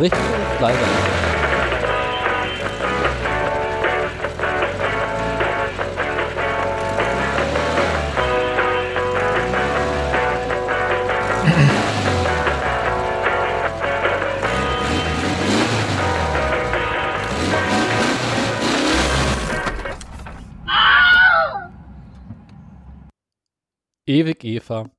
richtig leise. Ewig Eva.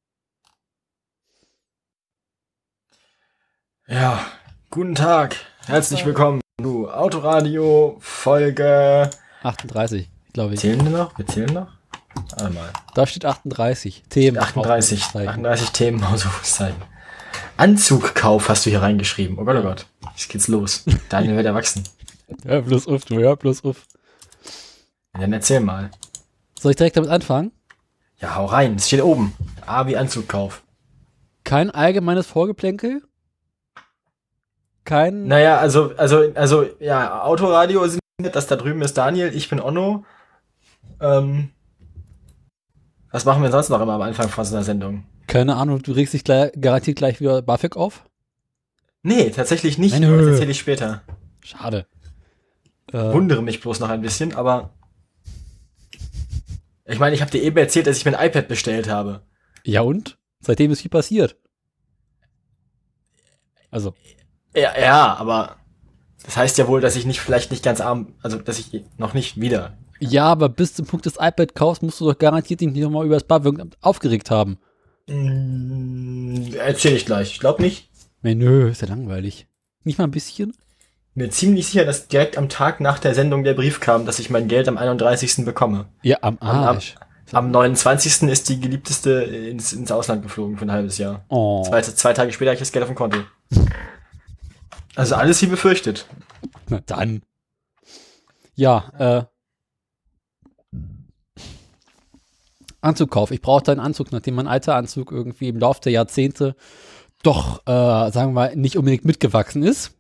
Ja, guten Tag. Herzlich willkommen zu Autoradio Folge. 38, glaube ich. Zählen wir noch? Wir zählen noch? Warte mal. Da steht 38. Themen. 38. Ausrufezeichen. 38 Themen, Ausrufezeichen. Anzugkauf hast du hier reingeschrieben. Oh Gott, oh Gott. Jetzt geht's los. Daniel wird erwachsen. Ja, bloß auf, du, ja, bloß auf. Dann erzähl mal. Soll ich direkt damit anfangen? Ja, hau rein. Es steht oben. A wie Anzugkauf. Kein allgemeines Vorgeplänkel? Kein. Naja, also, also, also, ja, Autoradio sind das da drüben ist Daniel, ich bin Onno. Ähm, was machen wir sonst noch immer am Anfang von so einer Sendung? Keine Ahnung, du regst dich gleich, garantiert gleich wieder BAföG auf? Nee, tatsächlich nicht. Menü. Das erzähle ich später. Schade. Äh, Wundere mich bloß noch ein bisschen, aber ich meine, ich habe dir eben erzählt, dass ich mir ein iPad bestellt habe. ja und? Seitdem ist viel passiert. Also, Ja, ja, aber das heißt ja wohl, dass ich nicht vielleicht nicht ganz arm, also dass ich noch nicht wieder. ja, aber bis zum Punkt des iPad-Kaufs musst du doch garantiert dich nicht nochmal über das BAföG aufgeregt haben. Mm, erzähl ich gleich. Ich glaube nicht. Nee, nö, ist ja langweilig. Nicht mal ein bisschen? Mir ziemlich sicher, dass direkt am Tag nach der Sendung der Brief kam, dass ich mein Geld am 31. bekomme. Ja, am Arsch. Am 29. ist die geliebteste ins, ins Ausland geflogen für ein halbes Jahr. Oh. Zwei, zwei Tage später habe ich das Geld auf dem Konto. Also alles wie befürchtet. Na dann. Ja, äh. Anzugkauf. Ich brauchte einen Anzug, nachdem mein alter Anzug irgendwie im Laufe der Jahrzehnte doch, äh, sagen wir mal, nicht unbedingt mitgewachsen ist.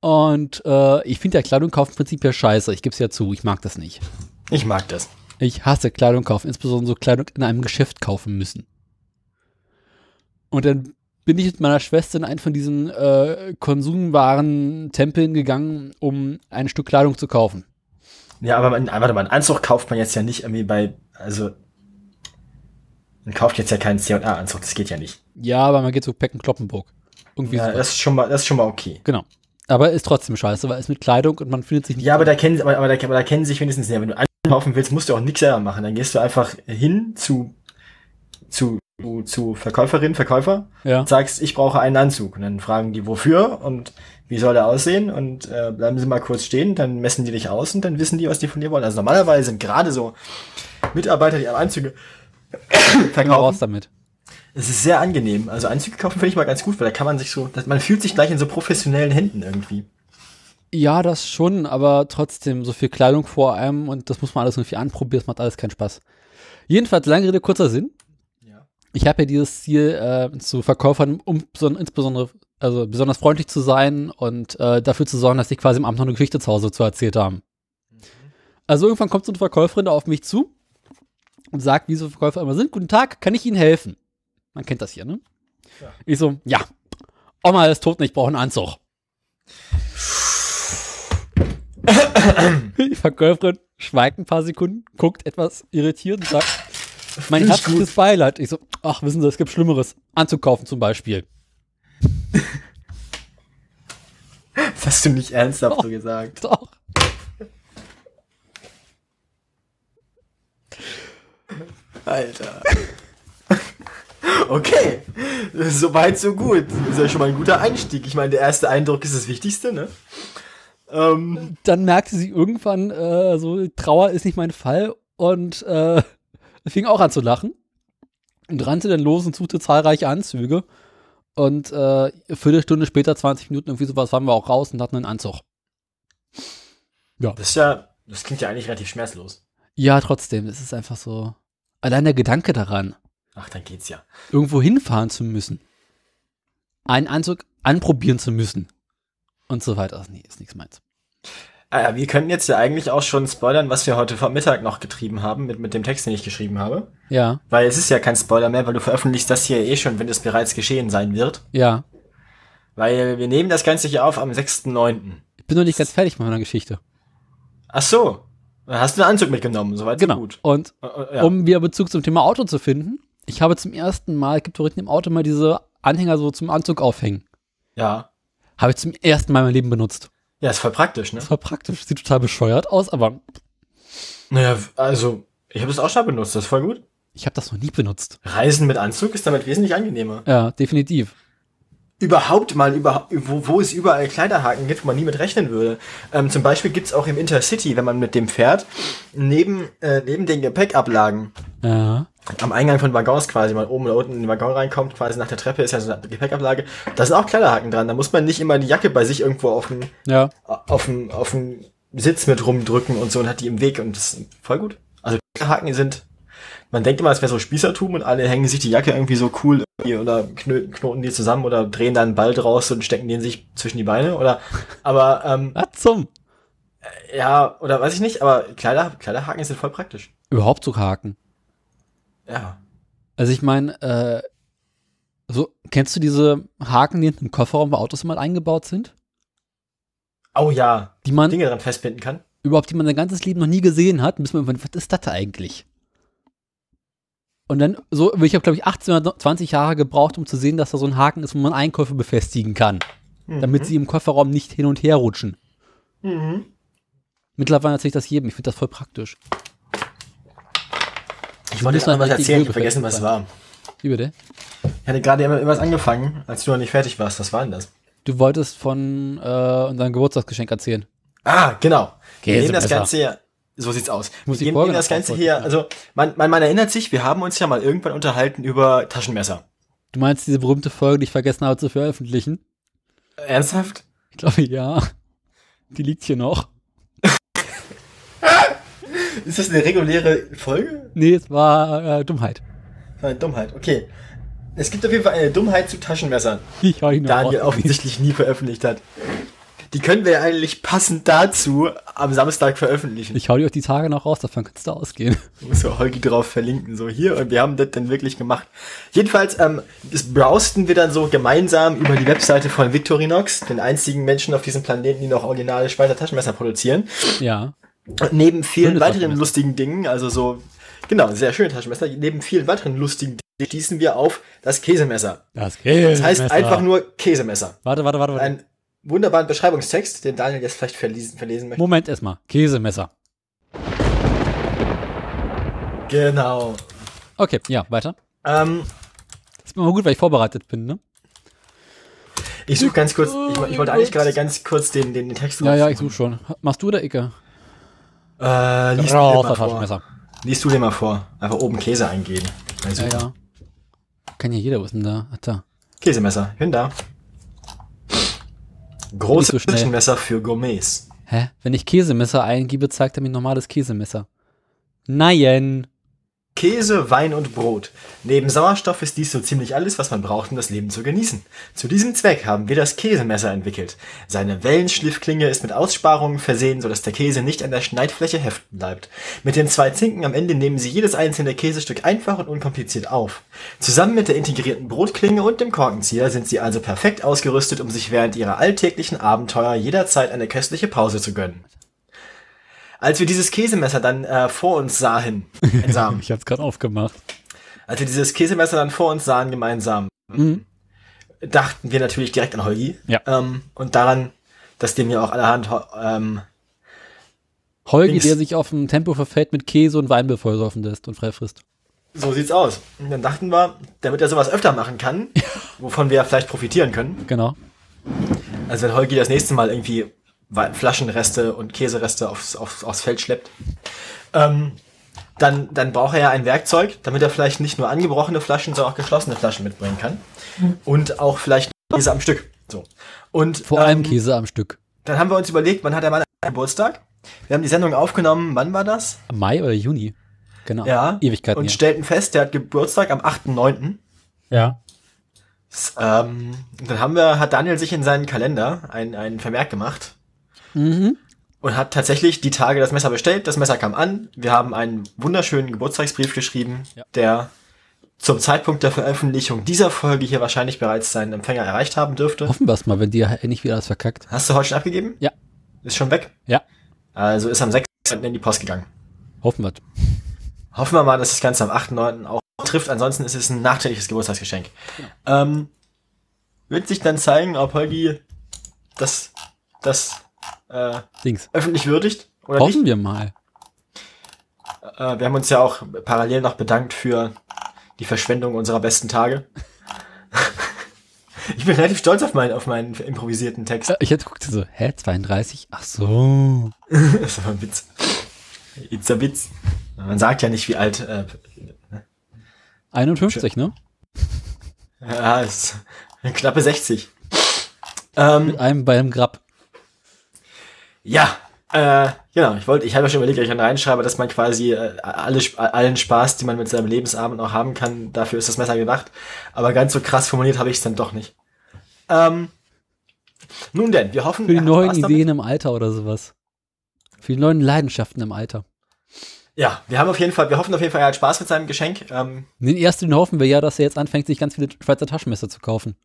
Und äh, ich finde ja Kleidung kaufen im Prinzip ja scheiße. Ich gebe es ja zu, ich mag das nicht. Ich mag das. Ich hasse Kleidung kaufen, insbesondere so Kleidung in einem Geschäft kaufen müssen. Und dann bin ich mit meiner Schwester in einen von diesen äh, Konsumwaren-Tempeln gegangen, um ein Stück Kleidung zu kaufen. Ja, aber man, warte mal, einen Anzug kauft man jetzt ja nicht irgendwie bei, also man kauft jetzt ja keinen C&A-Anzug, das geht ja nicht. Ja, aber man geht zu Pecken Kloppenburg. Irgendwie Ja, sowas. das ist schon mal, das ist schon mal okay. Genau. Aber ist trotzdem scheiße, weil es mit Kleidung und man findet sich nicht. Ja, aber da kennen, aber, aber, da, aber da kennen sich wenigstens ja. Wenn du einkaufen willst, musst du auch nichts selber machen. Dann gehst du einfach hin zu, zu, zu, zu Verkäuferin, Verkäufer Ja. sagst, ich brauche einen Anzug. Und dann fragen die, wofür und wie soll der aussehen? Und äh, bleiben sie mal kurz stehen, dann messen die dich aus und dann wissen die, was die von dir wollen. Also normalerweise sind gerade so Mitarbeiter, die Anzüge verkaufen. raus damit. Es ist sehr angenehm. Also Anzüge kaufen finde ich mal ganz gut, weil da kann man sich so, man fühlt sich gleich in so professionellen Händen irgendwie. Ja, das schon, aber trotzdem so viel Kleidung vor einem und das muss man alles irgendwie anprobieren, das macht alles keinen Spaß. Jedenfalls, lange Rede, kurzer Sinn. Ich habe ja dieses Ziel, äh, zu Verkäufern, um beson- insbesondere, also besonders freundlich zu sein und äh, dafür zu sorgen, dass sie quasi im Abend noch eine Geschichte zu Hause zu erzählt haben. Also irgendwann kommt so eine Verkäuferin da auf mich zu und sagt, wie so Verkäufer immer sind, guten Tag, kann ich Ihnen helfen? Man kennt das hier, ne? Ja. Ich so, ja, Oma ist tot und ich brauche einen Anzug. Die Verkäuferin schweigt ein paar Sekunden, guckt etwas irritiert und sagt, mein herzliches Beileid. Ich so, ach, wissen Sie, es gibt Schlimmeres. Anzug kaufen zum Beispiel. Das hast du nicht ernsthaft Doch. so gesagt. Doch. Alter. Okay, soweit so gut. Ist ja schon mal ein guter Einstieg. Ich meine, der erste Eindruck ist das Wichtigste, ne? Ähm, Dann merkte sie irgendwann, äh, so, Trauer ist nicht mein Fall und äh, fing auch an zu lachen und rannte dann los und suchte zahlreiche Anzüge. Und äh, eine Viertelstunde später, 20 Minuten, irgendwie sowas, waren wir auch raus und hatten einen Anzug. das ist ja, das klingt ja eigentlich relativ schmerzlos. Ja, trotzdem, es ist einfach so. Allein der Gedanke daran, Ach, dann geht's ja. irgendwo hinfahren zu müssen, einen Anzug anprobieren zu müssen und so weiter. Nee, ist nichts meins. Ah, ja, wir können jetzt ja eigentlich auch schon spoilern, was wir heute vor Mittag noch getrieben haben mit, mit dem Text, den ich geschrieben habe. Ja, Weil es ist ja kein Spoiler mehr, weil du veröffentlichst das hier eh schon, wenn es bereits geschehen sein wird. ja. Weil wir nehmen das Ganze hier auf am 6.9. Ich bin noch nicht ganz fertig mit meiner Geschichte. Ach so. Hast du einen Anzug mitgenommen, soweit so Genau. gut. Und Äh, äh, ja. um wieder Bezug zum Thema Auto zu finden, ich habe zum ersten Mal, gibt hinten im Auto mal diese Anhänger so zum Anzug aufhängen. ja. Habe ich zum ersten Mal in meinem Leben benutzt. Ja, ist voll praktisch, ne? Das war praktisch. Sieht total bescheuert aus, aber Naja, also, ich habe es auch schon benutzt, das ist voll gut. ich habe das noch nie benutzt. Reisen mit Anzug ist damit wesentlich angenehmer. Ja, definitiv. Überhaupt mal, über, wo, wo es überall Kleiderhaken gibt, wo man nie mit rechnen würde. Ähm, zum Beispiel gibt's auch im Intercity, wenn man mit dem fährt, neben, äh, neben den Gepäckablagen, Ja. Am Eingang von Waggons quasi, mal oben oder unten in den Waggon reinkommt, quasi nach der Treppe ist ja so eine Gepäckablage, da sind auch Kleiderhaken dran. Da muss man nicht immer die Jacke bei sich irgendwo auf dem, Ja. auf dem, auf dem Sitz mit rumdrücken und so und hat die im Weg und das ist voll gut. Also Kleiderhaken sind, man denkt immer, es wäre so Spießertum und alle hängen sich die Jacke irgendwie so cool irgendwie oder knö- knoten die zusammen oder drehen dann einen Ball draus und stecken den sich zwischen die Beine oder, aber, ähm, Was zum? ja, oder weiß ich nicht, aber Kleider, Kleiderhaken sind voll praktisch. Überhaupt so Haken. Ja. Also ich meine, äh, so, kennst du diese Haken, die hinten im Kofferraum bei Autos mal eingebaut sind? Oh ja, Die man Dinge dran festbinden kann. überhaupt, die man sein ganzes Leben noch nie gesehen hat, bis man irgendwann, was ist das da eigentlich? Und dann, so, ich habe, glaube ich, 18 oder 20 Jahre gebraucht, um zu sehen, dass da so ein Haken ist, wo man Einkäufe befestigen kann, damit sie im Kofferraum nicht hin und her rutschen. Mhm. Mittlerweile erzähle ich das jedem, ich finde das voll praktisch. Ich wollte dir noch was erzählen, ich vergessen, was es war. Wie bitte? Ich hatte gerade irgendwas angefangen, als du noch nicht fertig warst. Was war denn das? Du wolltest von äh, unserem Geburtstagsgeschenk erzählen. Ah, genau. Wir nehmen das. Ganze hier, so sieht's aus. muss wir nehmen Folge das Ganze hier, also man, man, man erinnert sich, wir haben uns ja mal irgendwann unterhalten über Taschenmesser. Du meinst diese berühmte Folge, die ich vergessen habe zu veröffentlichen? Ernsthaft? Ich glaube, ja. Die liegt hier noch. Ist das eine reguläre Folge? Nee, es war äh, Dummheit. Eine Dummheit, okay. Es gibt auf jeden Fall eine Dummheit zu Taschenmessern, noch Daniel offensichtlich nie veröffentlicht hat. Die können wir ja eigentlich passend dazu am Samstag veröffentlichen. Ich hau die auch die Tage noch raus, davon kannst du ausgehen. muss so Holgi drauf verlinken, so hier, und wir haben das dann wirklich gemacht. Jedenfalls, ähm, das browsten wir dann so gemeinsam über die Webseite von Victorinox, den einzigen Menschen auf diesem Planeten, die noch originale Schweizer Taschenmesser produzieren. Ja. Neben vielen Schöne weiteren lustigen Dingen, also so, genau, sehr schöne Taschenmesser, neben vielen weiteren lustigen Dingen stießen wir auf das Käsemesser. Das Käsemesser. Das heißt einfach nur Käsemesser. Warte, warte, warte. warte. Ein wunderbaren Beschreibungstext, den Daniel jetzt vielleicht verlesen, verlesen möchte. Moment erstmal. Käsemesser. Genau. Okay, ja, weiter. Ähm, Das ist immer gut, weil ich vorbereitet bin, ne? ich suche ganz kurz, ich, ich wollte eigentlich gerade ganz kurz den, den, den Text Ja, ja, ich suche schon. Machst du oder Icke? Äh, liest du den Raus, mal vor. Liest du den mal vor. Einfach oben Käse eingeben. Ja, ja. Kann ja jeder, denn da? Ach, da. Käsemesser, hin da. Nicht Große so schnell. Taschenmesser für Gourmets. Hä? Wenn ich Käsemesser eingebe, zeigt er mir ein normales Käsemesser. Nein. Käse, Wein und Brot. Neben Sauerstoff ist dies so ziemlich alles, was man braucht, um das Leben zu genießen. Zu diesem Zweck haben wir das Käsemesser entwickelt. Seine Wellenschliffklinge ist mit Aussparungen versehen, sodass der Käse nicht an der Schneidfläche heften bleibt. Mit den zwei Zinken am Ende nehmen Sie jedes einzelne Käsestück einfach und unkompliziert auf. Zusammen mit der integrierten Brotklinge und dem Korkenzieher sind Sie also perfekt ausgerüstet, um sich während Ihrer alltäglichen Abenteuer jederzeit eine köstliche Pause zu gönnen. Als wir dieses Käsemesser dann äh, vor uns sahen, sahen Ich hab's gerade aufgemacht. als wir dieses Käsemesser dann vor uns sahen gemeinsam, Mhm. dachten wir natürlich direkt an Holgi. Ja. Ähm, und daran, dass dem ja auch allerhand ähm, Holgi, Dings. der sich auf dem Tempo verfällt mit Käse und Wein bevollsäufen lässt und frei frisst. so sieht's aus. Und dann dachten wir, damit er sowas öfter machen kann, wovon wir ja vielleicht profitieren können, Genau. also wenn Holgi das nächste Mal irgendwie Flaschenreste und Käsereste aufs, aufs, aufs Feld schleppt, ähm, dann, dann braucht er ja ein Werkzeug, damit er vielleicht nicht nur angebrochene Flaschen, sondern auch geschlossene Flaschen mitbringen kann. Und auch vielleicht Käse am Stück. So. Und Vor allem ähm, Käse am Stück. Dann haben wir uns überlegt, wann hat der Mann Geburtstag? Wir haben die Sendung aufgenommen, wann war das? Mai oder Juni? Genau. Ja. Ewigkeiten Und her. stellten fest, der hat Geburtstag am 8.9. Ja. Ähm, dann haben wir, hat Daniel sich in seinen Kalender ein, einen Vermerk gemacht Mhm. und hat tatsächlich die Tage das Messer bestellt. Das Messer kam an. Wir haben einen wunderschönen Geburtstagsbrief geschrieben, Ja. der zum Zeitpunkt der Veröffentlichung dieser Folge hier wahrscheinlich bereits seinen Empfänger erreicht haben dürfte. Hoffen wir es mal, wenn dir nicht wieder alles verkackt. Hast du heute schon abgegeben? Ja. Ist schon weg? Ja. Also ist am 6. in die Post gegangen. Hoffen wir Hoffen wir mal, dass das Ganze am 8.9. auch trifft. Ansonsten ist es ein nachträgliches Geburtstagsgeschenk. Genau. Ähm, wird sich dann zeigen, ob Holgi das, das äh, Dings. öffentlich würdigt oder Hoffen nicht. wir mal. Äh, wir haben uns ja auch parallel noch bedankt für die Verschwendung unserer besten Tage. ich bin relativ stolz auf meinen, auf meinen improvisierten Text. Ich hätte geguckt so, hä, 32? Ach so. das war ein Witz. It's a Witz. Man sagt ja nicht, wie alt. Äh, 51, ne? ja, ist eine knappe 60. Ähm, Mit einem beim Grab. Ja, äh, genau. Ich wollte, ich habe ja schon überlegt, dass ich dann reinschreibe, dass man quasi äh, alle, allen Spaß, die man mit seinem Lebensabend noch haben kann, dafür ist das Messer gedacht. Aber ganz so krass formuliert habe ich es dann doch nicht. Ähm, nun denn, wir hoffen, Für die neuen. Ideen im Alter oder sowas. Für die neuen Leidenschaften im Alter. Ja, wir haben auf jeden Fall, wir hoffen auf jeden Fall, er hat Spaß mit seinem Geschenk. Ähm, In erster Linie hoffen wir ja, dass er jetzt anfängt, sich ganz viele Schweizer Taschenmesser zu kaufen.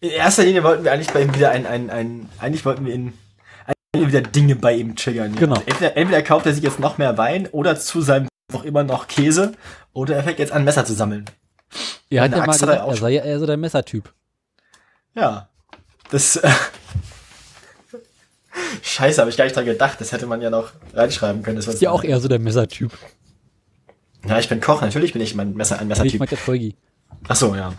in erster Linie wollten wir eigentlich bei ihm wieder ein, ein, ein eigentlich wollten wir ihn wieder Dinge bei ihm triggern. Genau. Entweder, entweder kauft er sich jetzt noch mehr Wein oder zu seinem noch immer noch Käse oder er fängt jetzt an, Messer zu sammeln. Er hat ja mal er gesagt, auch er sei ja eher so der Messertyp. Ja. Das. Äh, Scheiße, habe ich gar nicht dran gedacht. Das hätte man ja noch reinschreiben können. Das Ist ja auch eher so der Messertyp. Ja, ich bin Koch. Natürlich bin ich mein Messer, ein Ich Messertyp. mag der Folgi. Ach so, ja.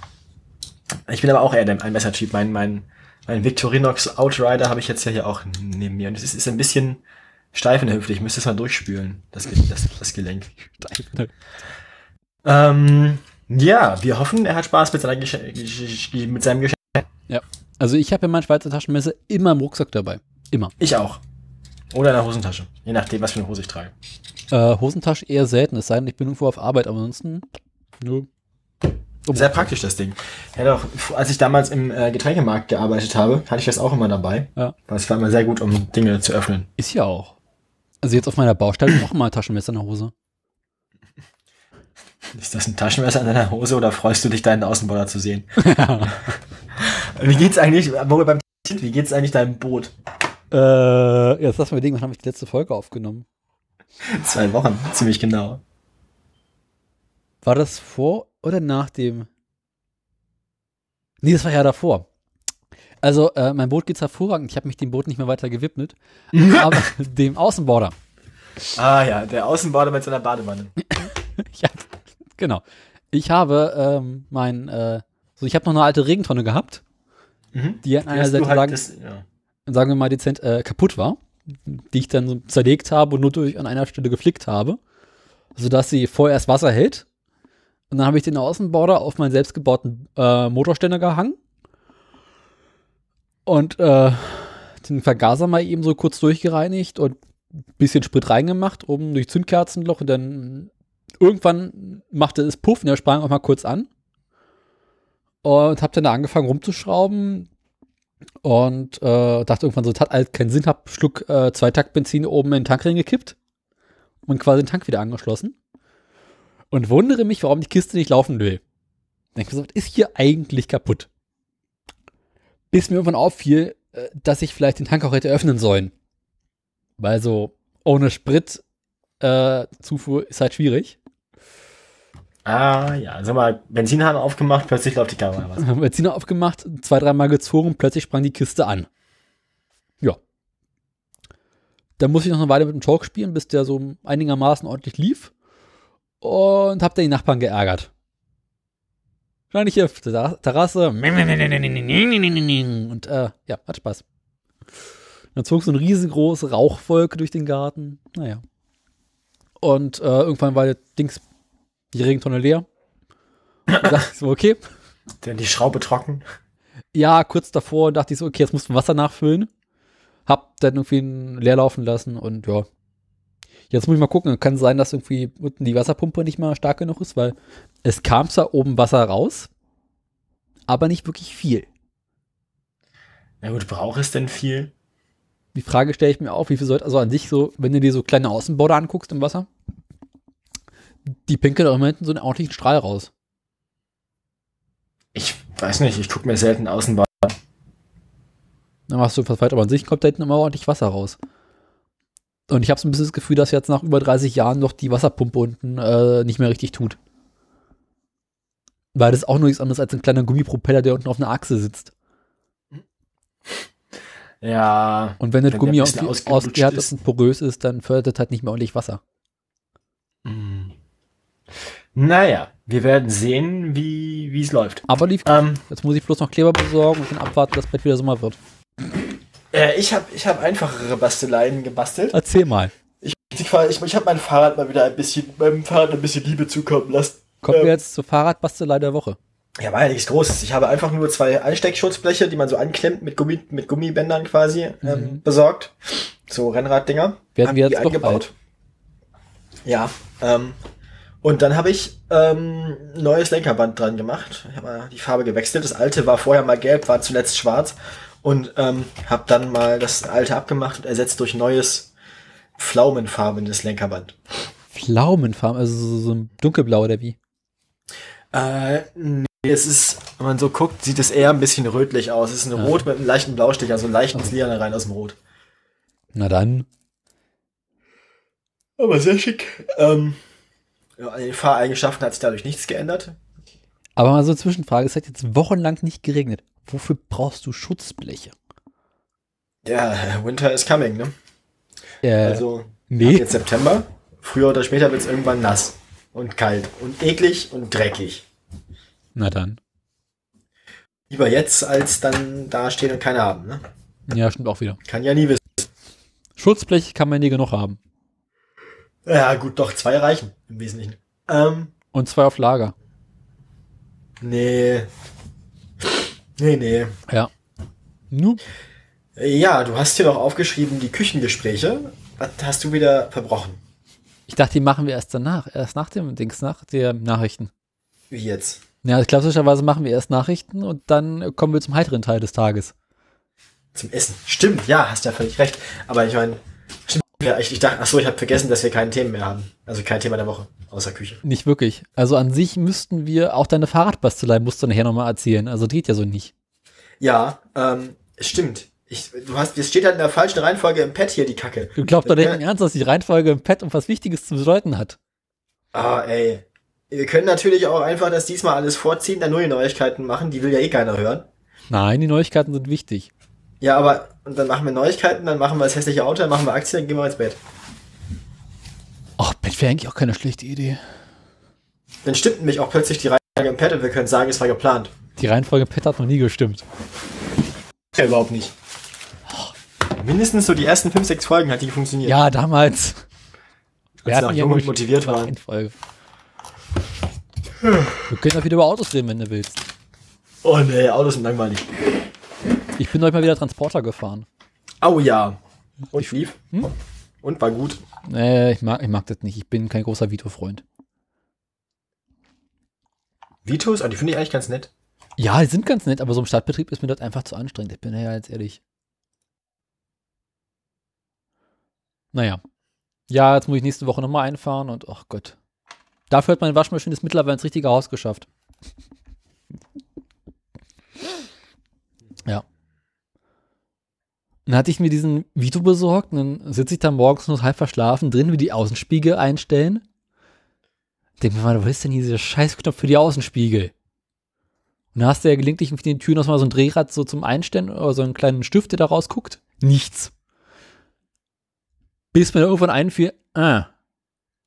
Ich bin aber auch eher der- ein Messertyp. Mein, mein, mein Victorinox Outrider habe ich jetzt ja hier auch neben mir. Und es ist, ist ein bisschen steif in der Hüfte. Ich müsste es mal durchspülen, das, das, das Gelenk. Ähm, ja, wir hoffen, er hat Spaß mit, seiner Gesch- mit seinem Geschenk. Also ich habe ja mein Schweizer Taschenmesser immer im Rucksack dabei. Immer. Ich auch. Oder in der Hosentasche. Je nachdem, was für eine Hose ich trage. Äh, Hosentasche eher selten, es sei denn, ich bin irgendwo auf Arbeit, aber ansonsten. Nö. Sehr praktisch, das Ding. Ja, doch, als ich damals im äh, Getränkemarkt gearbeitet habe, hatte ich das auch immer dabei. Ja. Weil es war immer sehr gut, um Dinge zu öffnen. Ist ja auch. Also jetzt auf meiner Baustelle noch mal Taschenmesser in der Hose. Ist das ein Taschenmesser in deiner Hose oder freust du dich, deinen Außenborder zu sehen? Wie geht's eigentlich, wir beim wie geht's eigentlich deinem Boot? Äh, jetzt lass mal denken, wann habe ich die letzte Folge aufgenommen? Zwei Wochen, ziemlich genau. War das vor oder nach dem? Nee, das war ja davor. Also, äh, mein Boot geht's hervorragend. Ich habe mich dem Boot nicht mehr weiter gewidmet. aber dem Außenborder. Ah ja, der Außenborder mit seiner Badewanne. Hab, genau. Ich habe ähm, mein, äh, so ich habe noch eine alte Regentonne gehabt, Mhm. die an einer Seite halt sagen, das, ja. sagen wir mal dezent äh, kaputt war, die ich dann so zerlegt habe und nur durch an einer Stelle geflickt habe, sodass sie vorerst Wasser hält. Und dann habe ich den Außenborder auf meinen selbstgebauten äh, Motorständer gehangen und äh, den Vergaser mal eben so kurz durchgereinigt und ein bisschen Sprit reingemacht, oben durch Zündkerzenloch und dann irgendwann machte es Puff und er sprang auch mal kurz an. Und habe dann da angefangen rumzuschrauben und äh, dachte irgendwann so, das hat alles keinen Sinn, hab Schluck äh, Zweitakt-Benzin oben in den Tank reingekippt und quasi den Tank wieder angeschlossen. Und wundere mich, warum die Kiste nicht laufen will. Denke mir so, was ist hier eigentlich kaputt? Bis mir irgendwann auffiel, äh, dass ich vielleicht den Tank auch hätte öffnen sollen. Weil so ohne Sprit äh, Zufuhr ist halt schwierig. Ah ja, sag mal, Benzinhahn aufgemacht, plötzlich läuft die Kamera was. Benziner aufgemacht, zwei, dreimal gezogen plötzlich sprang die Kiste an. Ja. Dann muss ich noch eine Weile mit dem Talk spielen, bis der so einigermaßen ordentlich lief. Und hab dann die Nachbarn geärgert. Stand ich hier auf der Terra- Terrasse. Und äh, ja, hat Spaß. Dann zog so eine riesengroße Rauchwolke durch den Garten. Naja. Und äh, irgendwann war der Dings, die Regentonne leer. Und dachte ich so, okay, Denn die Schraube trocken. ja, kurz davor dachte ich so, okay, jetzt musst du Wasser nachfüllen. Hab dann irgendwie leer laufen lassen und ja. Jetzt muss ich mal gucken. Kann sein, dass irgendwie unten die Wasserpumpe nicht mal stark genug ist, weil es kam zwar oben Wasser raus, aber nicht wirklich viel. Na gut, braucht es denn viel? Die Frage stelle ich mir auch, wie viel sollte, also an sich so, wenn du dir so kleine Außenborder anguckst im Wasser, die pinkeln auch immer hinten so einen ordentlichen Strahl raus. Ich weiß nicht, ich gucke mir selten Außenbahn. Dann machst du was weiter, aber an sich kommt da hinten immer ordentlich Wasser raus. Und ich habe so ein bisschen das Gefühl, dass jetzt nach über 30 Jahren noch die Wasserpumpe unten äh, nicht mehr richtig tut. Weil das ist auch nur nichts anderes als ein kleiner Gummipropeller, der unten auf einer Achse sitzt. Ja. Und wenn das Wenn Gummi ausgehärtet ist. und porös ist, dann fördert das halt nicht mehr ordentlich Wasser. Hm. Naja, wir werden sehen, wie wie es läuft. Aber lief. Ähm, Jetzt muss ich bloß noch Kleber besorgen und dann abwarten, dass bald wieder Sommer wird. Äh, ich habe ich hab einfachere Basteleien gebastelt. Erzähl mal. Ich, ich, ich, ich habe mein Fahrrad mal wieder ein bisschen, meinem Fahrrad ein bisschen Liebe zukommen lassen. Kommen Ähm, wir jetzt zur Fahrradbastelei der Woche. Ja, war ja nichts Großes. Ich habe einfach nur zwei Einsteckschutzbleche, die man so anklemmt mit, Gummi, mit Gummibändern quasi ähm, Mhm. besorgt. So Rennraddinger. Werden wir jetzt bald. Ja. Ähm, und dann habe ich ähm, neues Lenkerband dran gemacht. Ich habe mal die Farbe gewechselt. Das alte war vorher mal gelb, war zuletzt schwarz. Und ähm, habe dann mal das alte abgemacht und ersetzt durch neues pflaumenfarbenes Lenkerband. Pflaumenfarben, also so, so ein dunkelblau oder wie? Äh, nee, es ist, wenn man so guckt, sieht es eher ein bisschen rötlich aus. Es ist ein Ja. Rot mit einem leichten Blaustich, also ein leichtes Lila rein aus dem Rot. Na dann. Aber sehr schick. Ähm, ja, an den Fahreigenschaften hat sich dadurch nichts geändert. Aber mal so eine Zwischenfrage, es hat jetzt wochenlang nicht geregnet. Wofür brauchst du Schutzbleche? Ja, Winter is coming, ne? Äh, Also, nee. jetzt September. Früher oder später wird es irgendwann nass und kalt und eklig und dreckig. Na dann. Lieber jetzt, als dann da stehen und keine haben, ne? Ja, stimmt auch wieder. Kann ja nie wissen. Schutzblech kann man nie genug haben. Ja, gut, doch, zwei reichen im Wesentlichen. Ähm, Und zwei auf Lager. nee. Nee, nee. Ja. Nu. Ja, du hast hier doch aufgeschrieben, die Küchengespräche. Was hast du wieder verbrochen? Ich dachte, die machen wir erst danach. Erst nach dem Dings, nach der Nachrichten. Wie jetzt? Ja, klassischerweise machen wir erst Nachrichten und dann kommen wir zum heiteren Teil des Tages. Zum Essen. Stimmt, ja, hast ja völlig recht. Aber ich meine, stimmt, ja, ich, ich dachte, ach so, ich habe vergessen, dass wir kein Thema mehr haben. Also kein Thema der Woche, außer Küche. Nicht wirklich. Also an sich müssten wir, auch deine Fahrradbastelei musst du nachher nochmal erzählen. Also geht ja so nicht. Ja, ähm, stimmt. Ich, du hast, es steht halt in der falschen Reihenfolge im Pad hier, die Kacke. Du glaubst doch nicht im Ernst, dass die Reihenfolge im Pad um was Wichtiges zu bedeuten hat. Ah, ey. Wir können natürlich auch einfach das diesmal alles vorziehen, dann neue Neuigkeiten machen, die will ja eh keiner hören. Nein, die Neuigkeiten sind wichtig. Ja, aber, und dann machen wir Neuigkeiten, dann machen wir das hässliche Auto, dann machen wir Aktien, dann gehen wir ins Bett. Ach, Bett wäre eigentlich auch keine schlechte Idee. Dann stimmt nämlich auch plötzlich die Reihenfolge im Pad und wir können sagen, es war geplant. Die Reihenfolge im Pad hat noch nie gestimmt. Ja, überhaupt nicht. Mindestens so die ersten 5, 6 Folgen hat die funktioniert. Ja, damals. Noch jung und motiviert waren. Reihenfolge. Wir können auch wieder über Autos reden, wenn du willst. Oh nee, Autos sind langweilig. Ich bin heute mal wieder Transporter gefahren. Au ja. Und lief. Hm? Und war gut. Nee, ich mag, ich mag das nicht. Ich bin kein großer Vito-Freund. Vitos, oh, die finde ich eigentlich ganz nett. Ja, die sind ganz nett, aber so im Stadtbetrieb ist mir das einfach zu anstrengend. Ich bin ja jetzt ehrlich. Naja. Ja, jetzt muss ich nächste Woche nochmal einfahren und ach Gott. Dafür hat meine Waschmaschine es mittlerweile ins richtige Haus geschafft. Ja. Dann hatte ich mir diesen Vito besorgt und dann sitze ich da morgens nur halb verschlafen drin, wie die Außenspiegel einstellen. Denk mir mal, wo ist denn dieser Scheißknopf für die Außenspiegel? Und dann hast du ja gelegentlich auf den Türen noch mal so ein Drehrad so zum Einstellen oder so einen kleinen Stift, der da rausguckt. Nichts. Bis mir irgendwann einfiel, ah,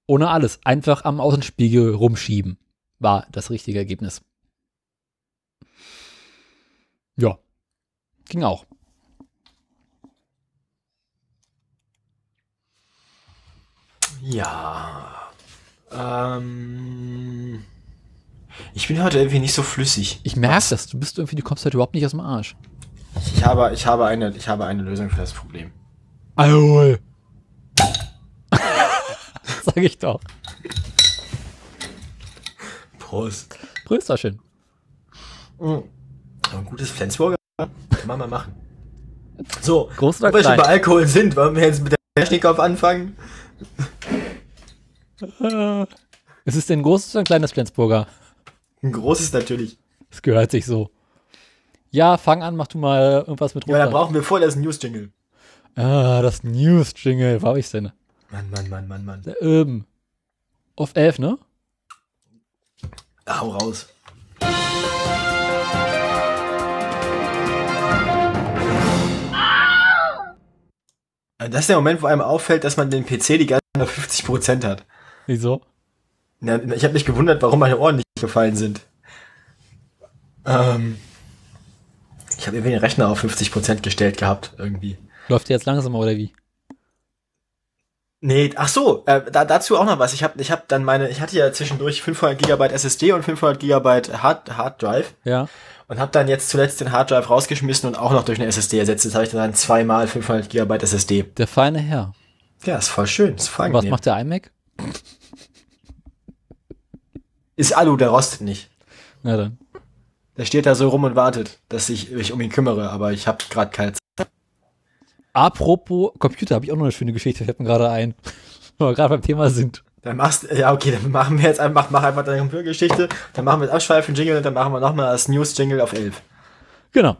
ohne alles, einfach am Außenspiegel rumschieben. War das richtige Ergebnis. Ja. Ging auch. Ja. Ähm. Ich bin heute irgendwie nicht so flüssig. Ich merke das, du bist irgendwie, du kommst halt überhaupt nicht aus dem Arsch. Ich habe, ich habe eine, ich habe eine Lösung für das Problem. Alkohol. Sag ich doch. Prost. Prösterchen. Mhm. Ein gutes Flensburger kann man mal machen. So, Groß wo wir schon bei Alkohol sind, wollen wir jetzt mit der Technikkopf anfangen? Ist es denn ein großes oder ein kleines Flensburger? Ein großes natürlich. Das gehört sich so. Ja, fang an, mach du mal irgendwas mit Ja, dann brauchen wir voll das News-Jingle. Ah, das News-Jingle. Wo hab ich's denn? Mann, Mann, Mann, Mann, Mann. Da oben. Auf 11, ne? Hau raus. Das ist der Moment, wo einem auffällt, dass man den PC die ganze Zeit auf 50% hat. Wieso? Ja, ich habe mich gewundert, warum meine Ohren nicht gefallen sind. Ähm, ich habe irgendwie den Rechner auf 50% gestellt gehabt, irgendwie. Läuft der jetzt langsamer oder wie? Nee, ach so, äh, da, dazu auch noch was. Ich habe ich hab dann meine, ich hatte ja zwischendurch 500 Gigabyte SSD und 500 Gigabyte Hard, Hard Drive Ja. Und habe dann jetzt zuletzt den Hard Drive rausgeschmissen und auch noch durch eine SSD ersetzt. Jetzt habe ich dann zweimal 500 Gigabyte SSD. Der feine Herr. Ja, ist voll schön, ist voll was macht der iMac? Ist Alu, der rostet nicht. Na dann. Der steht da so rum und wartet, dass ich mich um ihn kümmere, aber ich habe gerade keine Zeit. Apropos Computer, habe ich auch noch eine schöne Geschichte, fällt mir gerade ein. Wo wir gerade beim Thema sind. Dann machst ja okay, dann machen wir jetzt einfach, mach einfach deine Computergeschichte, dann machen wir das Abschweifen Jingle und dann machen wir nochmal das News Jingle auf 11. Genau.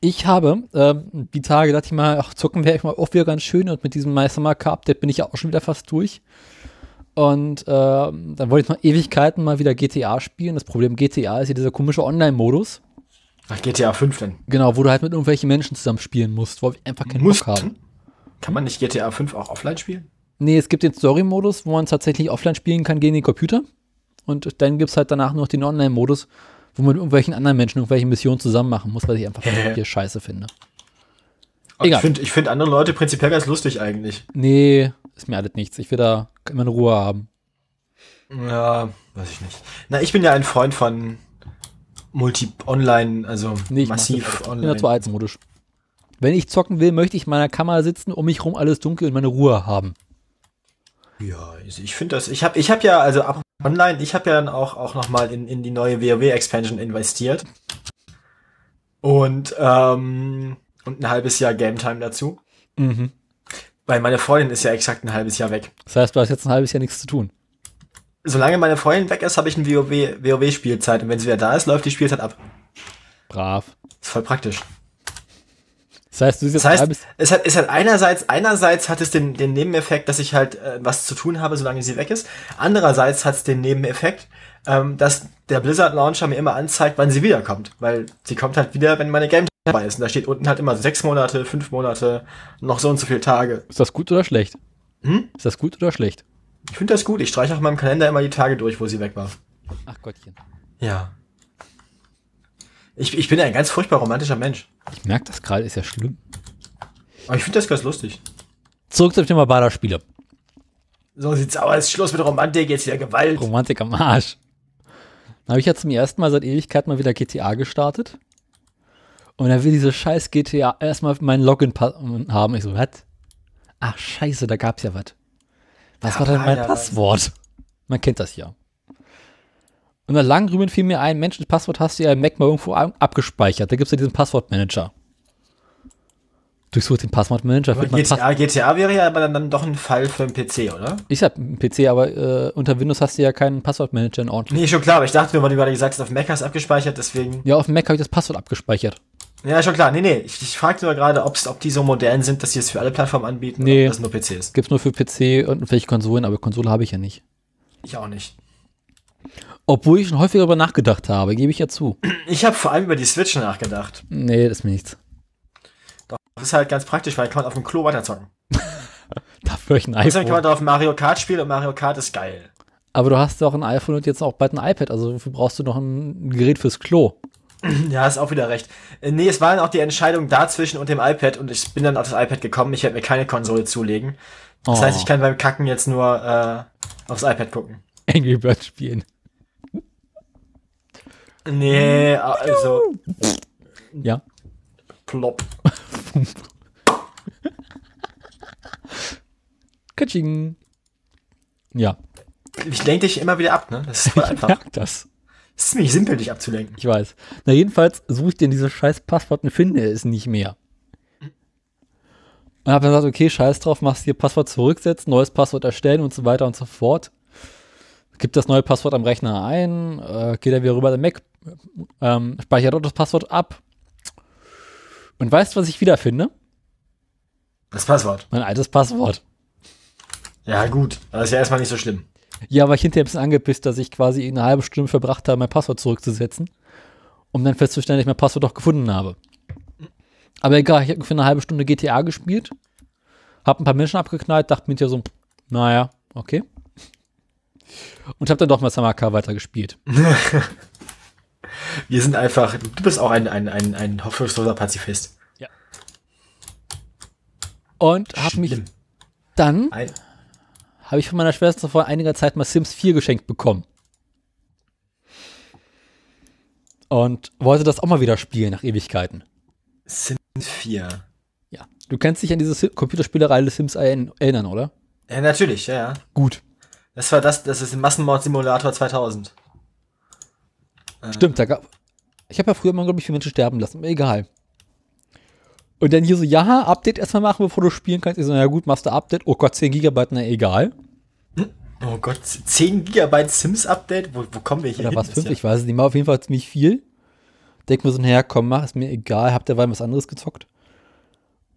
Ich habe ähm, die Tage dachte ich mal, ach, zocken wäre ich mal auch wieder ganz schön und mit diesem Meister Marker Update bin ich ja auch schon wieder fast durch. Und ähm, dann wollte ich noch Ewigkeiten mal wieder GTA spielen. Das Problem GTA ist ja dieser komische Online-Modus. Ach, GTA 5 dann. Genau, wo du halt mit irgendwelchen Menschen zusammen spielen musst, wo wir einfach keinen Bock haben. Mussten? Kann man nicht GTA 5 auch offline spielen? Nee, es gibt den Story-Modus, wo man tatsächlich offline spielen kann gegen den Computer. Und dann gibt's halt danach noch den Online-Modus, wo man mit irgendwelchen anderen Menschen irgendwelche Missionen zusammen machen muss, was ich einfach hier scheiße finde. Aber Egal. Ich finde find andere Leute prinzipiell ganz lustig eigentlich. Nee, ist mir alles nichts. Ich will da immer eine Ruhe haben. Ja, weiß ich nicht. Na, ich bin ja ein Freund von Multi-Online, also Nee, massiv das, ich bin online. dazu altmodisch. Wenn ich zocken will, möchte ich in meiner Kamera sitzen, um mich rum alles dunkel und meine Ruhe haben. Ja, also ich finde das, ich habe ich hab ja, also ab online, ich habe ja dann auch, auch nochmal in, in die neue WoW-Expansion investiert. Und, ähm, und ein halbes Jahr Game Time dazu. Mhm. Weil meine Freundin ist ja exakt ein halbes Jahr weg. Das heißt, du hast jetzt ein halbes Jahr nichts zu tun. Solange meine Freundin weg ist, habe ich eine WoW, WoW-Spielzeit. Und wenn sie wieder da ist, läuft die Spielzeit ab. Brav. Ist voll praktisch. Das heißt, du Das heißt, es hat, es hat einerseits, einerseits hat es den, den Nebeneffekt, dass ich halt äh, was zu tun habe, solange sie weg ist. Andererseits hat es den Nebeneffekt, ähm, dass der Blizzard Launcher mir immer anzeigt, wann sie wiederkommt. Weil sie kommt halt wieder, wenn meine Game dabei ist. Und da steht unten halt immer sechs Monate, fünf Monate, noch so und so viele Tage. Ist das gut oder schlecht? Hm? Ist das gut oder schlecht? Ich finde das gut. Ich streiche auf meinem Kalender immer die Tage durch, wo sie weg war. Ach Gottchen. Ja. Ich, ich bin ja ein ganz furchtbar romantischer Mensch. Ich merke das gerade, ist ja schlimm. Aber ich finde das ganz lustig. Zurück zum Thema Baderspiele. So sieht's aus. Schluss mit Romantik, jetzt wieder Gewalt. Romantik am Arsch. Dann habe ich ja zum ersten Mal seit Ewigkeit mal wieder GTA gestartet. Und dann will diese scheiß GTA erstmal meinen Login haben. Ich so, was? Ach, scheiße, da gab's ja was. Was Ja, war denn mein Alter, Passwort? Man kennt das ja. Und dann lang drüben fiel mir ein, Mensch, das Passwort hast du ja im Mac mal irgendwo ab- abgespeichert. Da gibt's ja diesen Passwortmanager. Durchsucht den Passwortmanager, GTA, GTA wäre ja aber dann, dann doch ein Fall für einen PC, oder? Ich hab einen PC, aber äh, unter Windows hast du ja keinen Passwortmanager in ordentlich. Nee, schon klar, aber ich dachte nur, weil du gerade gesagt hast, auf Mac hast du abgespeichert, deswegen. Ja, auf dem Mac habe ich das Passwort abgespeichert. Ja, schon klar. Nee, nee. Ich, ich fragte nur gerade, ob die so modern sind, dass sie es für alle Plattformen anbieten Nee. oder ob das nur PC ist. Gibt's nur für PC und welche Konsolen, aber Konsole habe ich ja nicht. Ich auch nicht. Obwohl ich schon häufiger darüber nachgedacht habe, gebe ich ja zu. Ich habe vor allem über die Switch nachgedacht. Nee, das ist mir nichts. Das ist halt ganz praktisch, weil kann man auf dem Klo weiterzocken. Dafür ich ein Außerdem kann man iPhone. drauf Mario Kart spielen und Mario Kart ist geil. Aber du hast doch ein iPhone und jetzt auch bald ein iPad, also wofür brauchst du noch ein Gerät fürs Klo? Ja, hast auch wieder recht. Äh, Nee, es war dann auch die Entscheidung dazwischen und dem iPad und ich bin dann auf das iPad gekommen. Ich werde mir keine Konsole zulegen. Das Oh. heißt, ich kann beim Kacken jetzt nur äh, aufs iPad gucken. Angry Birds spielen. Nee, also Ja. plopp. Katsching. Ja, Ich lenke dich immer wieder ab, ne? Das ist voll ich einfach. merk das. Es ist ziemlich simpel, dich abzulenken. Ich weiß. Na, jedenfalls suche ich denn dieses scheiß Passwort und finde es nicht mehr. Und habe dann gesagt, okay, scheiß drauf, machst hier Passwort zurücksetzen, neues Passwort erstellen und so weiter und so fort. Gib das neue Passwort am Rechner ein, äh, geht dann wieder rüber, der Mac ähm, speichere dort das Passwort ab. Und weißt du, was ich wiederfinde? Das Passwort. Mein altes Passwort. Ja, gut. Das ist ja erstmal nicht so schlimm. Ja, aber ich hinterher ein bisschen angepisst, dass ich quasi eine halbe Stunde verbracht habe, mein Passwort zurückzusetzen, um dann festzustellen, dass ich mein Passwort doch gefunden habe. Aber egal, ich habe für eine halbe Stunde GTA gespielt, habe ein paar Menschen abgeknallt, dachte mir so, naja, okay. Und habe dann doch mal Samaka weitergespielt. Wir sind einfach, du bist auch ein, ein, ein, ein hoffnungsloser Pazifist. Ja. Und habe mich dann, habe ich von meiner Schwester vor einiger Zeit mal Sims 4 geschenkt bekommen. Und wollte das auch mal wieder spielen nach Ewigkeiten. Sims 4. Ja. Du kennst dich an diese Computerspielerei des Sims erinnern, oder? Ja, natürlich, ja, ja. Gut. Das war das, das ist ein Massenmord-Simulator 2000. Stimmt, da gab. Ich habe ja früher mal, glaube ich, viele Menschen sterben lassen. aber Egal. Und dann hier so, ja, Update erstmal machen, bevor du spielen kannst. Ich so, na gut, machst du Update. Oh Gott, 10 Gigabyte, na egal. Oh Gott, 10 Gigabyte Sims-Update? Wo, wo kommen wir hier Oder hin? was, Ist 5? ja- Ich weiß es nicht mehr. Auf jeden Fall ziemlich viel. Denk mir so, naja, komm, mach, ist mir egal. Habt ihr was anderes gezockt?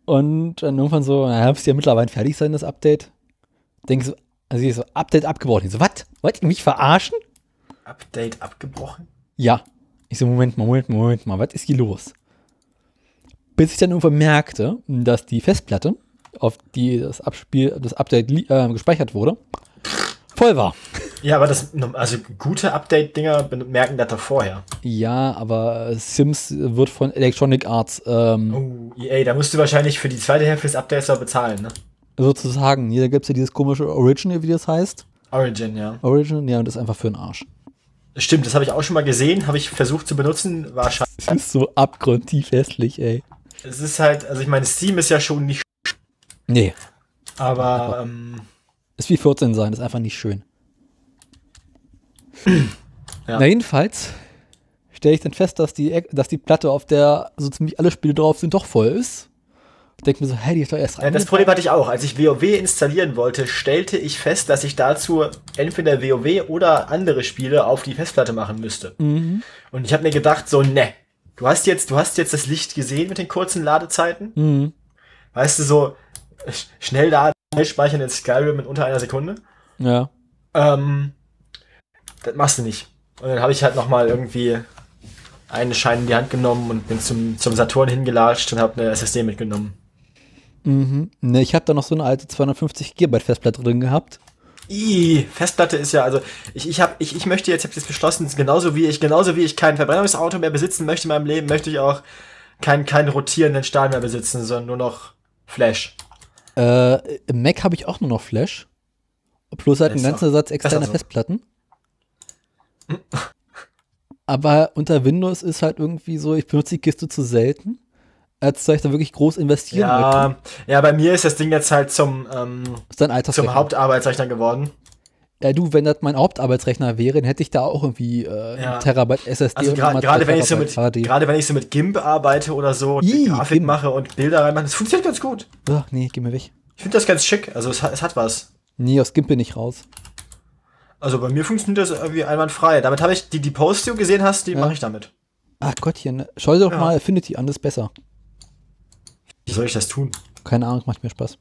Und dann irgendwann so, naja, müsste ja mittlerweile fertig sein, das Update. Denk so, also ich so, Update abgebrochen. Ich so, was? Wollt ihr mich verarschen? Update abgebrochen? Ja. Ich so, Moment mal, Moment mal, Moment mal, was ist hier los? Bis ich dann irgendwann merkte, dass die Festplatte, auf die das Abspiel, das Update äh, gespeichert wurde, voll war. Ja, aber das, also gute Update-Dinger merken das doch vorher. Ja, aber Sims wird von Electronic Arts ähm, Oh, EA, da musst du wahrscheinlich für die zweite Hälfte des Updates noch bezahlen, ne? sozusagen, hier gibt es ja dieses komische Original, wie das heißt. Origin, ja. Original, ja, und das ist einfach für den Arsch. Stimmt, das habe ich auch schon mal gesehen, habe ich versucht zu benutzen, war scheiße. Das ist so abgrundtief hässlich, ey. Es ist halt, also ich meine, Steam ist ja schon nicht, Nee, aber ähm, ist wie 14 sein, ist einfach nicht schön. Ja. Na, jedenfalls stelle ich dann fest, dass die, dass die Platte, auf der so ziemlich alle Spiele drauf sind, doch voll ist. Denke mir so, hey, die ist doch erst ja, das Problem hatte ich auch. Als ich WoW installieren wollte, stellte ich fest, dass ich dazu entweder WoW oder andere Spiele auf die Festplatte machen müsste. Mhm. Und ich habe mir gedacht, so, ne, du hast jetzt, du hast jetzt das Licht gesehen mit den kurzen Ladezeiten. Mhm. Weißt du, so sch- schnell laden, schnell speichern in Skyrim in unter einer Sekunde. Ja. Ähm, das machst du nicht. Und dann habe ich halt noch mal irgendwie einen Schein in die Hand genommen und bin zum, zum Saturn hingelatscht und habe eine SSD mitgenommen. Mhm. Ne, ich habe da noch so eine alte 250 GB Festplatte drin gehabt. Ih, Festplatte ist ja, also ich, ich, hab, ich, ich möchte jetzt, ich habe jetzt beschlossen, genauso wie ich, genauso wie ich kein Verbrennungsauto mehr besitzen möchte in meinem Leben, möchte ich auch keinen keinen rotierenden Stahl mehr besitzen, sondern nur noch Flash. Äh, Im Mac habe ich auch nur noch Flash. Plus halt einen ganzen Satz externer so. Festplatten. Aber unter Windows ist halt irgendwie so, ich benutze die Kiste zu selten, als dass ich da wirklich groß investieren. Ja, ja, bei mir ist das Ding jetzt halt zum, ähm, zum Hauptarbeitsrechner geworden. Ja, du, wenn das mein Hauptarbeitsrechner wäre, dann hätte ich da auch irgendwie äh, Ja. Terabyte SSD Also und gerade wenn ich so mit gerade wenn ich so mit GIMP arbeite oder so, Ih, Grafik GIMP. mache und Bilder reinmache, das funktioniert ganz gut. Ach, nee, geh mir weg. Ich finde das ganz schick. Also es hat, es hat was. Nee, aus Gimp bin ich raus. Also bei mir funktioniert das irgendwie einwandfrei. Damit habe ich die, die Post, die du gesehen hast, die Ja. mache ich damit. Ach Gottchen, schau dir doch Ja. mal Affinity an, das ist besser. Wie soll ich das tun? Keine Ahnung, macht mir Spaß.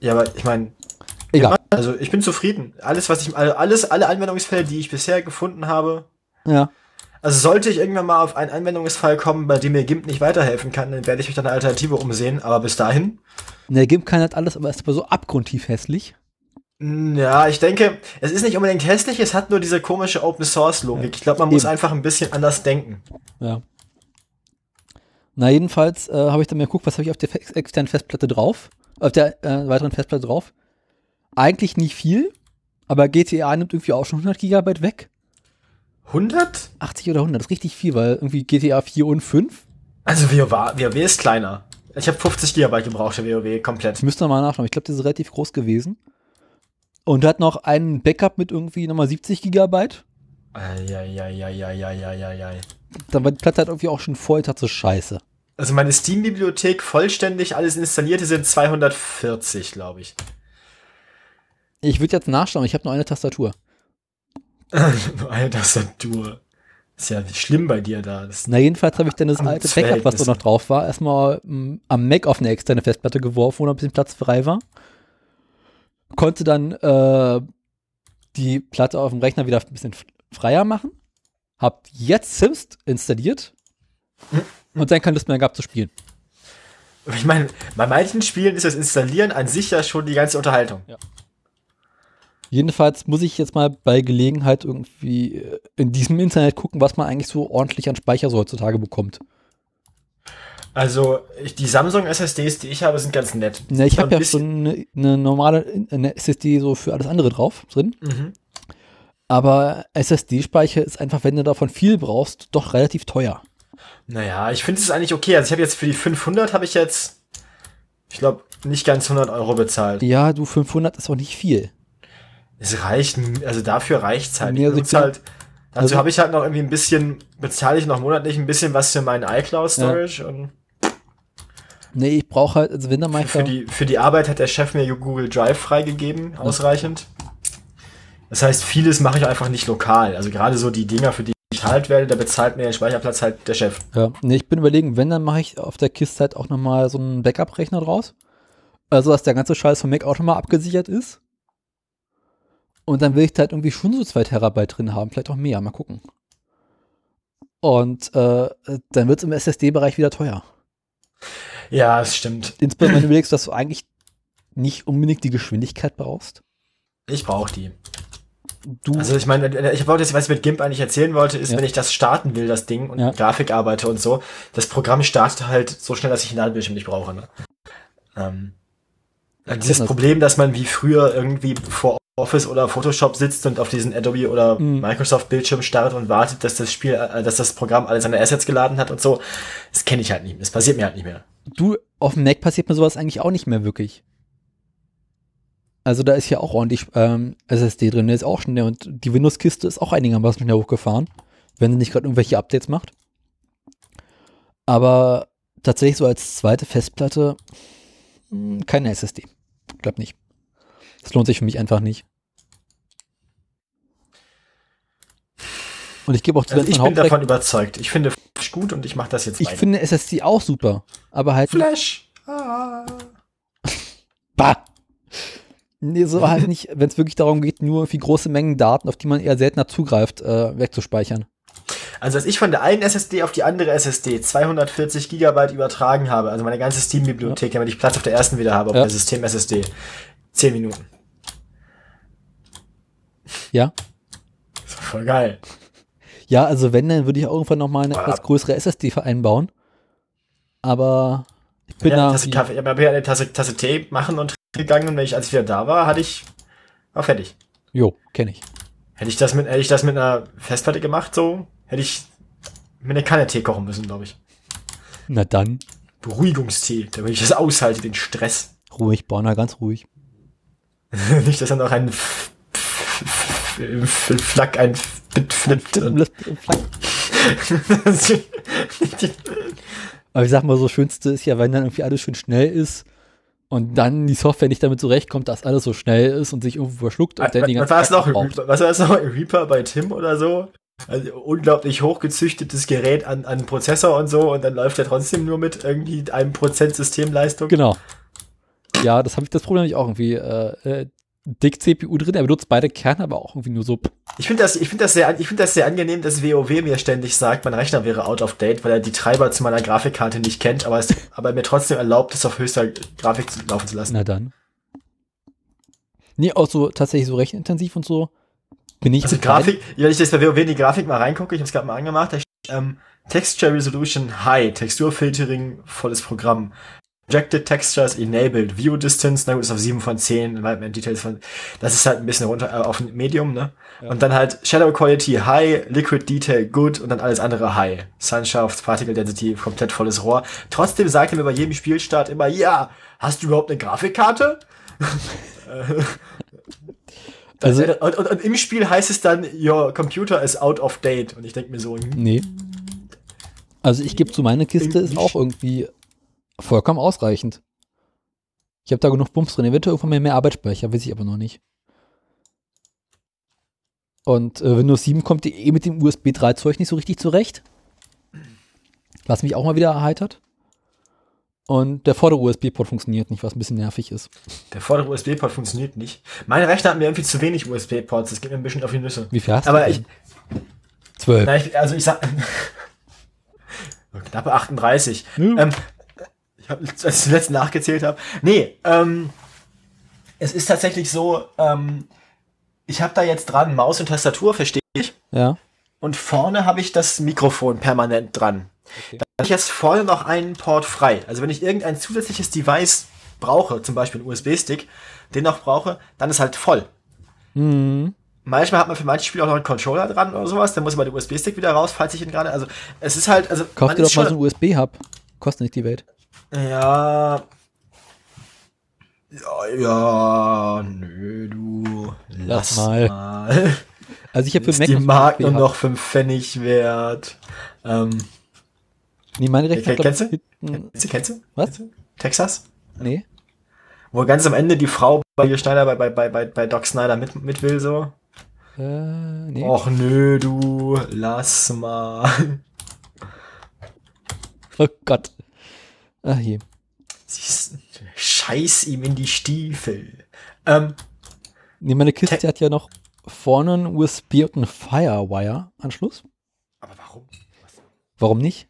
Ja, aber ich meine, Egal. also ich bin zufrieden. Alles, was ich, also alles, alle Anwendungsfälle, die ich bisher gefunden habe. Ja. Also sollte ich irgendwann mal auf einen Anwendungsfall kommen, bei dem mir GIMP nicht weiterhelfen kann, dann werde ich mich dann eine Alternative umsehen. Aber bis dahin, Ne, Gimp kann halt alles, aber ist aber so abgrundtief hässlich. mh, ja, ich denke, es ist nicht unbedingt hässlich, es hat nur diese komische Open Source Logik. Ich glaube, man muss Eben. einfach ein bisschen anders denken. Ja. Na, jedenfalls äh, habe ich dann mal geguckt, was habe ich auf der externen Festplatte drauf, auf der äh, weiteren Festplatte drauf. Eigentlich nicht viel, aber GTA nimmt irgendwie auch schon 100 Gigabyte weg. 100? 80 oder 100, das ist richtig viel, weil irgendwie GTA 4 und 5. Also WoW, WoW ist kleiner. Ich habe 50 Gigabyte gebraucht für WoW komplett. Ich müsste mal nachschauen, ich glaube, das ist relativ groß gewesen. Und hat noch einen Backup mit irgendwie nochmal 70 Gigabyte. Eieieiei. Dann war die Platte halt irgendwie auch schon voll, tatsächlich scheiße. Also meine Steam-Bibliothek vollständig, alles installierte sind 240, glaube ich. Ich würde jetzt nachschauen, ich habe nur eine Tastatur. Nur eine Tastatur. Ist ja schlimm bei dir da. Das Na, jedenfalls habe ich dann das alte Backup, was da noch drauf war, erstmal mm, am Mac auf eine externe Festplatte geworfen, wo noch ein bisschen Platz frei war. Konnte dann äh, die Platte auf dem Rechner wieder ein bisschen freier machen. Hab jetzt Sims installiert. Und dann keine Lust mehr gehabt zu spielen. ich meine, bei manchen Spielen ist das Installieren an sich ja schon die ganze Unterhaltung. Jedenfalls muss ich jetzt mal bei Gelegenheit irgendwie äh, in diesem Internet gucken, was man eigentlich so ordentlich an Speicher so heutzutage bekommt. Also, ich, die Samsung SSDs, die ich habe, sind ganz nett. Ne, ich Zwar habe ja so bisschen- eine, eine normale eine SSD so für alles andere drauf drin. Mhm. Aber SSD-Speicher ist einfach, wenn du davon viel brauchst, doch relativ teuer. Naja, ich finde es eigentlich okay. Also ich habe jetzt für die 500 habe ich jetzt, ich glaube, nicht ganz 100 Euro bezahlt. Ja, du 500 ist auch nicht viel. Es reicht, also dafür reicht's halt. Nee, also halt dazu also- habe ich halt noch irgendwie ein bisschen, bezahle ich noch monatlich ein bisschen was für meinen iCloud-Storage und Nee, ich brauche halt, also wenn dann mal für die, für die Arbeit hat der Chef mir Google Drive freigegeben, ausreichend. Das heißt, vieles mache ich einfach nicht lokal. Also gerade so die Dinger, für die ich halt werde, da bezahlt mir den Speicherplatz halt der Chef. Ja, nee, ich bin überlegen, wenn, dann mache ich auf der Kiste halt auch nochmal so einen Backup-Rechner draus. Also, dass der ganze Scheiß vom Mac auch nochmal abgesichert ist. Und dann will ich da halt irgendwie schon so 2 Terabyte drin haben, vielleicht auch mehr, mal gucken. Und äh, dann wird es im SSD-Bereich wieder teuer. Ja, das stimmt. Insbesondere wenn du überlegst, dass du eigentlich nicht unbedingt die Geschwindigkeit brauchst. Ich brauche die. Du, Also ich meine, ich wollte jetzt, was ich mit GIMP eigentlich erzählen wollte, ist, Ja. wenn ich das starten will, das Ding, und Ja. Grafik arbeite und so, das Programm startet halt so schnell, dass ich einen Ladebildschirm nicht brauche. Ne? Ähm, dieses das- Problem, dass man wie früher irgendwie vor Office oder Photoshop sitzt und auf diesen Adobe oder Mhm. Microsoft Bildschirm startet und wartet, dass das Spiel, äh, dass das Programm alle seine Assets geladen hat und so, das kenne ich halt nicht. Das passiert mir halt nicht mehr. du, auf dem Mac passiert mir sowas eigentlich auch nicht mehr wirklich. Also da ist ja auch ordentlich ähm, SSD drin, der ist auch schnell und die Windows-Kiste ist auch einigermaßen schnell hochgefahren, wenn sie nicht gerade irgendwelche Updates macht. Aber tatsächlich so als zweite Festplatte mh, keine SSD. Glaub nicht. Das lohnt sich für mich einfach nicht. Und ich gebe auch zu, Also ich bin davon überzeugt. Ich finde Flash gut und ich mache das jetzt ich weiter. finde SSD auch super, aber halt Flash. Ah. Bah! Nee, so halt nicht, wenn es wirklich darum geht, nur für große Mengen Daten, auf die man eher seltener zugreift, äh, wegzuspeichern. Also als ich von der einen SSD auf die andere SSD 240 Gigabyte übertragen habe, also meine ganze Steam-Bibliothek, damit ich Platz auf der ersten wieder habe, auf Ja. der System-SSD, 10 Minuten. Ja? Das war voll geil. Ja, also wenn, dann würde ich auch irgendwann nochmal eine etwas größere SSD vereinbauen. Aber ich bin Ja, da. ich habe mir eine Tasse, Tasse Tee machen und gegangen und wenn ich, als ich wieder da war, hatte ich, war fertig. Jo, kenne ich. Hätte ich das mit, hätte ich das mit einer Festplatte gemacht, so, hätte ich mit einer Kanne Tee kochen müssen, glaube ich. Na dann, Beruhigungstee, damit ich das aushalte, den Stress. ruhig, Borna, ganz ruhig. Nicht, dass dann noch ein Flack ein flippt. und- Aber ich sag mal, so Schönste ist ja, wenn dann irgendwie alles schön schnell ist und dann die Software nicht damit zurechtkommt, dass alles so schnell ist und sich irgendwo verschluckt und dann die was ganze noch? braucht. Was war es noch? Reaper bei Tim oder so? Also unglaublich hochgezüchtetes Gerät an, an Prozessor und so und dann läuft er trotzdem nur mit irgendwie einem Prozent Systemleistung. Genau. Ja, das habe ich das Problem hab ich auch irgendwie. Äh, äh, dick CPU drin, er benutzt beide Kerne, aber auch irgendwie nur so. Ich finde das, ich finde das sehr, ich finde das sehr angenehm, dass WoW mir ständig sagt, mein Rechner wäre out of date, weil er die Treiber zu meiner Grafikkarte nicht kennt, aber es, aber mir trotzdem erlaubt, es auf höchster Grafik zu, laufen zu lassen. Na dann. Nee, auch so tatsächlich so rechenintensiv und so. Bin ich Also Grafik, wenn ich das bei WoW in die Grafik mal reingucke, ich habe es gerade mal angemacht, da steht, ähm, Texture Resolution High, Texturfiltering, volles Programm. Projected Textures enabled, View Distance, na gut, ist auf 7 von 10, Environment Details von, das ist halt ein bisschen runter, äh, auf Medium, ne? Ja. Und dann halt Shadow Quality High, Liquid Detail Good und dann alles andere High. Sunshaft, Particle Density, komplett volles Rohr. Trotzdem sagt er mir bei jedem Spielstart immer, ja, hast du überhaupt eine Grafikkarte? Also- Also, und, und, und im Spiel heißt es dann, your computer is out of date. Und ich denke mir so, hm, Nee. Also ich gebe zu, meine Kiste ist auch irgendwie vollkommen ausreichend. Ich habe da genug Bums drin. Eventuell irgendwann mehr, mehr Arbeitsspeicher, weiß ich aber noch nicht. Und äh, Windows 7 kommt eh mit dem USB 3 Zeug nicht so richtig zurecht. Was mich auch mal wieder erheitert. Und der vordere USB-Port funktioniert nicht, was ein bisschen nervig ist. Der vordere USB-Port funktioniert nicht. Meine Rechner hat mir irgendwie zu wenig USB-Ports. Das geht mir ein bisschen auf die Nüsse. Wie viel hast Aber du? ich, Zwölf. na, ich, also ich sag, knappe 38. Ja. Ähm, ich habe, als ich zuletzt nachgezählt habe. Nee, ähm, es ist tatsächlich so, ähm, ich habe da jetzt dran Maus und Tastatur, verstehe ich. Ja. Und vorne habe ich das Mikrofon permanent dran. Okay. Da habe ich jetzt vorne noch einen Port frei. Also wenn ich irgendein zusätzliches Device brauche, zum Beispiel einen USB-Stick, den noch brauche, dann ist halt voll. Mhm. Manchmal hat man für manche Spiele auch noch einen Controller dran oder sowas, dann muss man den USB-Stick wieder raus, falls ich ihn gerade. Also es ist halt, also Kauf dir doch mal so einen USB-Hub. Kostet nicht die Welt. Ja, ja, ja, nö, du, Lass mal. mal. Also ich habe für Ist Mac die noch so einen Mark nur noch 5 Pfennig wert. Ähm, Nee, meine. Okay, kennst du? kennst du, kennst du? Was? Texas? Nee. Wo ganz am Ende die Frau bei ihr Schneider, bei, bei, bei, bei, bei Doc Snyder mit, mit will, so. Äh, nee. Och nö, du, lass mal. Oh Gott. Ach je. Siehst, scheiß ihm in die Stiefel. Ähm, Nee, meine Kiste Te- hat ja noch vorne einen USB und einen Firewire-Anschluss. aber warum? Warum nicht?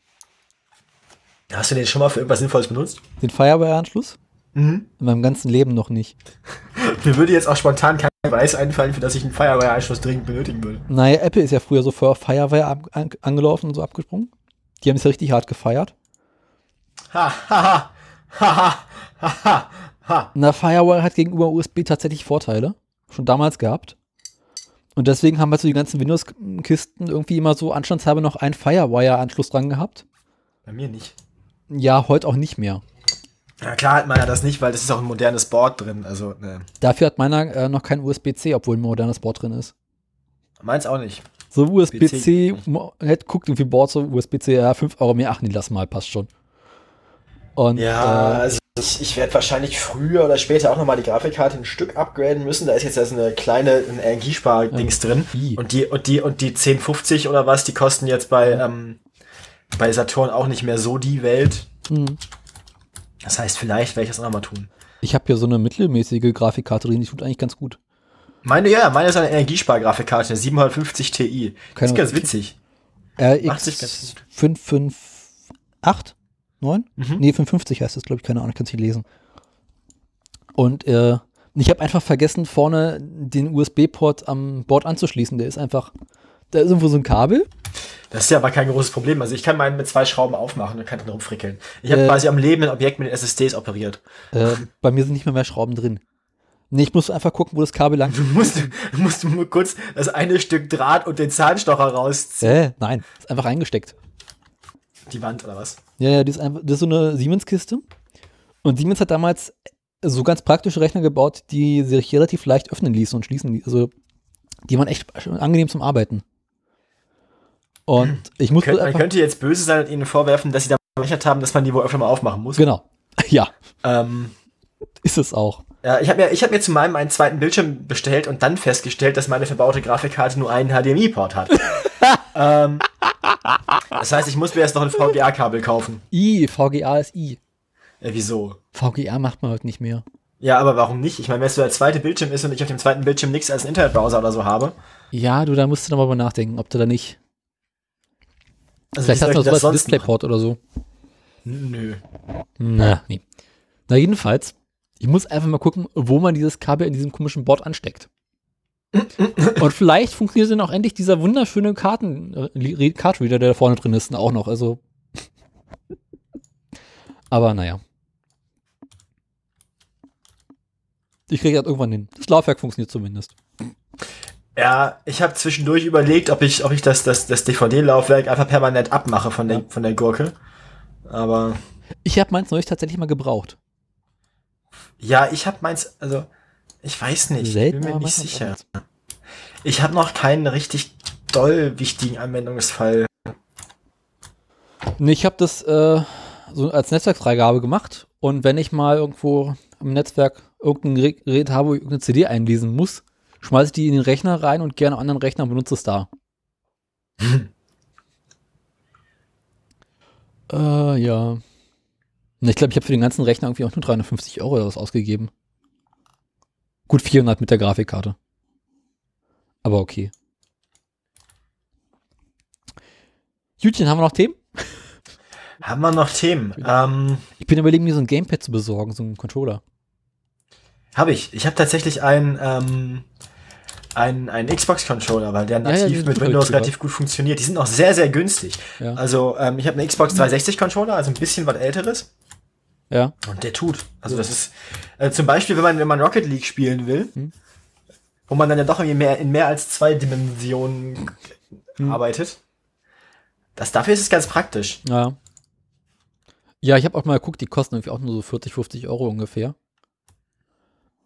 Hast du den schon mal für irgendwas Sinnvolles benutzt? Den Firewire-Anschluss? Mhm. In meinem ganzen Leben noch nicht. Mir würde jetzt auch spontan kein Beweis einfallen, für das ich einen Firewire-Anschluss dringend benötigen würde. Naja, Apple ist ja früher so für Firewire an, angelaufen und so abgesprungen. Die haben es ja richtig hart gefeiert. Ha, ha, ha, ha, ha, ha. Na, Firewire hat gegenüber USB tatsächlich Vorteile. Schon damals gehabt. Und deswegen haben halt so die ganzen Windows-Kisten irgendwie immer so anstandshalber noch einen Firewire-Anschluss dran gehabt. Bei mir nicht. Ja, heute auch nicht mehr. Ja, klar hat man ja das nicht, weil das ist auch ein modernes Board drin. Also, ne. Dafür hat meiner äh, noch kein USB-C, obwohl ein modernes Board drin ist. Meins auch nicht. So USB-C, hätte guckt irgendwie Board, so USB-C, ja, 5 Euro mehr, ach nee, lass mal, passt schon. Und Ja, äh, also ich, ich werde wahrscheinlich früher oder später auch nochmal die Grafikkarte ein Stück upgraden müssen. Da ist jetzt also eine kleine ein Energiespar-Dings drin. wie? Und die, und die, und die 1050 oder was, die kosten jetzt bei, ähm, bei Saturn auch nicht mehr so die Welt. hm. Das heißt, vielleicht werde ich das auch nochmal tun. ich habe hier so eine mittelmäßige Grafikkarte drin, die tut eigentlich ganz gut. Meine, ja, meine ist eine Energiespar-Grafikkarte, eine 750 Ti. Das Keine- ist ganz witzig. Macht sich ganz RX gut. 558? 9? Mhm. Nee, 550 heißt das, glaube ich, keine Ahnung, ich kann es nicht lesen. Und äh, ich habe einfach vergessen, vorne den USB-Port am Board anzuschließen. Der ist einfach, da ist irgendwo so ein Kabel. Das ist ja aber kein großes Problem. Also ich kann meinen mit zwei Schrauben aufmachen und kann dann rumfrickeln. Ich habe Äh. quasi am lebenden Objekt mit den SSDs operiert. Äh, bei mir sind nicht mehr mehr Schrauben drin. Nee, ich muss einfach gucken, wo das Kabel lang Du musst, du musst nur kurz das eine Stück Draht und den Zahnstocher rausziehen. Äh, nein, ist einfach eingesteckt. Die Wand oder was? Ja, ja, das ist, einfach, das ist so eine Siemens-Kiste. Und Siemens hat damals so ganz praktische Rechner gebaut, die sich relativ leicht öffnen ließen und schließen ließen. Also, die waren echt angenehm zum Arbeiten. Und ich musste Könnt, man könnte jetzt böse sein und ihnen vorwerfen, dass sie da berechnet haben, dass man die wohl öfter mal aufmachen muss. Genau. Ja, Ähm, ist es auch. ja, ich habe mir, ich hab mir zu meinem einen zweiten Bildschirm bestellt und dann festgestellt, dass meine verbaute Grafikkarte nur einen HDMI-Port hat. ähm, das heißt, ich muss mir jetzt noch ein VGA-Kabel kaufen. I, VGA ist I. Äh, wieso? VGA macht man heute nicht mehr. Ja, aber warum nicht? Ich meine, wenn es so der zweite Bildschirm ist und ich auf dem zweiten Bildschirm nichts als einen Internetbrowser oder so habe. Ja, du, da musst du noch mal drüber nachdenken, ob du da nicht. Also Vielleicht hast du noch sowas wie Displayport oder so. machen? Nö. Na, nee. Na, jedenfalls, ich muss einfach mal gucken, wo man dieses Kabel in diesem komischen Board ansteckt. Und vielleicht funktioniert dann auch endlich dieser wunderschöne Karten, äh, Cardreader, der da vorne drin ist, auch noch. Also. Aber naja. Ich kriege das irgendwann hin. Das Laufwerk funktioniert zumindest. Ja, ich habe zwischendurch überlegt, ob ich, ob ich das, das, das DVD-Laufwerk einfach permanent abmache von der, Ja. von der Gurke. Aber Ich habe meins neulich tatsächlich mal gebraucht. ja, ich habe meins, also ich weiß nicht, Selten, ich bin mir nicht sicher. Ich habe noch keinen richtig doll wichtigen Anwendungsfall. Nee, ich habe das äh, so als Netzwerkfreigabe gemacht und wenn ich mal irgendwo im Netzwerk irgendein Gerät- habe, wo ich irgendeine CD einlesen muss, schmeiße die in den Rechner rein und gerne anderen Rechner und benutze es da. äh, ja. Ich glaube, ich habe für den ganzen Rechner irgendwie auch nur 350 Euro oder was ausgegeben. Gut 400 mit der Grafikkarte. Aber okay. Jutchen, haben wir noch Themen? Haben wir noch Themen? Ähm, Ich bin überlegen, mir so ein Gamepad zu besorgen, so einen Controller. habe ich. Ich habe tatsächlich einen, ähm, einen, einen Xbox-Controller, weil der Ja, ja, nativ sind mit Windows relativ gut funktioniert. Die sind auch sehr, sehr günstig. Ja. Also ähm, ich habe einen Xbox 360-Controller, also ein bisschen was älteres. Ja. Und der tut. Also das ist äh, zum Beispiel, wenn man, wenn man Rocket League spielen will, Hm. wo man dann ja doch irgendwie mehr, in mehr als zwei Dimensionen Hm. arbeitet. Das, dafür ist es ganz praktisch. Ja. Ja, ich habe auch mal geguckt, die kosten irgendwie auch nur so 40, 50 Euro ungefähr.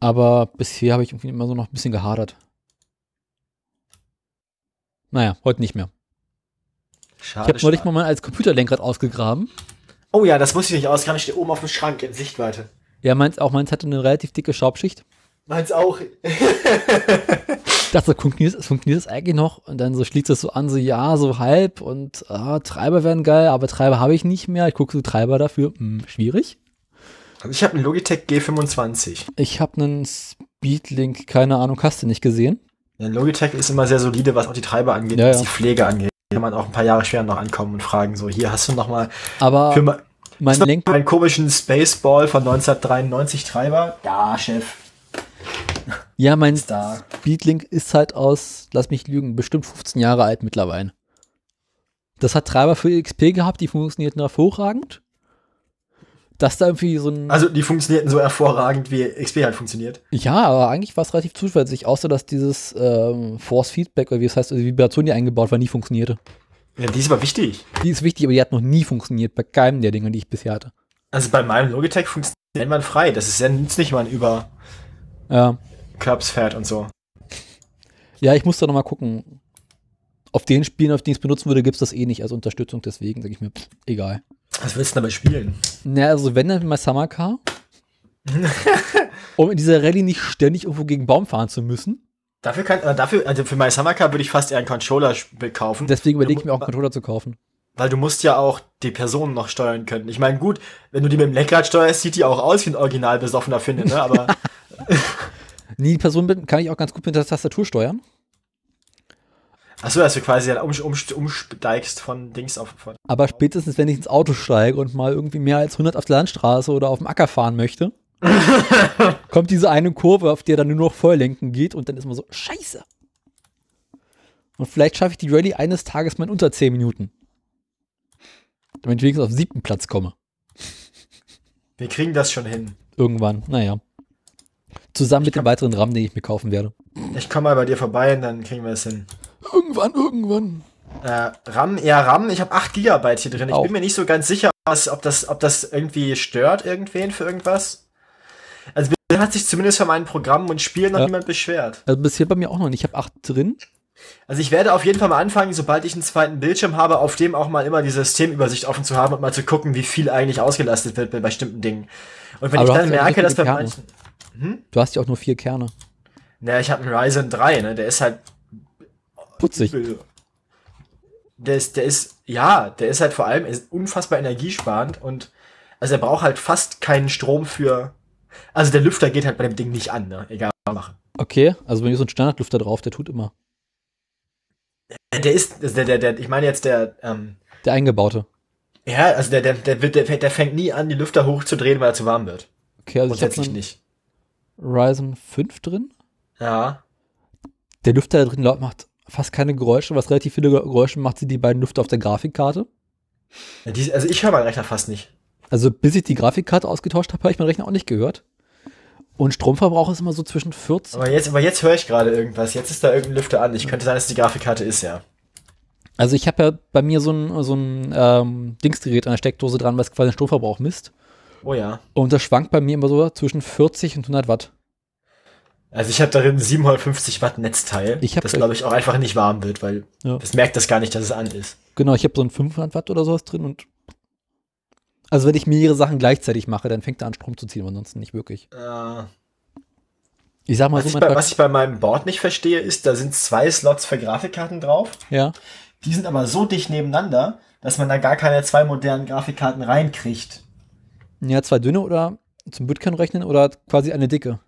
Aber bisher habe ich irgendwie immer so noch ein bisschen gehadert. Naja, heute nicht mehr. Ich Schade. habe neulich mal mein als Computerlenkrad ausgegraben. Oh ja, das muss ich nicht ausgraben. Ich stehe oben auf dem Schrank in Sichtweite. Ja, meins auch, meins hatte eine relativ dicke Schaubschicht. Meins auch. Ich dachte, funktioniert, es funktioniert eigentlich noch? Und dann so schließt es so an, so ja, so halb und ah, Treiber wären geil, aber Treiber habe ich nicht mehr. Ich gucke so Treiber dafür, hm, schwierig. Also ich habe einen Logitech G25. Ich habe einen Speedlink, keine Ahnung, hast du nicht gesehen? Ja, Logitech ist immer sehr solide, was auch die Treiber angeht, Ja, was ja. die Pflege angeht. Da kann man auch ein paar Jahre später noch ankommen und fragen, so, hier hast du noch mal Aber für ma- mein Lenk einen komischen Spaceball von 1993 Treiber? Ja, Chef. Ja, mein da. Speedlink ist halt aus, lass mich lügen, bestimmt 15 Jahre alt mittlerweile. Das hat Treiber für XP gehabt, die funktionierten hervorragend. Dass da irgendwie so ein. Also die funktionierten so hervorragend, wie XP halt funktioniert. ja, aber eigentlich war es relativ zuverlässig, außer dass dieses ähm, Force Feedback oder wie es heißt, also die Vibration, die eingebaut war, nie funktionierte. Ja, die ist aber wichtig. Die ist wichtig, aber die hat noch nie funktioniert bei keinem der Dinge, die ich bisher hatte. Also bei meinem Logitech funktioniert einwandfrei. Das ist sehr nützlich, man über Ja. Curbs fährt und so. Ja, ich muss da nochmal gucken. Auf den Spielen, auf die ich es benutzen würde, gibt es das eh nicht als Unterstützung, deswegen sage ich mir, pff, egal. Was willst du denn dabei spielen? Na, also wenn dann mal Summer Car. um in dieser Rallye nicht ständig irgendwo gegen Baum fahren zu müssen. Dafür kann, äh, dafür, also für My Summer Car würde ich fast eher einen Controller kaufen. Deswegen überlege ich mir auch einen Controller zu kaufen. Weil du musst ja auch die Personen noch steuern können. Ich meine, gut, wenn du die mit dem Lenkrad steuerst, sieht die auch aus wie ein original besoffener Finde, ne? Aber Nee, die Person kann ich auch ganz gut mit der Tastatur steuern. Achso, dass du quasi dann um, um, umsteigst von Dings auf von. Aber spätestens, wenn ich ins Auto steige und mal irgendwie mehr als 100 auf der Landstraße oder auf dem Acker fahren möchte, kommt diese eine Kurve, auf der dann nur noch Volllenken geht und dann ist man so, scheiße. Und vielleicht schaffe ich die Rallye eines Tages mal in unter 10 Minuten. Damit ich wenigstens auf den siebten Platz komme. Wir kriegen das schon hin. Irgendwann, naja. Zusammen mit dem weiteren RAM, den ich mir kaufen werde. Ich komme mal bei dir vorbei und dann kriegen wir es hin. Irgendwann, irgendwann. Äh, RAM, ja, RAM, ich habe 8 GB hier drin. Ich Auch. bin mir nicht so ganz sicher, was, ob, das, ob das irgendwie stört, irgendwen für irgendwas. Also bisher hat sich zumindest von meinen Programmen und Spielen noch Ja. niemand beschwert. Also bisher bei mir auch noch nicht. Ich habe 8 drin. Also ich werde auf jeden Fall mal anfangen, sobald ich einen zweiten Bildschirm habe, auf dem auch mal immer die Systemübersicht offen zu haben und mal zu gucken, wie viel eigentlich ausgelastet wird bei bestimmten Dingen. Und wenn Aber ich dann merke, dass bei viele manchen. Du hast ja auch nur vier Kerne. Naja, ich habe einen Ryzen 3, ne? Der ist halt. Putzig. Der ist, der ist, ja, der ist halt vor allem ist unfassbar energiesparend und also er braucht halt fast keinen Strom für. Also der Lüfter geht halt bei dem Ding nicht an, ne? Egal was machen. Okay, also wenn ich so einen Standardlüfter drauf, der tut immer. Der ist, der, der, der, ich meine jetzt der, ähm, Der eingebaute. ja, also der, der, der, wird, der, der fängt nie an, die Lüfter hochzudrehen, weil er zu warm wird. Okay, also ich Grundsätzlich einen nicht. Ryzen 5 drin. Ja. Der Lüfter da drin laut macht fast keine Geräusche. Was relativ viele Geräusche macht, sind die beiden Lüfter auf der Grafikkarte. ja die, also ich höre meinen Rechner fast nicht. Also bis ich die Grafikkarte ausgetauscht habe, habe ich meinen Rechner auch nicht gehört. Und Stromverbrauch ist immer so zwischen 40. Aber jetzt, aber jetzt höre ich gerade irgendwas. Jetzt ist da irgendein Lüfter an. Ich könnte sein, dass es die Grafikkarte ist, ja. Also ich habe ja bei mir so ein, so ein ähm, Dingsgerät an der Steckdose dran, was quasi den Stromverbrauch misst. Oh ja. Und das schwankt bei mir immer so zwischen 40 und 100 Watt. Also ich habe darin 750 Watt Netzteil, Ich hab- das glaube ich auch einfach nicht warm wird, weil Ja. das merkt das gar nicht, dass es an ist. Genau, ich habe so ein 500 Watt oder sowas drin und also wenn ich mehrere Sachen gleichzeitig mache, dann fängt er an Strom zu ziehen, aber ansonsten nicht wirklich. Äh, Ich sag mal Was so, ich, bei, was ich bei meinem Board nicht verstehe, ist, da sind zwei Slots für Grafikkarten drauf. ja. Die sind aber so dicht nebeneinander, dass man da gar keine zwei modernen Grafikkarten reinkriegt. Ja, zwei dünne oder zum Bootcamp rechnen oder quasi eine dicke.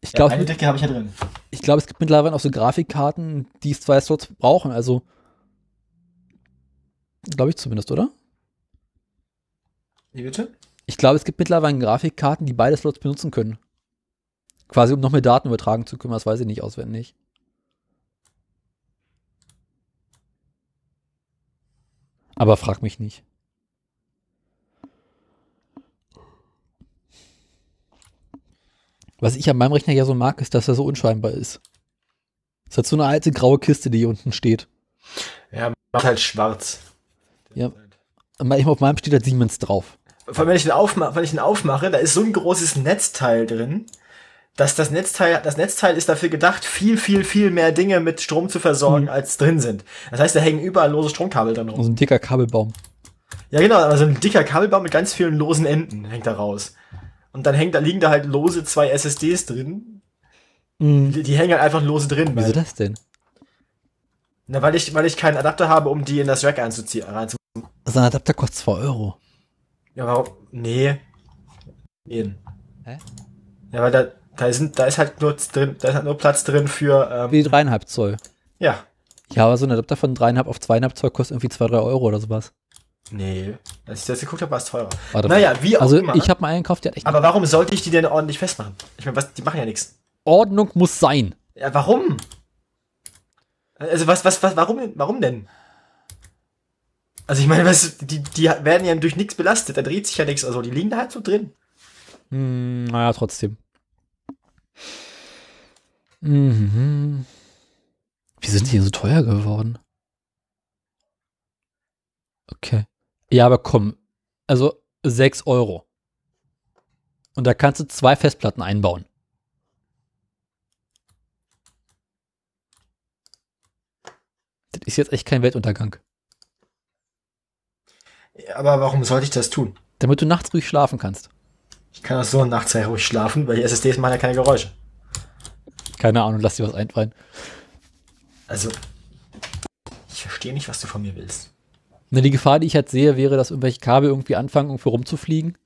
Ich Ja, glaube, eine Dicke habe ich ja drin. ich glaube, es gibt mittlerweile auch so Grafikkarten, die zwei Slots brauchen. Also, glaube ich zumindest, oder? Wie bitte? Ich glaube, es gibt mittlerweile Grafikkarten, die beide Slots benutzen können. Quasi, um noch mehr Daten übertragen zu können. Das weiß ich nicht auswendig. Aber frag mich nicht. Was ich an meinem Rechner ja so mag, ist, dass er so unscheinbar ist. Es hat so eine alte graue Kiste, die hier unten steht. Ja, macht halt schwarz. Ja. Manchmal auf meinem steht halt Siemens drauf. Vor allem, wenn ich den aufmache, wenn ich den aufmache, da ist so ein großes Netzteil drin, dass das Netzteil, das Netzteil ist dafür gedacht, viel, viel, viel mehr Dinge mit Strom zu versorgen, Mhm. als drin sind. Das heißt, da hängen überall lose Stromkabel dran rum. So ein dicker Kabelbaum. Ja, genau, aber so ein dicker Kabelbaum mit ganz vielen losen Enden hängt da raus. Und dann hängt, da liegen da halt lose zwei SSDs drin. Die, die hängen halt einfach lose drin. Wieso das denn? na, weil ich, weil ich keinen Adapter habe, um die in das Rack einzuziehen. Reinzu So ein Adapter kostet 2 Euro. ja, warum? Nee. Nee. Hä? Ja, weil da, da sind, da ist halt nur drin, da ist halt nur Platz drin für, ähm, Wie 3,5 Zoll. ja. Ja, aber so ein Adapter von 3,5 auf 2,5 Zoll kostet irgendwie 2, 3 Euro oder sowas. Nee. Als ich das geguckt habe, war es teurer. Warte Naja, wie auch Also immer. ich habe mal einen gekauft, der hat echt aber warum sollte ich die denn ordentlich festmachen? Ich meine, was, die machen ja nichts. Ordnung muss sein. Ja, warum? Also was, was, was, warum, denn- warum denn? Also ich meine, was, die, die werden ja durch nichts belastet, da dreht sich ja nichts, also die liegen da halt so drin. Hm, naja, trotzdem. Mhm. Wie sind die denn so teuer geworden? Okay. Ja, aber komm. Also 6 Euro. Und da kannst du zwei Festplatten einbauen. Das ist jetzt echt kein Weltuntergang. Aber warum sollte ich das tun? Damit du nachts ruhig schlafen kannst. Ich kann auch so nachts sehr ruhig schlafen, weil die SSDs machen ja keine Geräusche. Keine Ahnung, lass dir was einfallen. Also, ich verstehe nicht, was du von mir willst. Ne, die Gefahr, die ich halt sehe, wäre, dass irgendwelche Kabel irgendwie anfangen, irgendwo rumzufliegen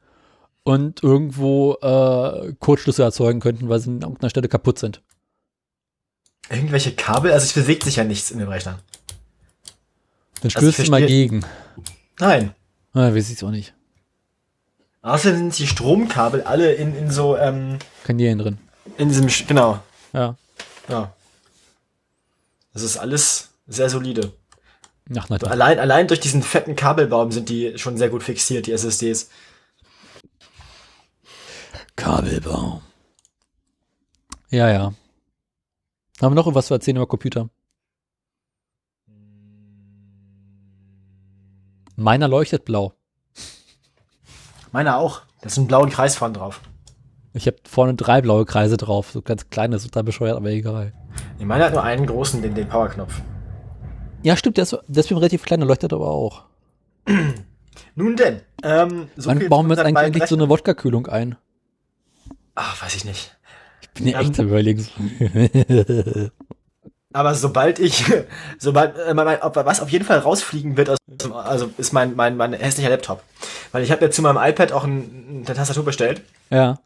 und irgendwo äh, Kurzschlüsse erzeugen könnten, weil sie an irgendeiner Stelle kaputt sind. Irgendwelche Kabel, also es bewegt sich ja nichts in dem Rechner. Dann Also stößt du mal gegen. Nein. Ah, weiß ich auch nicht. Außerdem sind die Stromkabel alle in, in so, ähm, Kanälen drin. in diesem, genau, Ja. ja. Das ist alles sehr solide. Ach, na, dann. Allein, allein durch diesen fetten Kabelbaum sind die schon sehr gut fixiert, die SSDs. Kabelbaum. Ja, ja. Haben wir noch was zu erzählen über Computer? Meiner leuchtet blau. Meiner auch. Da ist ein blauen Kreis vorne drauf. Ich habe vorne drei blaue Kreise drauf. So ganz kleine, total bescheuert, aber egal. Nee, meiner hat nur einen großen, den, den Powerknopf. Ja, stimmt, der ist, ist relativ klein, der leuchtet aber auch. Nun denn, ähm, so Wann bauen wir jetzt unseren eigentlich endlich so eine Wodka-Kühlung ein? Ach, weiß ich nicht. Ich bin ja Ähm, echt überlegen. Aber sobald ich, sobald, äh, mein, was auf jeden Fall rausfliegen wird, aus, also ist mein, mein, mein hässlicher Laptop. Weil ich habe ja zu meinem iPad auch ein, eine Tastatur bestellt. ja.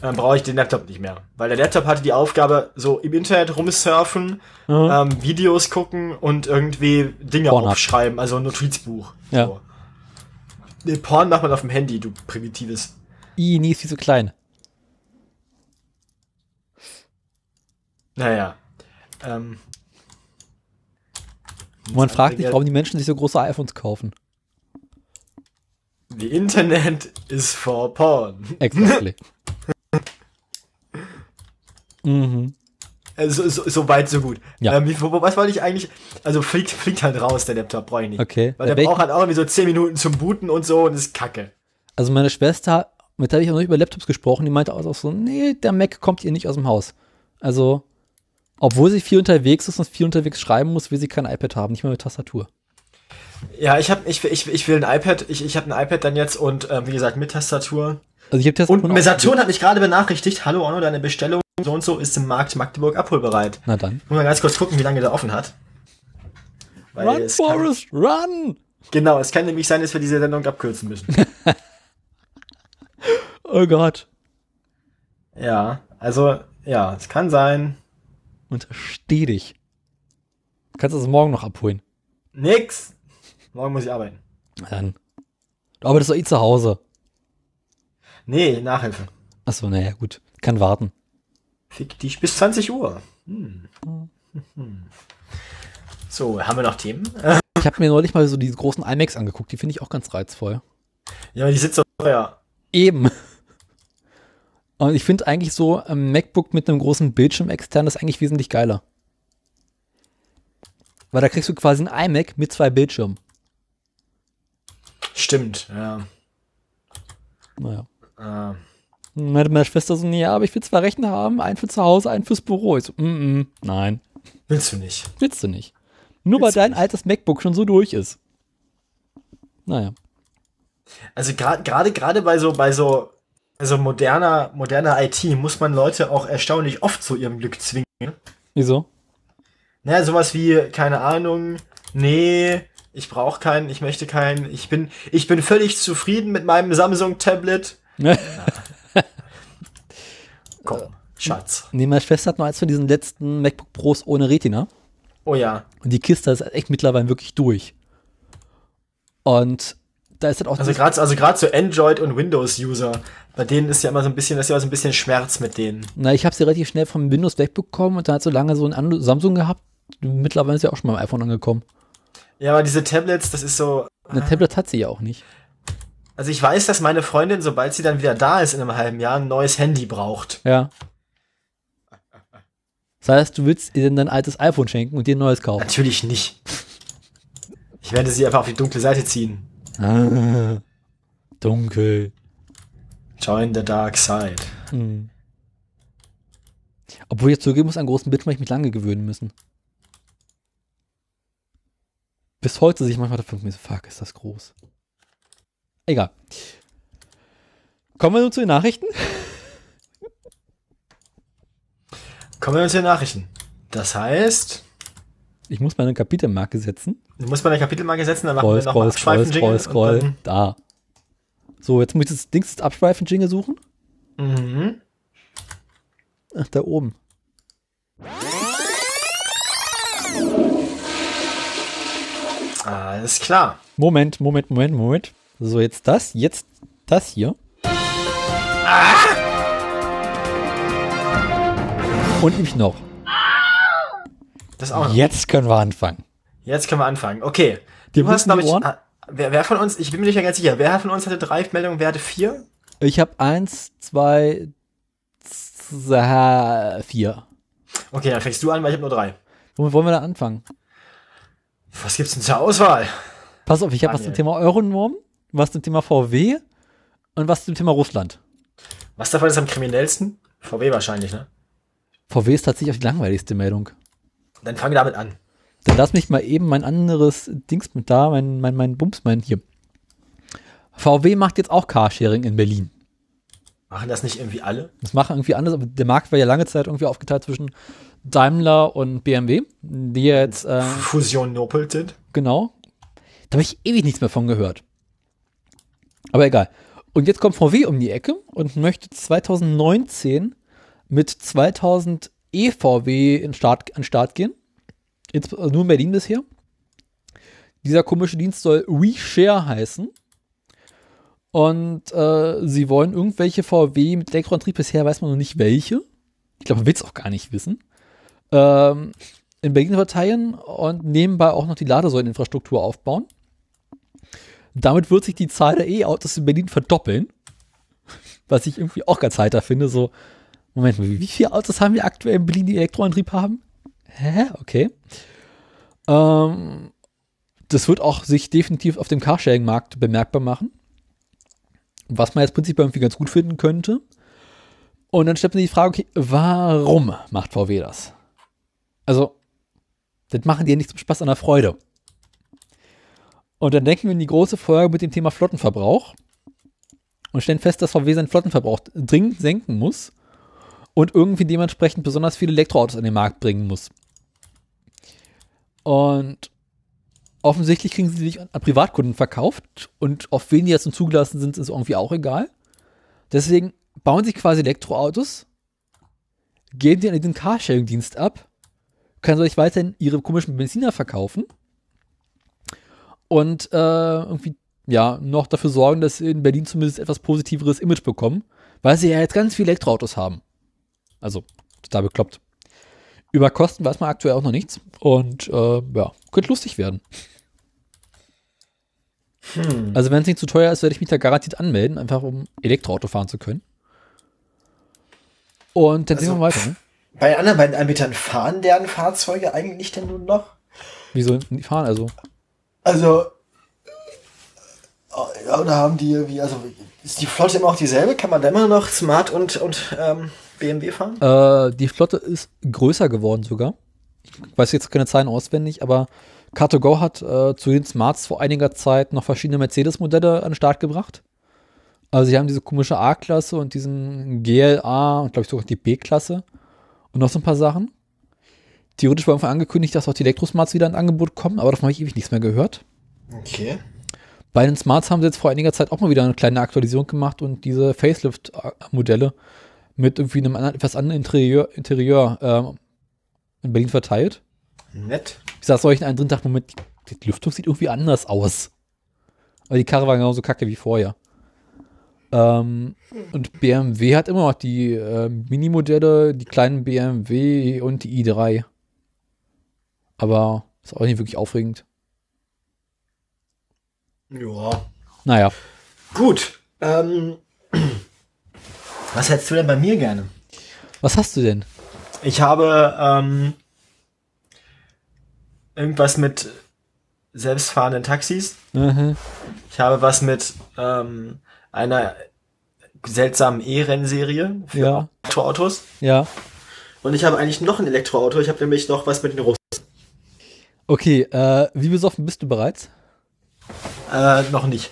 Dann brauche ich den Laptop nicht mehr. Weil der Laptop hatte die Aufgabe, so im Internet rumsurfen, Mhm. ähm, Videos gucken und irgendwie Dinge Pornhub. aufschreiben, also ein Notizbuch. Ja. So. Nee, Porn macht man auf dem Handy, du primitives. I, nie ist die so klein. Naja. Ähm, man fragt sich, warum die Menschen sich so große iPhones kaufen. The Internet is for porn. Exactly. mhm. Also, so, so weit, so gut. Ja. Ähm, was wollte ich eigentlich? Also fliegt, fliegt halt raus, der Laptop, brauche ich nicht. Okay. Weil der braucht halt auch irgendwie so 10 Minuten zum Booten und so und das ist kacke. Also meine Schwester, mit der habe ich auch noch über Laptops gesprochen, die meinte auch so, nee, der Mac kommt ihr nicht aus dem Haus. Also, obwohl sie viel unterwegs ist und viel unterwegs schreiben muss, will sie kein iPad haben, nicht mal mit Tastatur. Ja, ich habe ich, ich, ich will ein iPad, ich, ich habe ein iPad dann jetzt und ähm, wie gesagt mit Tastatur. Also ich hab das Und Saturn hat mich gerade benachrichtigt, hallo Onno, deine Bestellung so und so ist im Markt Magdeburg abholbereit. Na dann. Muss mal ganz kurz gucken, wie lange der offen hat. Weil Run, es Forrest, run! genau, es kann nämlich sein, dass wir diese Sendung abkürzen müssen. Oh Gott. ja, also, ja, es kann sein. Untersteh dich. Du kannst das morgen noch abholen. Nix. Morgen muss ich arbeiten. Dann. Du arbeitest doch eh zu Hause. Nee, Nachhilfe. Achso, naja, gut. Kann warten. Fick dich bis 20 Uhr. Hm. So, haben wir noch Themen? Ich habe mir neulich mal so diese großen iMacs angeguckt. Die finde ich auch ganz reizvoll. Ja, aber die sind so teuer. Eben. Und ich finde eigentlich so ein MacBook mit einem großen Bildschirm extern ist eigentlich wesentlich geiler. Weil da kriegst du quasi ein iMac mit zwei Bildschirmen. Stimmt, ja. Naja. Äh, Meine, meine Schwester so, ja, aber ich will zwei Rechner haben, einen für zu Hause, einen fürs Büro. Ich so, mm, mm, nein, willst du nicht? willst du nicht. Nur weil dein altes MacBook schon so durch ist. Naja. Also gerade gerade gerade bei so bei so also moderner moderner IT muss man Leute auch erstaunlich oft zu ihrem Glück zwingen. Wieso? Naja, sowas wie keine Ahnung, nee, ich brauche keinen, ich möchte keinen, ich bin ich bin völlig zufrieden mit meinem Samsung Tablet. Komm, Schatz. nee, meine Schwester hat noch eins von diesen letzten MacBook Pros ohne Retina. Oh ja. Und die Kiste ist echt mittlerweile wirklich durch. Und da ist dann auch Also gerade also gerade so Android und Windows User, bei denen ist ja immer so ein bisschen das ist ja so ein bisschen Schmerz mit denen. Na, ich habe sie relativ schnell vom Windows wegbekommen und dann hat so lange so ein Ando- Samsung gehabt. Mittlerweile ist ja auch schon beim iPhone angekommen. Ja, aber diese Tablets, das ist so Eine Tablet hat sie ja auch nicht. Also ich weiß, dass meine Freundin, sobald sie dann wieder da ist in einem halben Jahr, ein neues Handy braucht. Ja. Das heißt, du willst ihr denn dein altes iPhone schenken und dir ein neues kaufen. Natürlich nicht. Ich werde sie einfach auf die dunkle Seite ziehen. Ah, dunkel. Join the dark side. Hm. Obwohl ich jetzt zugeben muss, an großen Bildschirm hab ich mich lange gewöhnen müssen. Bis heute sich manchmal dafür mir so, fuck, ist das groß. Egal. Kommen wir nun zu den Nachrichten. Kommen wir zu den Nachrichten. Das heißt, Ich muss meine Kapitelmarke setzen. du musst bei der Kapitelmarke setzen, dann machen Scroll, wir nochmal scroll, scroll, scroll, scroll. und Da. So, jetzt muss ich das Dings Abschweifen-Jingle suchen. Mhm. Ach, da oben. Alles klar. Moment, Moment, Moment, Moment. So, jetzt das, jetzt das hier. Und nämlich noch. Das auch noch. Jetzt können wir anfangen. Jetzt können wir anfangen. Okay. Dir Du hast, glaube die ich, ah, wer, wer von uns, ich bin mir nicht mehr ganz sicher, wer von uns hatte drei Meldungen, wer hatte vier? Ich habe eins, zwei, vier. Okay, dann fängst du an, weil ich habe nur drei. Womit wollen wir da anfangen? Was gibt's denn zur Auswahl? Pass auf, ich habe was zum. Thema Euronorm, was zum Thema VW und was zum Thema Russland. Was davon ist am kriminellsten? VW wahrscheinlich, ne? VW ist tatsächlich auch die langweiligste Meldung. Dann fangen wir damit an. Dann lass mich mal eben mein anderes Dings mit da, mein, mein, mein Bums, mein hier. VW macht jetzt auch Carsharing in Berlin. Machen das nicht irgendwie alle? Das machen irgendwie anders, aber der Markt war ja lange Zeit irgendwie aufgeteilt zwischen Daimler und BMW, die ja jetzt, äh, Fusion nopelt sind? genau. Da habe ich ewig nichts mehr von gehört. Aber egal. Und jetzt kommt VW um die Ecke und möchte 2019 mit 2000 EVW in Start, an Start gehen. Ins, also nur in Berlin bisher. Dieser komische Dienst soll WeShare heißen. Und äh, sie wollen irgendwelche VW mit Elektroantrieb, bisher weiß man noch nicht welche. Ich glaube, man will es auch gar nicht wissen. Ähm, in Berlin verteilen und nebenbei auch noch die Ladesäuleninfrastruktur aufbauen. Damit wird sich die Zahl der E-Autos in Berlin verdoppeln. Was ich irgendwie auch ganz heiter finde. So, Moment, wie viele Autos haben wir aktuell in Berlin, die Elektroantrieb haben? Hä? Okay. Ähm, das wird auch sich definitiv auf dem Carsharing-Markt bemerkbar machen. Was man jetzt prinzipiell irgendwie ganz gut finden könnte. Und dann stellt man sich die Frage, okay, warum macht VW das? Also, das machen die ja nicht zum Spaß an der Freude. Und dann denken wir in die große Folge mit dem Thema Flottenverbrauch. und stellen fest, dass VW seinen Flottenverbrauch dringend senken muss und irgendwie dementsprechend besonders viele Elektroautos an den Markt bringen muss. Und offensichtlich kriegen sie sich an Privatkunden verkauft und auf wen die jetzt zugelassen sind, ist irgendwie auch egal. Deswegen bauen sie quasi Elektroautos, geben die an diesen Carsharing-Dienst ab, können sich weiterhin ihre komischen Benziner verkaufen und äh, irgendwie ja noch dafür sorgen, dass sie in Berlin zumindest etwas positiveres Image bekommen, weil sie ja jetzt ganz viele Elektroautos haben. Also total bekloppt. Über Kosten weiß man aktuell auch noch nichts und äh, ja, könnte lustig werden. Hm. Also wenn es nicht zu teuer ist, werde ich mich da garantiert anmelden, einfach um Elektroauto fahren zu können. Und dann also, sehen wir weiter. Ne? Bei anderen beiden Anbietern fahren deren Fahrzeuge eigentlich denn nun noch? Wieso die fahren also? Also oder haben die irgendwie, also ist die Flotte immer auch dieselbe? Kann man da immer noch Smart und, und ähm, BMW fahren? Äh, die Flotte ist größer geworden sogar. Ich weiß jetzt keine Zahlen auswendig, aber Car2Go hat äh, zu den Smarts vor einiger Zeit noch verschiedene Mercedes-Modelle an den Start gebracht. Also sie haben diese komische A-Klasse und diesen GLA und glaube ich sogar die B-Klasse und noch so ein paar Sachen. Theoretisch war einfach angekündigt, dass auch die Elektrosmarts wieder in Angebot kommen, aber davon habe ich ewig nichts mehr gehört. Okay. Bei den Smarts haben sie jetzt vor einiger Zeit auch mal wieder eine kleine Aktualisierung gemacht und diese Facelift-Modelle mit irgendwie einem etwas anderen Interieur, Interieur ähm, in Berlin verteilt. Nett. Ich saß euch in einem drin dachte, Moment, die, die Lüftung sieht irgendwie anders aus. Aber die Karre war genauso kacke wie vorher. Ähm, und BMW hat immer noch die äh, Minimodelle, die kleinen BMW und die i3. Aber ist auch nicht wirklich aufregend. Ja. Naja. Gut. Ähm, was hättest du denn bei mir gerne? Was hast du denn? Ich habe ähm, irgendwas mit selbstfahrenden Taxis. Mhm. Ich habe was mit ähm, einer seltsamen E-Rennserie für ja. Elektroautos. Ja. Und ich habe eigentlich noch ein Elektroauto. Ich habe nämlich noch was mit den Russen. Okay, äh, wie besoffen bist du bereits? Äh, noch nicht.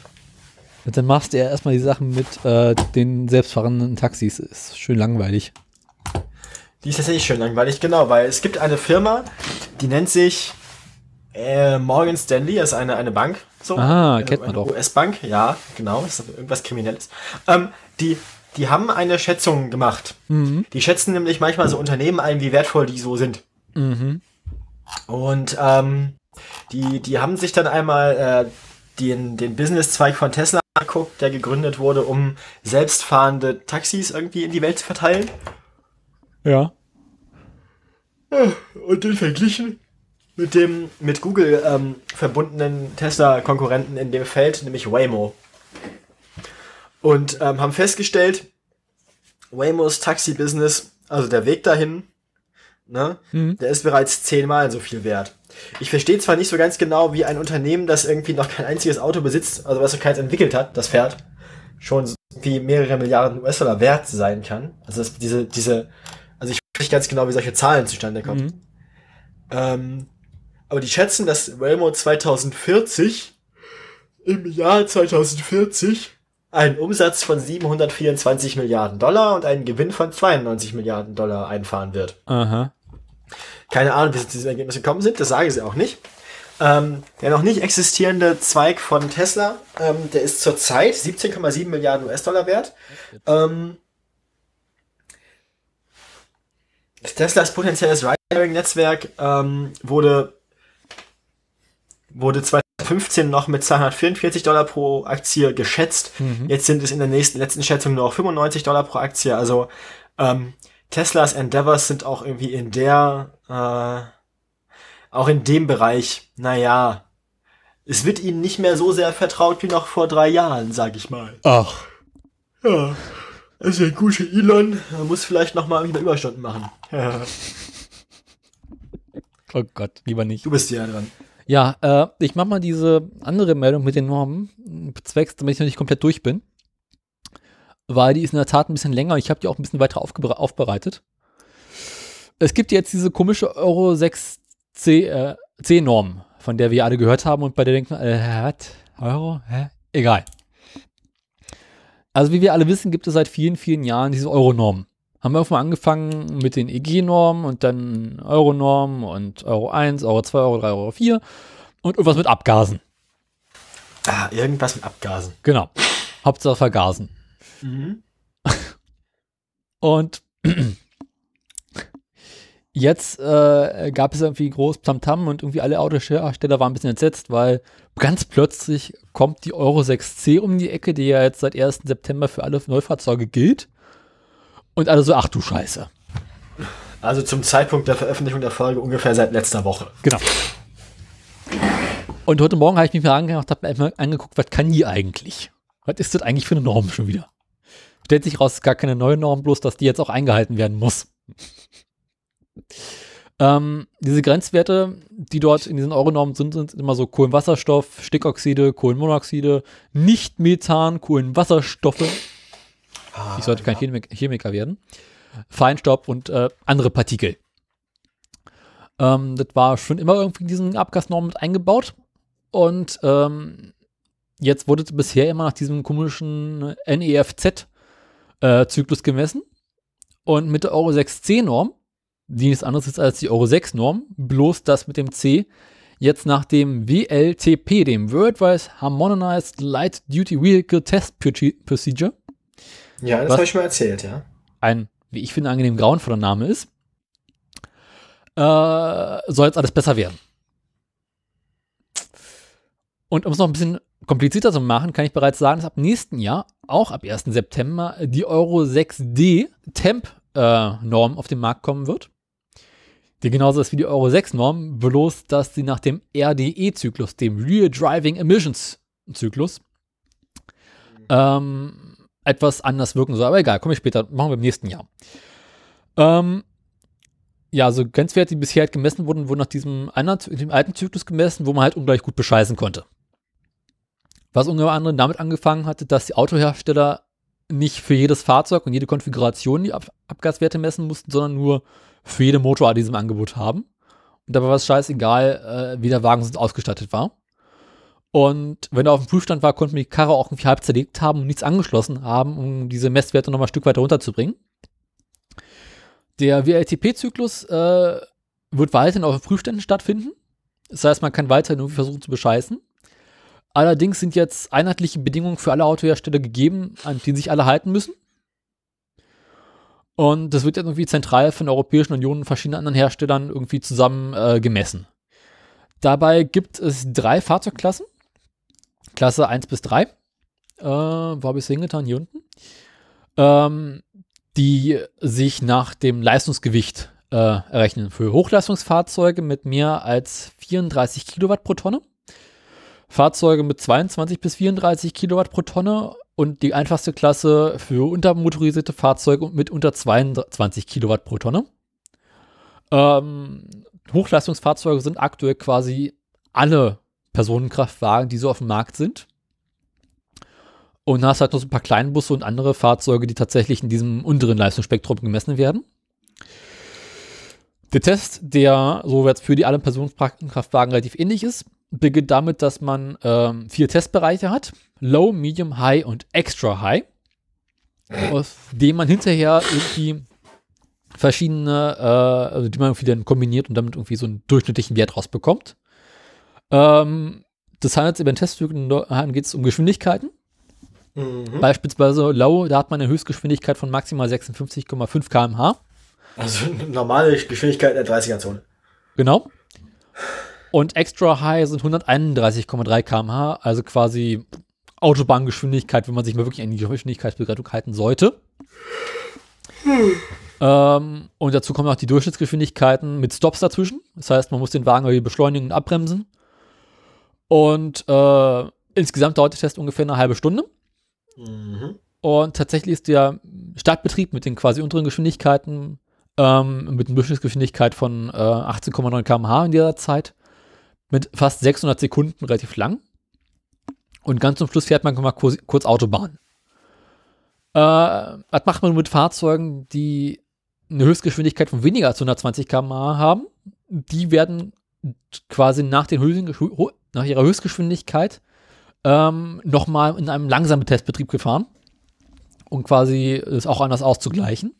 Und dann machst du ja erstmal die Sachen mit äh, den selbstfahrenden Taxis. Ist schön langweilig. Die ist tatsächlich schön langweilig, genau, weil es gibt eine Firma, die nennt sich äh, Morgan Stanley, das ist eine, eine Bank. So, ah, kennt man doch. US-Bank, ja, genau, ist irgendwas Kriminelles. Ähm, die, die haben eine Schätzung gemacht. Mhm. Die schätzen nämlich manchmal so Unternehmen ein, wie wertvoll die so sind. Mhm. Und ähm, die, die haben sich dann einmal äh, den, den Business-Zweig von Tesla angeguckt, der gegründet wurde, um selbstfahrende Taxis irgendwie in die Welt zu verteilen. Ja. Und den verglichen mit dem mit Google ähm, verbundenen Tesla-Konkurrenten in dem Feld, nämlich Waymo. Und ähm, haben festgestellt, Waymos Taxi-Business, also der Weg dahin, ne, mhm. der ist bereits zehnmal so viel wert. Ich verstehe zwar nicht so ganz genau, wie ein Unternehmen, das irgendwie noch kein einziges Auto besitzt, also was noch keins entwickelt hat, das fährt, schon wie mehrere Milliarden US-Dollar wert sein kann. Also das, diese, diese, also ich weiß nicht ganz genau, wie solche Zahlen zustande kommen. Mhm. Ähm, aber die schätzen, dass Waymo 2040 im Jahr 2040 einen Umsatz von 724 Milliarden Dollar und einen Gewinn von 92 Milliarden Dollar einfahren wird. Aha. Keine Ahnung, wie sie zu diesem Ergebnis gekommen sind, das sage ich sie auch nicht. Ähm, der noch nicht existierende Zweig von Tesla, ähm, der ist zurzeit 17,7 Milliarden US-Dollar wert. Ähm, Teslas potenzielles Riding-Netzwerk ähm, wurde, wurde 2015 noch mit 244 Dollar pro Aktie geschätzt. Mhm. Jetzt sind es in der nächsten letzten Schätzung nur noch 95 Dollar pro Aktie. Also ähm, Teslas Endeavors sind auch irgendwie in der, äh, auch in dem Bereich, naja, es wird ihnen nicht mehr so sehr vertraut wie noch vor drei Jahren, sag ich mal. Ach. Ja. Also der gute Elon muss vielleicht noch mal wieder Überstunden machen. Ja. oh Gott, lieber nicht. Du bist ja dran. Ja, äh, ich mach mal diese andere Meldung mit den Normen, zwecks, damit ich noch nicht komplett durch bin weil die ist in der Tat ein bisschen länger. Ich habe die auch ein bisschen weiter aufbereitet. Es gibt jetzt diese komische Euro 6 C, äh, C-Norm, von der wir alle gehört haben und bei der denken, äh, was? Euro? Hä? Egal. Also wie wir alle wissen, gibt es seit vielen, vielen Jahren diese Euronormen. Haben wir irgendwann angefangen mit den EG-Normen und dann Euronormen und Euro 1, Euro 2, Euro 3, Euro 4 und irgendwas mit Abgasen. Ah, irgendwas mit Abgasen. Genau. Hauptsache vergasen. Mhm. Und jetzt äh, gab es irgendwie groß Tamtam und irgendwie alle Autohersteller waren ein bisschen entsetzt, weil ganz plötzlich kommt die Euro 6C um die Ecke, die ja jetzt seit 1. September für alle Neufahrzeuge gilt. Und alle so, ach du Scheiße. Also zum Zeitpunkt der Veröffentlichung der Folge ungefähr seit letzter Woche. Genau. Und heute Morgen habe ich mich mal habe mir angeguckt, was kann die eigentlich? Was ist das eigentlich für eine Norm schon wieder? Stellt sich raus, es ist gar keine neue Norm, bloß dass die jetzt auch eingehalten werden muss. ähm, diese Grenzwerte, die dort in diesen Euronormen sind, sind immer so Kohlenwasserstoff, Stickoxide, Kohlenmonoxide, nicht Methan, Kohlenwasserstoffe. ich sollte kein Chemik Chemiker werden. Feinstaub und äh, andere Partikel. Ähm, das war schon immer irgendwie in diesen Abgasnormen mit eingebaut. Und ähm, jetzt wurde bisher immer nach diesem komischen NEFZ-Zyklus äh, gemessen. Und mit der Euro 6C-Norm, die nichts anderes ist als die Euro 6-Norm, bloß das mit dem C, jetzt nach dem WLTP, dem Worldwide Harmonized Light Duty Vehicle Test Procedure. Ja, das habe ich mal erzählt, ja. Ein, wie ich finde, angenehm grauenvoller Name ist, äh, soll jetzt alles besser werden. Und um es noch ein bisschen komplizierter zu machen, kann ich bereits sagen, dass ab nächsten Jahr, auch ab 1. September, die Euro 6D Temp-Norm auf den Markt kommen wird. Die genauso ist wie die Euro 6-Norm, bloß dass sie nach dem RDE-Zyklus, dem Real Driving Emissions-Zyklus, ähm, etwas anders wirken soll. Aber egal, komme ich später, machen wir im nächsten Jahr. Ähm, ja, also Grenzwerte, die bisher halt gemessen wurden, wurden nach diesem, einer, dem alten Zyklus gemessen, wo man halt ungleich gut bescheißen konnte. Was unter anderem damit angefangen hatte, dass die Autohersteller nicht für jedes Fahrzeug und jede Konfiguration die Ab Abgaswerte messen mussten, sondern nur für jede Motorart die im Angebot haben. Und dabei war es scheißegal, äh, wie der Wagen sonst ausgestattet war. Und wenn er auf dem Prüfstand war, konnte man die Karre auch irgendwie halb zerlegt haben und nichts angeschlossen haben, um diese Messwerte nochmal ein Stück weiter runterzubringen. Der WLTP-Zyklus äh, wird weiterhin auf Prüfständen stattfinden. Das heißt, man kann weiterhin irgendwie versuchen zu bescheißen. Allerdings sind jetzt einheitliche Bedingungen für alle Autohersteller gegeben, an die sich alle halten müssen. Und das wird jetzt irgendwie zentral von der Europäischen Union und verschiedenen anderen Herstellern irgendwie zusammen äh, gemessen. Dabei gibt es drei Fahrzeugklassen. Klasse 1 bis 3. Äh, wo habe ich es hingetan? Hier unten. Ähm, die sich nach dem Leistungsgewicht äh, errechnen. Für Hochleistungsfahrzeuge mit mehr als 34 Kilowatt pro Tonne Fahrzeuge mit 22 bis 34 Kilowatt pro Tonne und die einfachste Klasse für untermotorisierte Fahrzeuge mit unter 22 Kilowatt pro Tonne. Ähm, Hochleistungsfahrzeuge sind aktuell quasi alle Personenkraftwagen, die so auf dem Markt sind. Und hast du halt noch so ein paar Kleinbusse und andere Fahrzeuge, die tatsächlich in diesem unteren Leistungsspektrum gemessen werden. Der Test, der so jetzt für die alle Personenkraftwagen relativ ähnlich ist, beginnt damit, dass man ähm, vier Testbereiche hat. Low, Medium, High und Extra High. Aus dem man hinterher irgendwie verschiedene, äh, also die man irgendwie dann kombiniert und damit irgendwie so einen durchschnittlichen Wert rausbekommt. Ähm, das handelt bei den Teststücken geht es um Geschwindigkeiten. Mhm. Beispielsweise Low, da hat man eine Höchstgeschwindigkeit von maximal 56,5 km/h. Also normale Geschwindigkeit in der 30er-Zone. Genau. Und Extra High sind 131,3 km/h, also quasi Autobahngeschwindigkeit, wenn man sich mal wirklich an die Geschwindigkeitsbegrenzung halten sollte. Hm. Ähm, und dazu kommen auch die Durchschnittsgeschwindigkeiten mit Stops dazwischen. Das heißt, man muss den Wagen irgendwie beschleunigen und abbremsen. Und äh, insgesamt dauert der Test ungefähr eine halbe Stunde. Mhm. Und tatsächlich ist der Startbetrieb mit den quasi unteren Geschwindigkeiten ähm, mit einer Durchschnittsgeschwindigkeit von äh, 18,9 km/h in dieser Zeit mit fast 600 Sekunden relativ lang. Und ganz zum Schluss fährt man mal kurz, kurz Autobahn. Äh, was macht man mit Fahrzeugen, die eine Höchstgeschwindigkeit von weniger als 120 km/h haben? Die werden quasi nach, den nach ihrer Höchstgeschwindigkeit ähm, nochmal in einem langsamen Testbetrieb gefahren. um quasi es auch anders auszugleichen.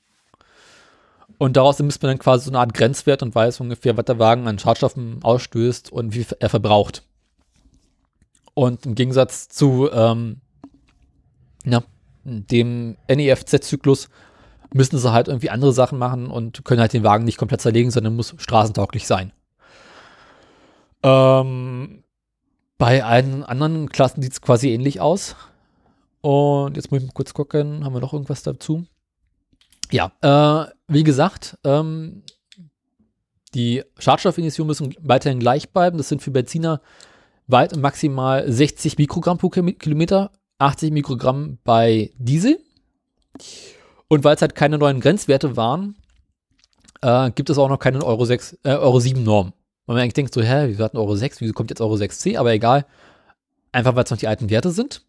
Und daraus misst man dann quasi so eine Art Grenzwert und weiß ungefähr, was der Wagen an Schadstoffen ausstößt und wie er verbraucht. Und im Gegensatz zu ähm, ja, dem NEFZ-Zyklus müssen sie halt irgendwie andere Sachen machen und können halt den Wagen nicht komplett zerlegen, sondern muss straßentauglich sein. Ähm, bei allen anderen Klassen sieht es quasi ähnlich aus. Und jetzt muss ich mal kurz gucken, haben wir noch irgendwas dazu? Ja, äh, wie gesagt, ähm, die Schadstoffemissionen müssen weiterhin gleich bleiben. Das sind für Benziner weit und maximal 60 Mikrogramm pro Kilometer, 80 Mikrogramm bei Diesel. Und weil es halt keine neuen Grenzwerte waren, äh, gibt es auch noch keine Euro 6, äh, Euro 7 Norm. Weil man eigentlich denkt so, hä, wir hatten Euro 6, wieso kommt jetzt Euro 6c? Aber egal. Einfach weil es noch die alten Werte sind.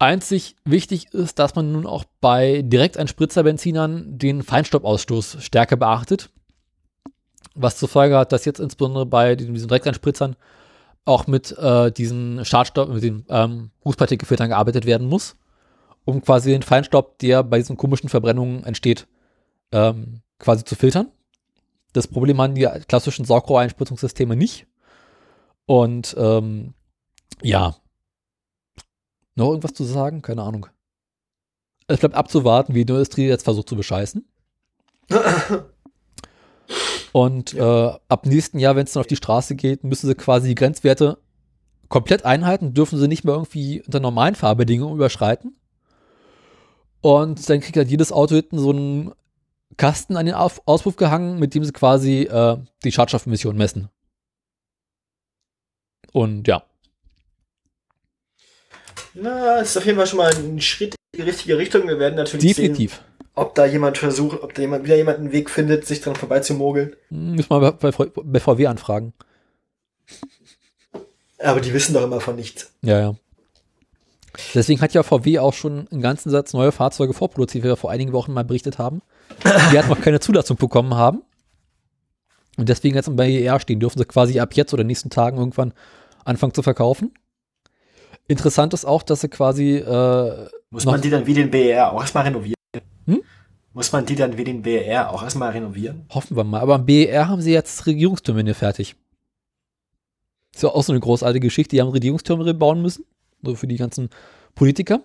Einzig wichtig ist, dass man nun auch bei Direkteinspritzer-Benzinern den Feinstaubausstoß stärker beachtet. Was zur Folge hat, dass jetzt insbesondere bei diesen Direkteinspritzern auch mit äh, diesen Schadstoff, mit den ähm, Rußpartikelfiltern gearbeitet werden muss um quasi den Feinstaub, der bei diesen komischen Verbrennungen entsteht, ähm, quasi zu filtern. Das Problem haben die klassischen Saugrohreinspritzungssysteme nicht. Und ähm, ja. Noch irgendwas zu sagen? Keine Ahnung. Es bleibt abzuwarten, wie die Industrie jetzt versucht zu bescheißen. Und ja. äh, ab nächsten Jahr, wenn es dann auf die Straße geht, müssen sie quasi die Grenzwerte komplett einhalten, dürfen sie nicht mehr irgendwie unter normalen Fahrbedingungen überschreiten. Und dann kriegt halt jedes Auto hinten so einen Kasten an den Auf Auspuff gehangen, mit dem sie quasi äh, die Schadstoffemission messen. Und ja. Na, ist auf jeden Fall schon mal ein Schritt in die richtige Richtung. Wir werden natürlich Definitiv. sehen, ob da jemand versucht, ob da jemand wieder jemand einen Weg findet, sich dran vorbeizumoggeln. Hm, müssen wir bei, bei, bei VW anfragen. Aber die wissen doch immer von nichts. Ja, ja. Deswegen hat ja VW auch schon einen ganzen Satz neue Fahrzeuge vorproduziert, wie wir vor einigen Wochen mal berichtet haben. Die hat noch keine Zulassung bekommen haben. Und deswegen jetzt bei ER stehen, dürfen sie quasi ab jetzt oder nächsten Tagen irgendwann anfangen zu verkaufen. Interessant ist auch, dass sie quasi. Äh, Muss man die dann wie den BER auch erstmal renovieren? Hm? Muss man die dann wie den BER auch erstmal renovieren? Hoffen wir mal. Aber am BER haben sie jetzt Regierungstermine fertig. Ist ja auch so eine großartige Geschichte. Die haben Regierungstermine bauen müssen so für die ganzen Politiker.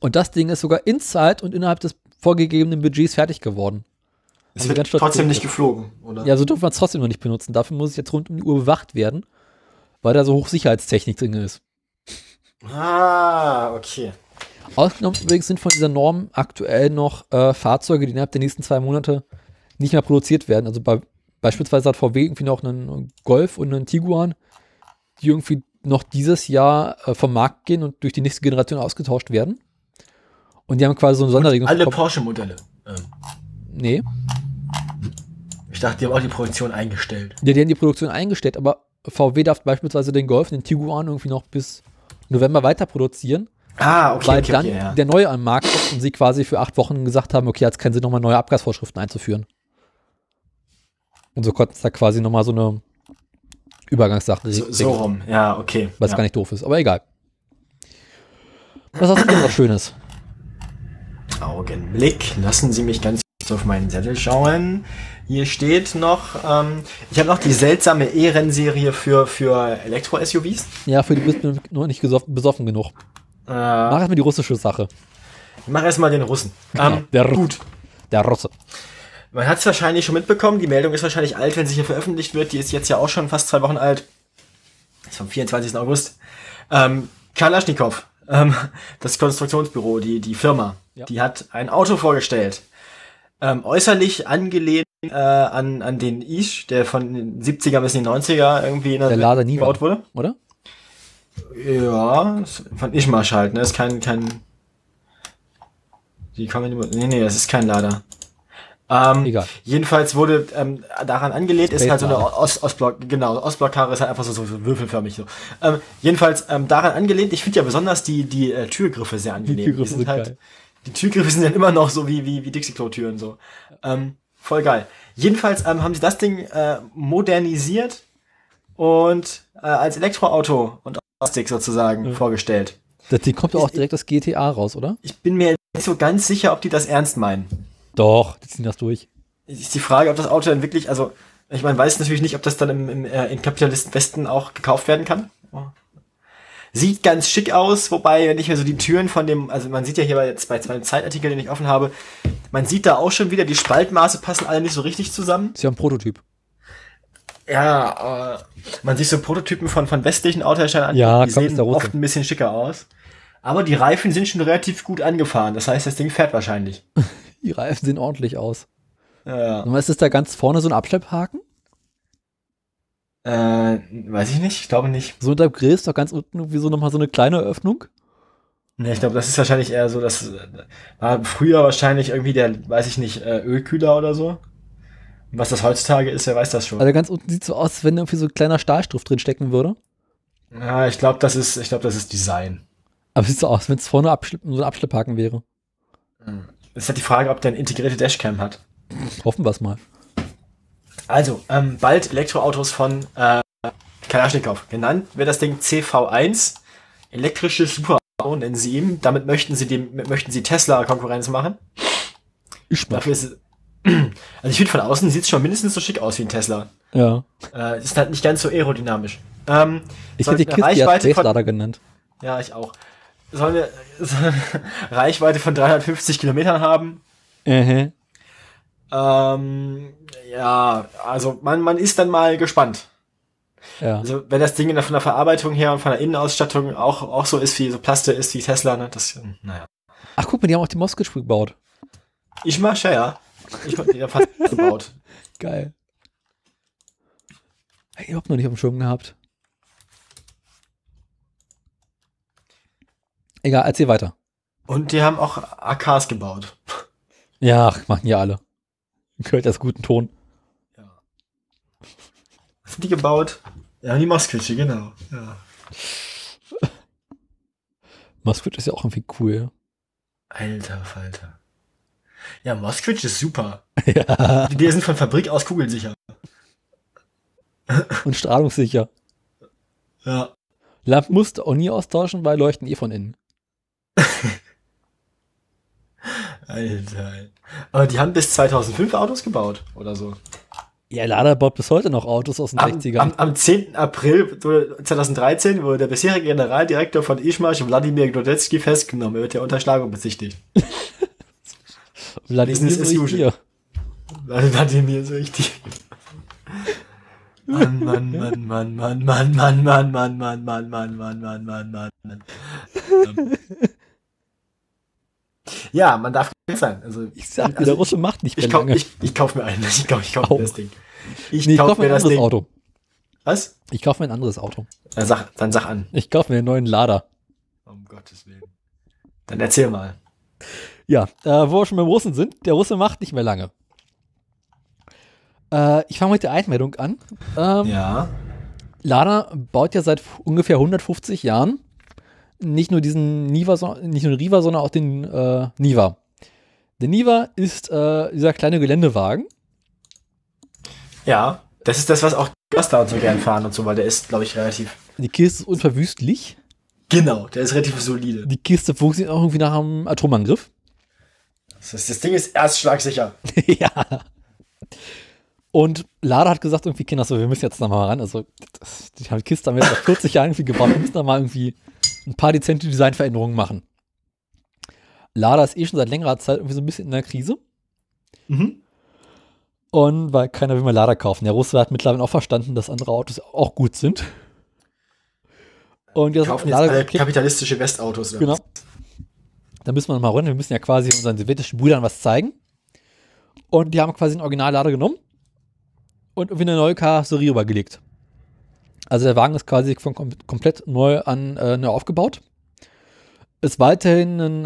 Und das Ding ist sogar in Zeit und innerhalb des vorgegebenen Budgets fertig geworden. Es also wird trotzdem nicht geflogen, oder? Ja, so dürfen wir es trotzdem noch nicht benutzen. Dafür muss es jetzt rund um die Uhr bewacht werden, weil da so Hochsicherheitstechnik drin ist. Ah, okay. Ausgenommen übrigens sind von dieser Norm aktuell noch äh, Fahrzeuge, die innerhalb der nächsten zwei Monate nicht mehr produziert werden. Also bei, beispielsweise hat VW irgendwie noch einen Golf und einen Tiguan, die irgendwie noch dieses Jahr äh, vom Markt gehen und durch die nächste Generation ausgetauscht werden. Und die haben quasi so eine Sonderregelung. Alle Porsche-Modelle. Ähm. Nee. Ich dachte, die haben auch die Produktion eingestellt. Ja, die haben die Produktion eingestellt, aber VW darf beispielsweise den Golf, den Tiguan irgendwie noch bis November weiter produzieren. Ah, okay. Weil okay, dann okay, ja. der neue am Markt kommt und sie quasi für acht Wochen gesagt haben, okay, jetzt keinen Sinn, nochmal neue Abgasvorschriften einzuführen. Und so konnten es da quasi nochmal so eine Übergangssache. So, so rum, ja, okay. Was ja. gar nicht doof ist, aber egal. Was hast du denn noch Schönes? Augenblick, lassen Sie mich ganz kurz auf meinen Zettel schauen. Hier steht noch, ähm, ich habe noch die seltsame E-Rennserie für, für Elektro-SUVs. Ja, für die bist du noch nicht besoffen, genug. Äh, Mach erstmal die russische Sache. Ich mach erstmal den Russen. Ähm, der gut. Der Russe. Man hat es wahrscheinlich schon mitbekommen, die Meldung ist wahrscheinlich alt, wenn sie hier veröffentlicht wird. Die ist jetzt ja auch schon fast zwei Wochen alt. ist vom 24. August. Ähm, Kalaschnikow, ähm, das Konstruktionsbüro, die, die Firma, ja. die hat ein Auto vorgestellt. Ähm, äußerlich angelehnt äh, an, an den Ish, der von den 70er bis in die 90er irgendwie in der, der Lader nie gebaut wurde. Oder? Ja, von Ishmasch halt, ne? Das ist kein, kein. Die kommen Nee, nee, das ist kein Lader. Ähm, Egal. Jedenfalls wurde ähm, daran angelehnt, ist halt so eine Ost Ostblock, genau, Ostblockkarre ist halt einfach so, so, so würfelförmig so. Ähm, jedenfalls ähm, daran angelehnt, ich finde ja besonders die, die äh, Türgriffe sehr angenehm. Die Türgriffe die sind, sind halt, geil. Die Türgriffe sind dann immer noch so wie, wie, wie Dixie-Klo-Türen so. Ähm, voll geil. Jedenfalls ähm, haben sie das Ding äh, modernisiert und äh, als Elektroauto und Plastik sozusagen ja. vorgestellt. Das Ding kommt ja auch direkt das GTA raus, oder? Ich bin mir nicht so ganz sicher, ob die das ernst meinen. Doch, die ziehen das durch. Ist die Frage, ob das Auto dann wirklich, also ich meine, weiß natürlich nicht, ob das dann im, im, äh, im Kapitalisten Westen auch gekauft werden kann. Sieht ganz schick aus, wobei, wenn ich mir so die Türen von dem, also man sieht ja hier bei, jetzt bei zwei Zeitartikeln, den ich offen habe, man sieht da auch schon wieder, die Spaltmaße passen alle nicht so richtig zusammen. ist ja ein Prototyp. Ja, äh, man sieht so Prototypen von, von westlichen Autoherstellern an, Ja, die sehen oft ein bisschen schicker aus. Aber die Reifen sind schon relativ gut angefahren. Das heißt, das Ding fährt wahrscheinlich. Die Reifen sehen ordentlich aus. Ja. Und was ist da ganz vorne so ein Abschlepphaken? Äh, weiß ich nicht, ich glaube nicht. So unter dem Grill ist doch ganz unten irgendwie so nochmal so eine kleine Öffnung. Nee, ich glaube, das ist wahrscheinlich eher so, das äh, war früher wahrscheinlich irgendwie der, weiß ich nicht, äh, Ölkühler oder so. Und was das heutzutage ist, wer weiß das schon. Also ganz unten sieht so aus, als wenn irgendwie so ein kleiner Stahlstrumpf drin stecken würde. Ja, ich glaube, das ist, ich glaube, das ist Design. Aber sieht so aus, wenn es vorne Abschlepp, so ein Abschlepphaken wäre. Das ist halt die Frage, ob der eine integrierte Dashcam hat. Hoffen wir es mal. Also, ähm, bald Elektroautos von äh, Kalaschnikow. Genannt wird das Ding CV1. Elektrisches Superauto nennen sie ihm. Damit möchten sie dem, möchten sie Tesla Konkurrenz machen. Ich. Dafür ist es, also ich finde von außen sieht es schon mindestens so schick aus wie ein Tesla. Ja. Äh, ist halt nicht ganz so aerodynamisch. Ähm, Ich hätte die Kiste Space-Lader genannt. ja, ich auch. Soll eine, soll eine Reichweite von 350 Kilometern haben. Äh, Ähm, ja, also man, man ist dann mal gespannt. ja. Also wenn das Ding der- von der Verarbeitung her und von der Innenausstattung auch, auch so ist wie so Plaste ist wie Tesla, ne, das, ähm, naja. Ach, guck mal, die haben auch die Moskau gebaut. Ich mach ja, ja. Ich hab die fast gebaut. Geil. Hab Ich hab noch nicht auf dem Schirm gehabt. Egal, erzähl weiter. Und die haben auch AKs gebaut. Ja, ach, machen ja alle. Gehört das guten Ton. Was sind die gebaut? Ja, die Mosquitsche, genau. Ja. Moskowitz ist ja auch irgendwie cool. Alter Falter. Ja, Mosquitsch ist super. ja. Die sind von Fabrik aus kugelsicher. Und strahlungssicher. Ja. Lampen musst du auch nie austauschen, weil leuchten eh von innen. Alter. Aber die haben bis 2005 Autos gebaut oder so. Ja, Lada baut bis heute noch Autos aus den Am, 60ern. am, am 10. April 2013 wurde der bisherige Generaldirektor von Ishmash, Wladimir Glodetsky, festgenommen. Er wird der Unterschlagung bezichtigt. Business so as ich usual. hier. Wladimir ist richtig. Mann, Mann, Mann, Mann, Mann, Mann, Mann, Mann, Mann, Mann, Mann, Mann, Mann, Mann, Mann, Mann, Mann. Ja, man darf nicht sein. Also, Ich sag dir, also der Russe macht nicht mehr ich, kauf, lange. ich, ich kauf mir einen. Ich kauf, ich kauf Au. mir das Ding. Ich nee, ich kauf kaufe mir mir ein das anderes Ding. Auto. Was? Ich kaufe mir ein anderes Auto. Dann sag, dann sag an. Ich kaufe mir einen neuen Lader. Um Gottes Willen. Dann erzähl mal. Ja, äh, wo wir schon beim Russen sind, der Russe macht nicht mehr lange. Äh, ich fange mit der Einmeldung an. Ähm, Ja. Lada baut ja seit ungefähr 150 Jahren nicht nur diesen Niva, nicht nur den Riva, sondern auch den äh, Niva. Der Niva ist äh, dieser kleine Geländewagen. Ja. Das ist das, was auch Costa und so gern fahren und so, weil der ist, glaube ich, relativ. Die Kiste ist unverwüstlich. Genau, der ist relativ solide. Die Kiste funktioniert auch irgendwie nach einem Atomangriff. Das, ist, das Ding ist erstschlagsicher. ja. Und Lada hat gesagt, irgendwie, Kinder, so, wir müssen jetzt da mal ran. Also, die haben die Kiste haben wir jetzt seit 40 Jahren irgendwie gebaut. Wir müssen da mal irgendwie ein paar dezente Designveränderungen machen. Lada ist eh schon seit längerer Zeit irgendwie so ein bisschen in der Krise. Mhm. Und weil keiner will mehr Lada kaufen. Der Russe hat mittlerweile auch verstanden, dass andere Autos auch gut sind. Und jetzt Kaufen jetzt Lada alle okay, kapitalistische Westautos. oder Genau. was? Da müssen wir nochmal runter. Wir müssen ja quasi unseren sowjetischen Brüdern was zeigen. Und die haben quasi einen Originallader genommen und irgendwie eine neue Karosserie übergelegt. Also der Wagen ist quasi von kom komplett neu an äh, neu aufgebaut. Ist weiterhin ein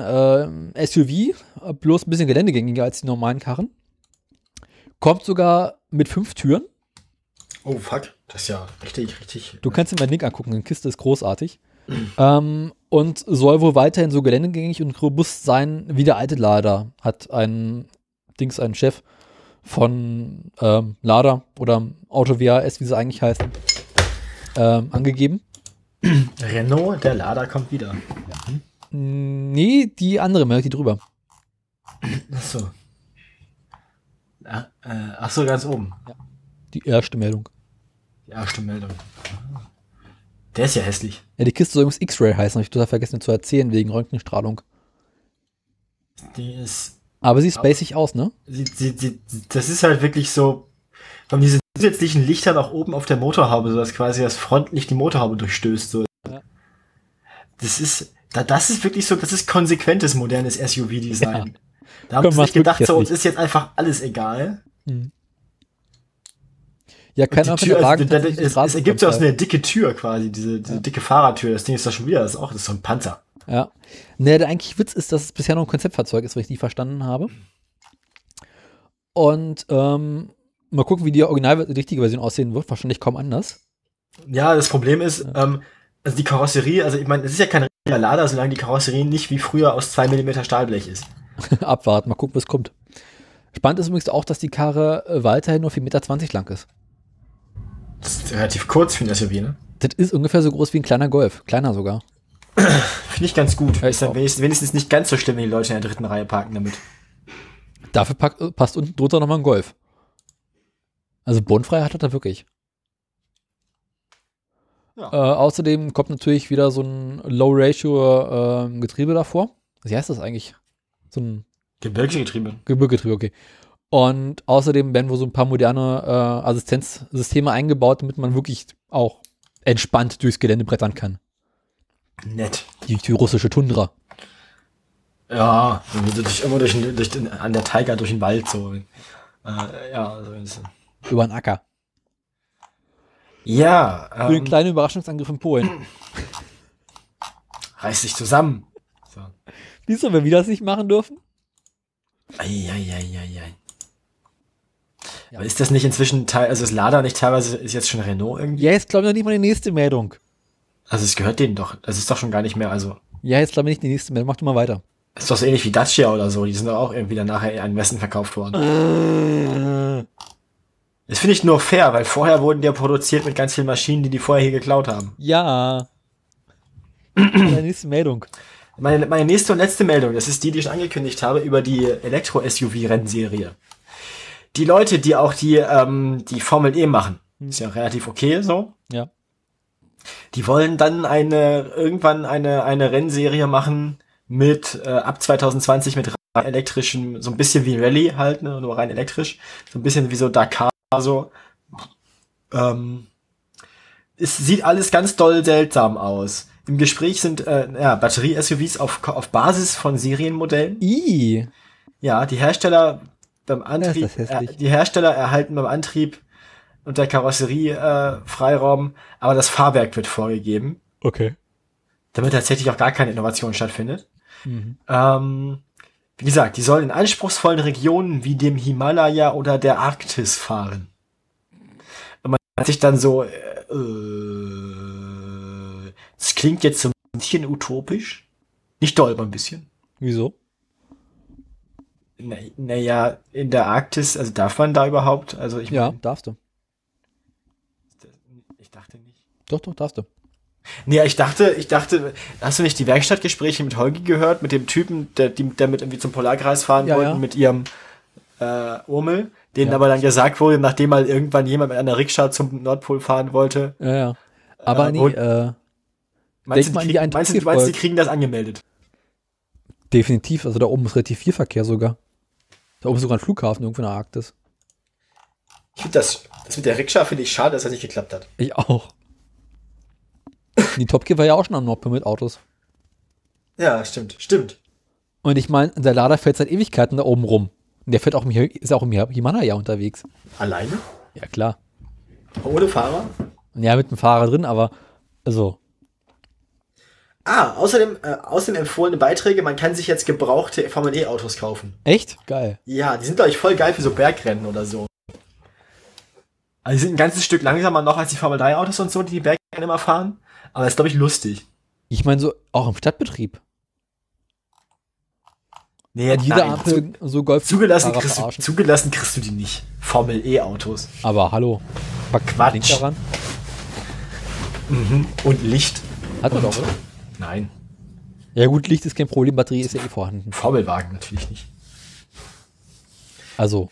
äh, SUV, äh, bloß ein bisschen geländegängiger als die normalen Karren. Kommt sogar mit fünf Türen. Oh, fuck. Das ist ja richtig, richtig. Du kannst dir mal den Link angucken, die Kiste ist großartig. ähm, und soll wohl weiterhin so geländegängig und robust sein wie der alte Lader, hat ein Dings, ein Chef von ähm, Lada oder Auto WAS, wie sie eigentlich heißen, ähm, angegeben. Renault, der Lader kommt wieder. Nee, die andere Melodie drüber. Ach so. Ah, äh, ach so, ganz oben. Die erste Meldung. Die erste Meldung. Der ist ja hässlich. Ja, die Kiste soll übrigens X-Ray heißen, habe ich total vergessen zu erzählen, wegen Röntgenstrahlung. Die ist. Aber sie sieht spacig aus, ne? Sie, sie, sie, das ist halt wirklich so. Von diesen zusätzlichen Lichtern auch oben auf der Motorhaube, so dass quasi das Frontlicht die Motorhaube durchstößt. So. Ja. Das ist. Da, das ist wirklich so, das ist konsequentes modernes SUV-Design. Da haben Komm, sie sich gedacht, so, uns ist jetzt einfach alles egal. Ja, Und keiner die von Tür, Wagen also, da, da, es, es ergibt so aus eine dicke Tür quasi, diese, diese dicke Fahrradtür. Das Ding ist da schon wieder, das ist auch, das ist so ein Panzer. Ja. Ne, der eigentliche Witz ist, dass es bisher noch ein Konzeptfahrzeug ist, wenn ich die verstanden habe. Und ähm, mal gucken, wie die original die richtige Version aussehen wird. Wahrscheinlich kaum anders. Ja, das Problem ist, ähm, also die Karosserie, also ich meine, es ist ja kein richtiger Lader, solange die Karosserie nicht wie früher aus 2 mm Stahlblech ist. Abwarten, mal gucken, was kommt. Spannend ist übrigens auch, dass die Karre äh, weiterhin nur 4,20 Meter lang ist. Das ist relativ kurz für ein SUV, ne? Das ist ungefähr so groß wie ein kleiner Golf. Kleiner sogar. Finde ich ganz gut. Ja, ist dann wenigstens, wenigstens nicht ganz so schlimm, wenn die Leute in der dritten Reihe parken damit. Dafür pack, äh, passt unten drunter nochmal ein Golf. Also Bodenfreiheit hat er da wirklich. Ja. Äh, außerdem kommt natürlich wieder so ein Low-Ratio ähm, Getriebe davor. Wie heißt das eigentlich? So ein Gebirgsgetriebe. Gebirgetriebe, okay. Und außerdem werden wohl so ein paar moderne äh, Assistenzsysteme eingebaut, damit man wirklich auch entspannt durchs Gelände brettern kann. Nett. Die, die russische Tundra. Ja, irgendwie so durch, immer durch, den- durch den, an der Tiger durch den Wald so. Äh, ja, so ist es. Über den Acker. Ja, Für den ähm, kleinen Überraschungsangriff in Polen. reiß dich zusammen. So. Wieso, wenn wir das nicht machen dürfen? Eieieiei. Ja. Aber ist das nicht inzwischen Teil, also das Lader nicht teilweise, ist jetzt schon Renault irgendwie? Ja, jetzt glaube ich noch nicht mal die nächste Meldung. Also es gehört denen doch. Das ist doch schon gar nicht mehr, also. Ja, jetzt glaube ich nicht die nächste Meldung. Mach du mal weiter. Ist doch so ähnlich wie Dacia oder so. Die sind doch auch irgendwie dann nachher an Westen verkauft worden. Das finde ich nur fair, weil vorher wurden die ja produziert mit ganz vielen Maschinen, die die vorher hier geklaut haben. Ja. Die nächste Meldung. Meine, meine nächste und letzte Meldung, das ist die, die ich schon angekündigt habe, über die Elektro-SUV-Rennserie. Die Leute, die auch die, ähm, die Formel E machen, ist ja relativ okay so. Ja. Die wollen dann eine, irgendwann eine, eine Rennserie machen mit, äh, ab 2020 mit rein elektrischem, so ein bisschen wie Rallye halt, ne, nur rein elektrisch. So ein bisschen wie so Dakar, so. Ähm, es sieht alles ganz doll seltsam aus. Im Gespräch sind äh, ja, Batterie-SUVs auf, auf Basis von Serienmodellen. I. Ja, die Hersteller beim Antrieb, äh, die Hersteller erhalten beim Antrieb und der Karosserie äh, Freiraum, aber das Fahrwerk wird vorgegeben, Okay. damit tatsächlich auch gar keine Innovation stattfindet. Mhm. Ähm, wie gesagt, die sollen in anspruchsvollen Regionen wie dem Himalaya oder der Arktis fahren. Und man hat sich dann so, äh, äh, das klingt jetzt so ein bisschen utopisch. Nicht doll, aber ein bisschen. Wieso? Na- Naja, in der Arktis, also darf man da überhaupt? Also ich, Ja, darfst du. ich dachte nicht. Doch, doch, darfst du. Nee, ich dachte, ich dachte, hast du nicht die Werkstattgespräche mit Holgi gehört, mit dem Typen, der, die, der mit irgendwie zum Polarkreis fahren Ja, wollten, ja. mit ihrem äh, Urmel, denen Ja. aber dann gesagt wurde, nachdem mal irgendwann jemand mit einer Rikscha zum Nordpol fahren wollte, Ja, ja. Aber Äh, nee, äh, meinst, Denk du, die, an die meinst, du, meinst die kriegen das angemeldet? definitiv. Also da oben ist relativ viel Verkehr sogar. Da oben ist sogar ein Flughafen irgendwo in der Arktis. Ich finde das, das mit der Rikscha finde ich schade, dass das nicht geklappt hat. Ich auch. Die Top Gear war ja auch schon am Nordpol mit Autos. Ja, stimmt, stimmt. Und ich meine, der Lader fährt seit Ewigkeiten da oben rum. Und der fährt auch im, ist auch im Hi- Himalaya unterwegs. Alleine? Ja, klar. Ohne Fahrer? Ja, mit dem Fahrer drin, aber also, Ah, außerdem, äh, außerdem empfohlene Beiträge, man kann sich jetzt gebrauchte Formel E-Autos kaufen. echt? Geil. Ja, die sind, glaube ich, voll geil für so Bergrennen oder so. Also die sind ein ganzes Stück langsamer noch als die Formel 3 Autos und so, die die Bergrennen immer fahren. Aber das ist, glaube ich, lustig. Ich meine, so auch im Stadtbetrieb. Nee, An jeder Ampel so Golf. Zugelassen kriegst, du, zugelassen kriegst du die nicht. Formel E-Autos. Aber hallo. Pack Quatsch. Daran. Und Licht. Hat er doch, oder? Nein. Ja gut, Licht ist kein Problem, Batterie ist ja eh vorhanden. Formelwagen natürlich nicht. Also,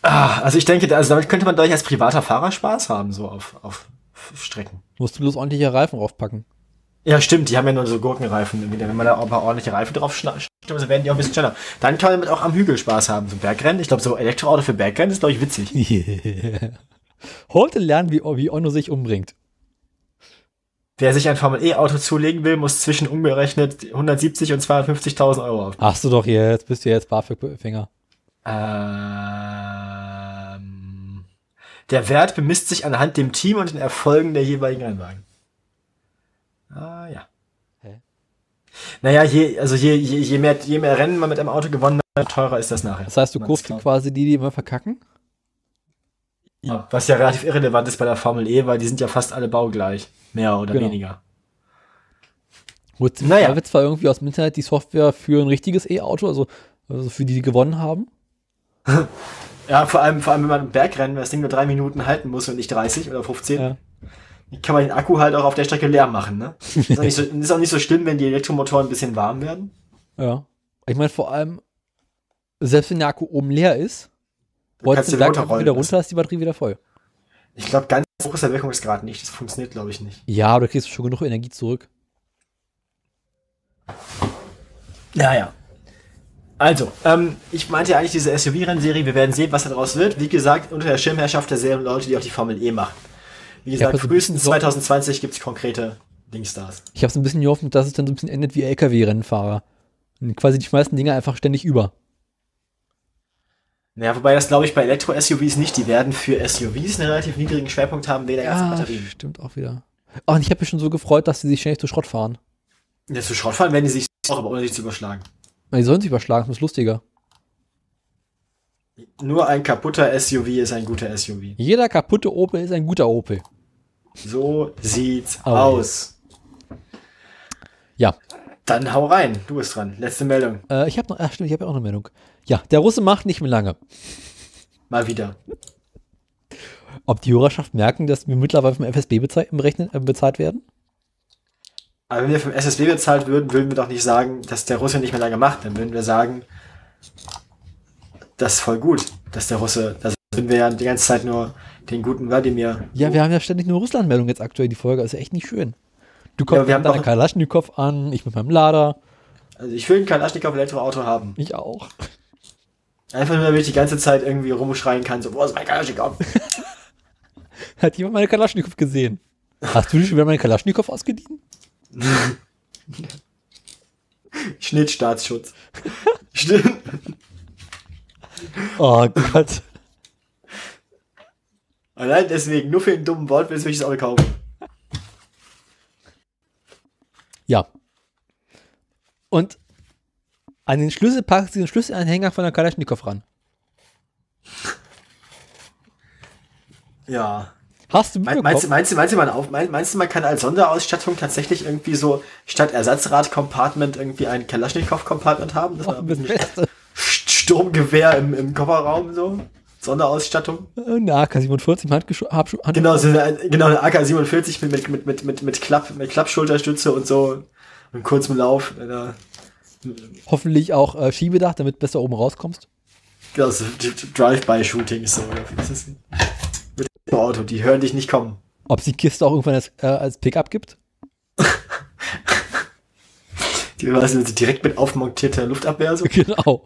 Ah, also ich denke, also damit könnte man doch als privater Fahrer Spaß haben, so auf, auf Strecken. musst du bloß ordentliche Reifen draufpacken. Ja, stimmt, die haben ja nur so Gurkenreifen. Wenn man da ein paar ordentliche Reifen drauf schnappt, so werden die auch ein bisschen schneller. Dann kann man damit auch am Hügel Spaß haben. So Bergrennen, ich glaube, so Elektroauto für Bergrennen ist, glaube ich, witzig. Heute lernen, wie, wie Onno sich umbringt. Wer sich ein Formel-E-Auto zulegen will, muss zwischen umgerechnet 170 und 250.000 Euro auf. Ach du doch jetzt, bist du jetzt BAföG-Fänger. Ähm, der Wert bemisst sich anhand dem Team und den Erfolgen der jeweiligen Rennwagen. Ah, ja. Hä? Naja, je, also je, je, je, mehr, je mehr Rennen man mit einem Auto gewonnen hat, teurer ist das nachher. Das heißt, du kaufst quasi die, die immer verkacken? Ja, Was ja relativ irrelevant ist bei der Formel E, weil die sind ja fast alle baugleich. Mehr oder Genau. weniger. Du Naja. naja. zwar irgendwie aus dem Internet die Software für ein richtiges E-Auto, also, also für die, die gewonnen haben? Ja, vor allem, vor allem, wenn man im Bergrennen das Ding nur drei Minuten halten muss und nicht 30 oder 15, Ja. kann man den Akku halt auch auf der Strecke leer machen, ne? Ist auch nicht so, ist auch nicht so schlimm, wenn die Elektromotoren ein bisschen warm werden. Ja. Ich meine, vor allem, selbst wenn der Akku oben leer ist, rollst kannst du den runterrollen wieder runter, ist die Batterie wieder voll. Ich glaube, ganz hoch ist der Wirkungsgrad nicht. Das funktioniert, glaube ich, nicht. Ja, aber du kriegst schon genug Energie zurück. Naja. Also, ähm, ich meinte ja eigentlich diese SUV-Rennserie. Wir werden sehen, was daraus wird. Wie gesagt, unter der Schirmherrschaft derselben Leute, die auch die Formel E machen. Wie gesagt, frühestens so- 2020 gibt's konkrete Dingstars. Ich habe so ein bisschen gehofft, dass es dann so ein bisschen endet wie LKW-Rennfahrer. Und quasi die schmeißen Dinge einfach ständig über. Naja, wobei das glaube ich bei Elektro-SUVs nicht. Die werden für SUVs einen relativ niedrigen Schwerpunkt haben, wegen der ganzen Batterien. stimmt auch wieder. Oh, und ich habe mich schon so gefreut, dass sie sich ständig zu Schrott fahren. Ja, zu Schrott fahren werden die sich auch, aber ohne sich zu überschlagen. Die sollen sich überschlagen, das ist lustiger. Nur ein kaputter SUV ist ein guter SUV. Jeder kaputte Opel ist ein guter Opel. So sieht's Oh, aus. Ja, Dann hau rein. Du bist dran. Letzte Meldung. äh, ich habe noch, ach stimmt, ich habe ja auch eine Meldung. Ja, der Russe macht nicht mehr lange. Mal wieder. Ob die Hörerschaft merken, dass wir mittlerweile vom FSB bezahlt, berechnet, äh, bezahlt werden? Aber wenn wir vom SSB bezahlt würden, würden wir doch nicht sagen, dass der Russe nicht mehr lange macht. Dann würden wir sagen, das ist voll gut, dass der Russe, das würden wir ja die ganze Zeit nur den guten Wladimir. Ja, wir haben ja ständig nur Russland-Meldung jetzt aktuell, die Folge. ist ja echt nicht schön. Du kommst Ja, mit deiner Kalaschnikow an, ich mit meinem Lader. Also ich will kein Aschnikow Elektroauto haben. Ich auch. Einfach nur, damit ich die ganze Zeit irgendwie rumschreien kann, so, wo ist mein Kalaschnikow? Hat jemand meine Kalaschnikow gesehen? Hast du schon wieder meine Kalaschnikow ausgeliehen? Schnittstaatsschutz. Stimmt. Oh Gott. Allein deswegen, nur für den dummen Wortwitz will ich das Auto kaufen. Ja. Und an den Schlüssel packst du den Schlüsselanhänger von der Kalaschnikow ran. Ja. Hast du Me- mitbekommen? Meinst du, meinst, meinst, du, man auf, mein- meinst du, man kann als Sonderausstattung tatsächlich irgendwie so statt Ersatzrad-Compartment irgendwie ein Kalaschnikow-Compartment haben? Das Oh, war. St- Sturmgewehr im, im Kofferraum so? Sonderausstattung? Eine AK-47 im Handgesch- Habschu- Hand Genau, so eine, genau, eine AK-47 mit, mit, mit, mit, mit, Klapp, mit Klappschulterstütze und so. Und kurzem Lauf. Äh, Hoffentlich auch äh, Schiebedach, damit besser oben rauskommst. genau, so Drive-by-Shooting so. Auto, die hören dich nicht kommen. Ob es die Kiste auch irgendwann als, äh, als Pickup gibt? Die also direkt mit aufmontierter Luftabwehr so. Genau.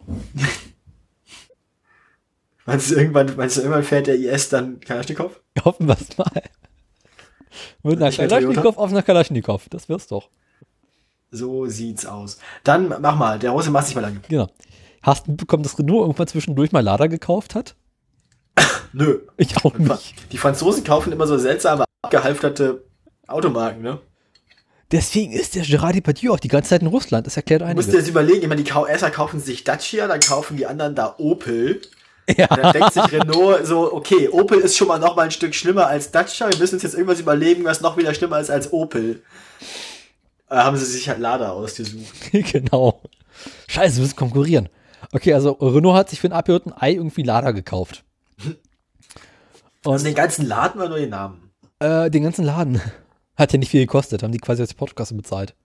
Meinst du irgendwann, meinst du irgendwann fährt der IS dann Kalaschnikow? Hoffen wir es mal. Mit einer Kalaschnikow auf einer Kalaschnikow. Das wir's doch. So sieht's aus. Dann mach mal, der Russe macht sich mal lang. Genau. Hast du mitbekommen, dass Renault irgendwann zwischendurch mal Lader gekauft hat? Nö. Ich auch nicht. Die Franzosen kaufen immer so seltsame, abgehalfterte Automarken, ne? Deswegen ist der Gerard Depardieu auch die ganze Zeit in Russland. Das erklärt Du musst dir einiges. jetzt überlegen, ich meine, die erster kaufen sich Dacia, dann kaufen die anderen da Opel. Ja. Dann denkt sich Renault so, okay, Opel ist schon mal noch mal ein Stück schlimmer als Dacia. Wir müssen uns jetzt irgendwas überlegen, was noch wieder schlimmer ist als Opel. Äh, haben sie sich halt Lada ausgesucht. genau. Scheiße, wir müssen konkurrieren. Okay, also Renault hat sich für ein abgehörten Ei irgendwie Lader gekauft. Also Und den ganzen Laden war nur den Namen. äh, den ganzen Laden. Hat ja nicht viel gekostet, haben die quasi als Podcast bezahlt.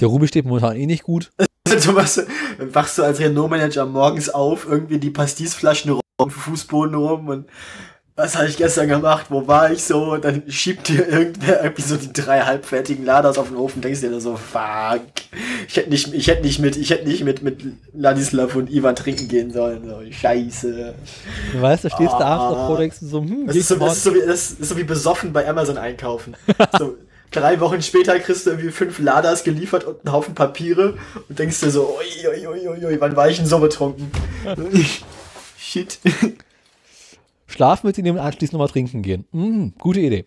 Der Ruby steht momentan eh nicht gut. Du machst, wachst du als Renault-Manager morgens auf, irgendwie die Pastisflaschen rum, Fußboden rum und was habe ich gestern gemacht, wo war ich so, dann schiebt dir irgendwer irgendwie so die drei halbfertigen Laders auf den Ofen, denkst dir so, fuck, ich hätte nicht, ich hätte nicht mit, ich hätte nicht mit, mit Ladislav und Ivan trinken gehen sollen, so, scheiße. Du weißt, da stehst du ah, abends davor, denkst du so, hm, das ist so, das ist so, wie, das ist so wie besoffen bei Amazon einkaufen. so, drei Wochen später kriegst du irgendwie fünf Laders geliefert und einen Haufen Papiere und denkst dir so, ui, ui, ui, ui, wann war ich denn so betrunken? Shit. Schlafen mit ihnen und anschließend nochmal trinken gehen. Mm, gute Idee.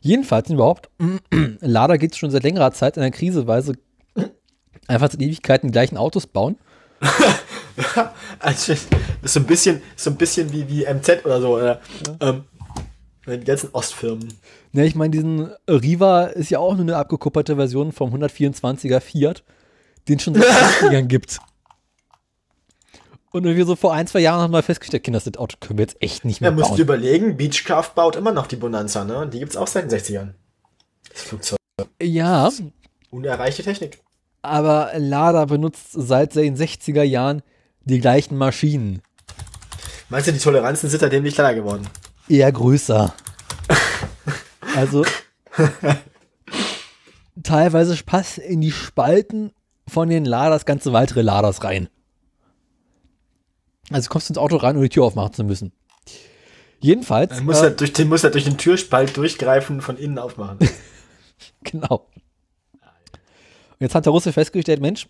Jedenfalls überhaupt, Lada geht es schon seit längerer Zeit in einer Krise, weil sie einfach seit Ewigkeiten die gleichen Autos bauen. also, das ist so ein bisschen, so ein bisschen wie, wie MZ oder so, oder? Ja. Ähm, die ganzen Ostfirmen. Ne, ich meine, diesen Riva ist ja auch nur eine abgekuppelte Version vom 124er Fiat, den es schon seit 80ern gibt. Und wir so vor ein, zwei Jahren haben wir festgestellt, Kinder, das Auto können wir jetzt echt nicht mehr ja, bauen. Ja, musst du überlegen, Beechcraft baut immer noch die Bonanza, ne? Die gibt's auch seit den 60ern. Das Flugzeug. Ja. Das unerreichte Technik. Aber Lada benutzt seit den 60er Jahren die gleichen Maschinen. Meinst du, die Toleranzen sind seitdem nicht kleiner geworden? Eher größer. also teilweise passt in die Spalten von den Laders ganze weitere Laders rein. Also kommst du ins Auto rein, um die Tür aufmachen zu müssen. Jedenfalls. Dann muss, äh, er durch den, muss er durch den Türspalt durchgreifen und von innen aufmachen. genau. Und jetzt hat der Russe festgestellt, Mensch,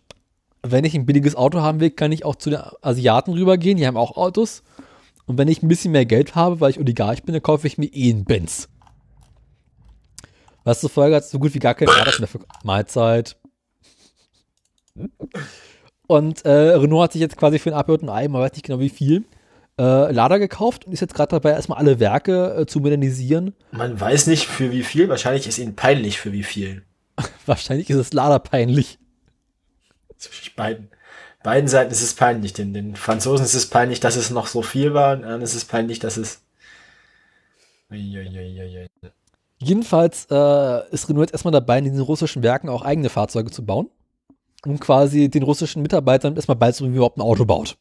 wenn ich ein billiges Auto haben will, kann ich auch zu den Asiaten rübergehen, die haben auch Autos. Und wenn ich ein bisschen mehr Geld habe, weil ich Oligarch bin, dann kaufe ich mir eh einen Benz. Was zur Folge hat so gut wie gar keine Mahlzeit. Und äh, Renault hat sich jetzt quasi für ein und ein Ei, man weiß nicht genau wie viel, äh, Lader gekauft und ist jetzt gerade dabei, erstmal alle Werke äh, zu modernisieren. Man weiß nicht für wie viel, wahrscheinlich ist ihnen peinlich für wie viel. wahrscheinlich ist es Lader peinlich. Zwischen beiden. Beiden Seiten ist es peinlich. Den, den Franzosen ist es peinlich, dass es noch so viel war, und dann ist es peinlich, dass es. Jedenfalls äh, ist Renault jetzt erstmal dabei, in diesen russischen Werken auch eigene Fahrzeuge zu bauen um quasi den russischen Mitarbeitern erstmal beizubringen, wie überhaupt ein Auto baut.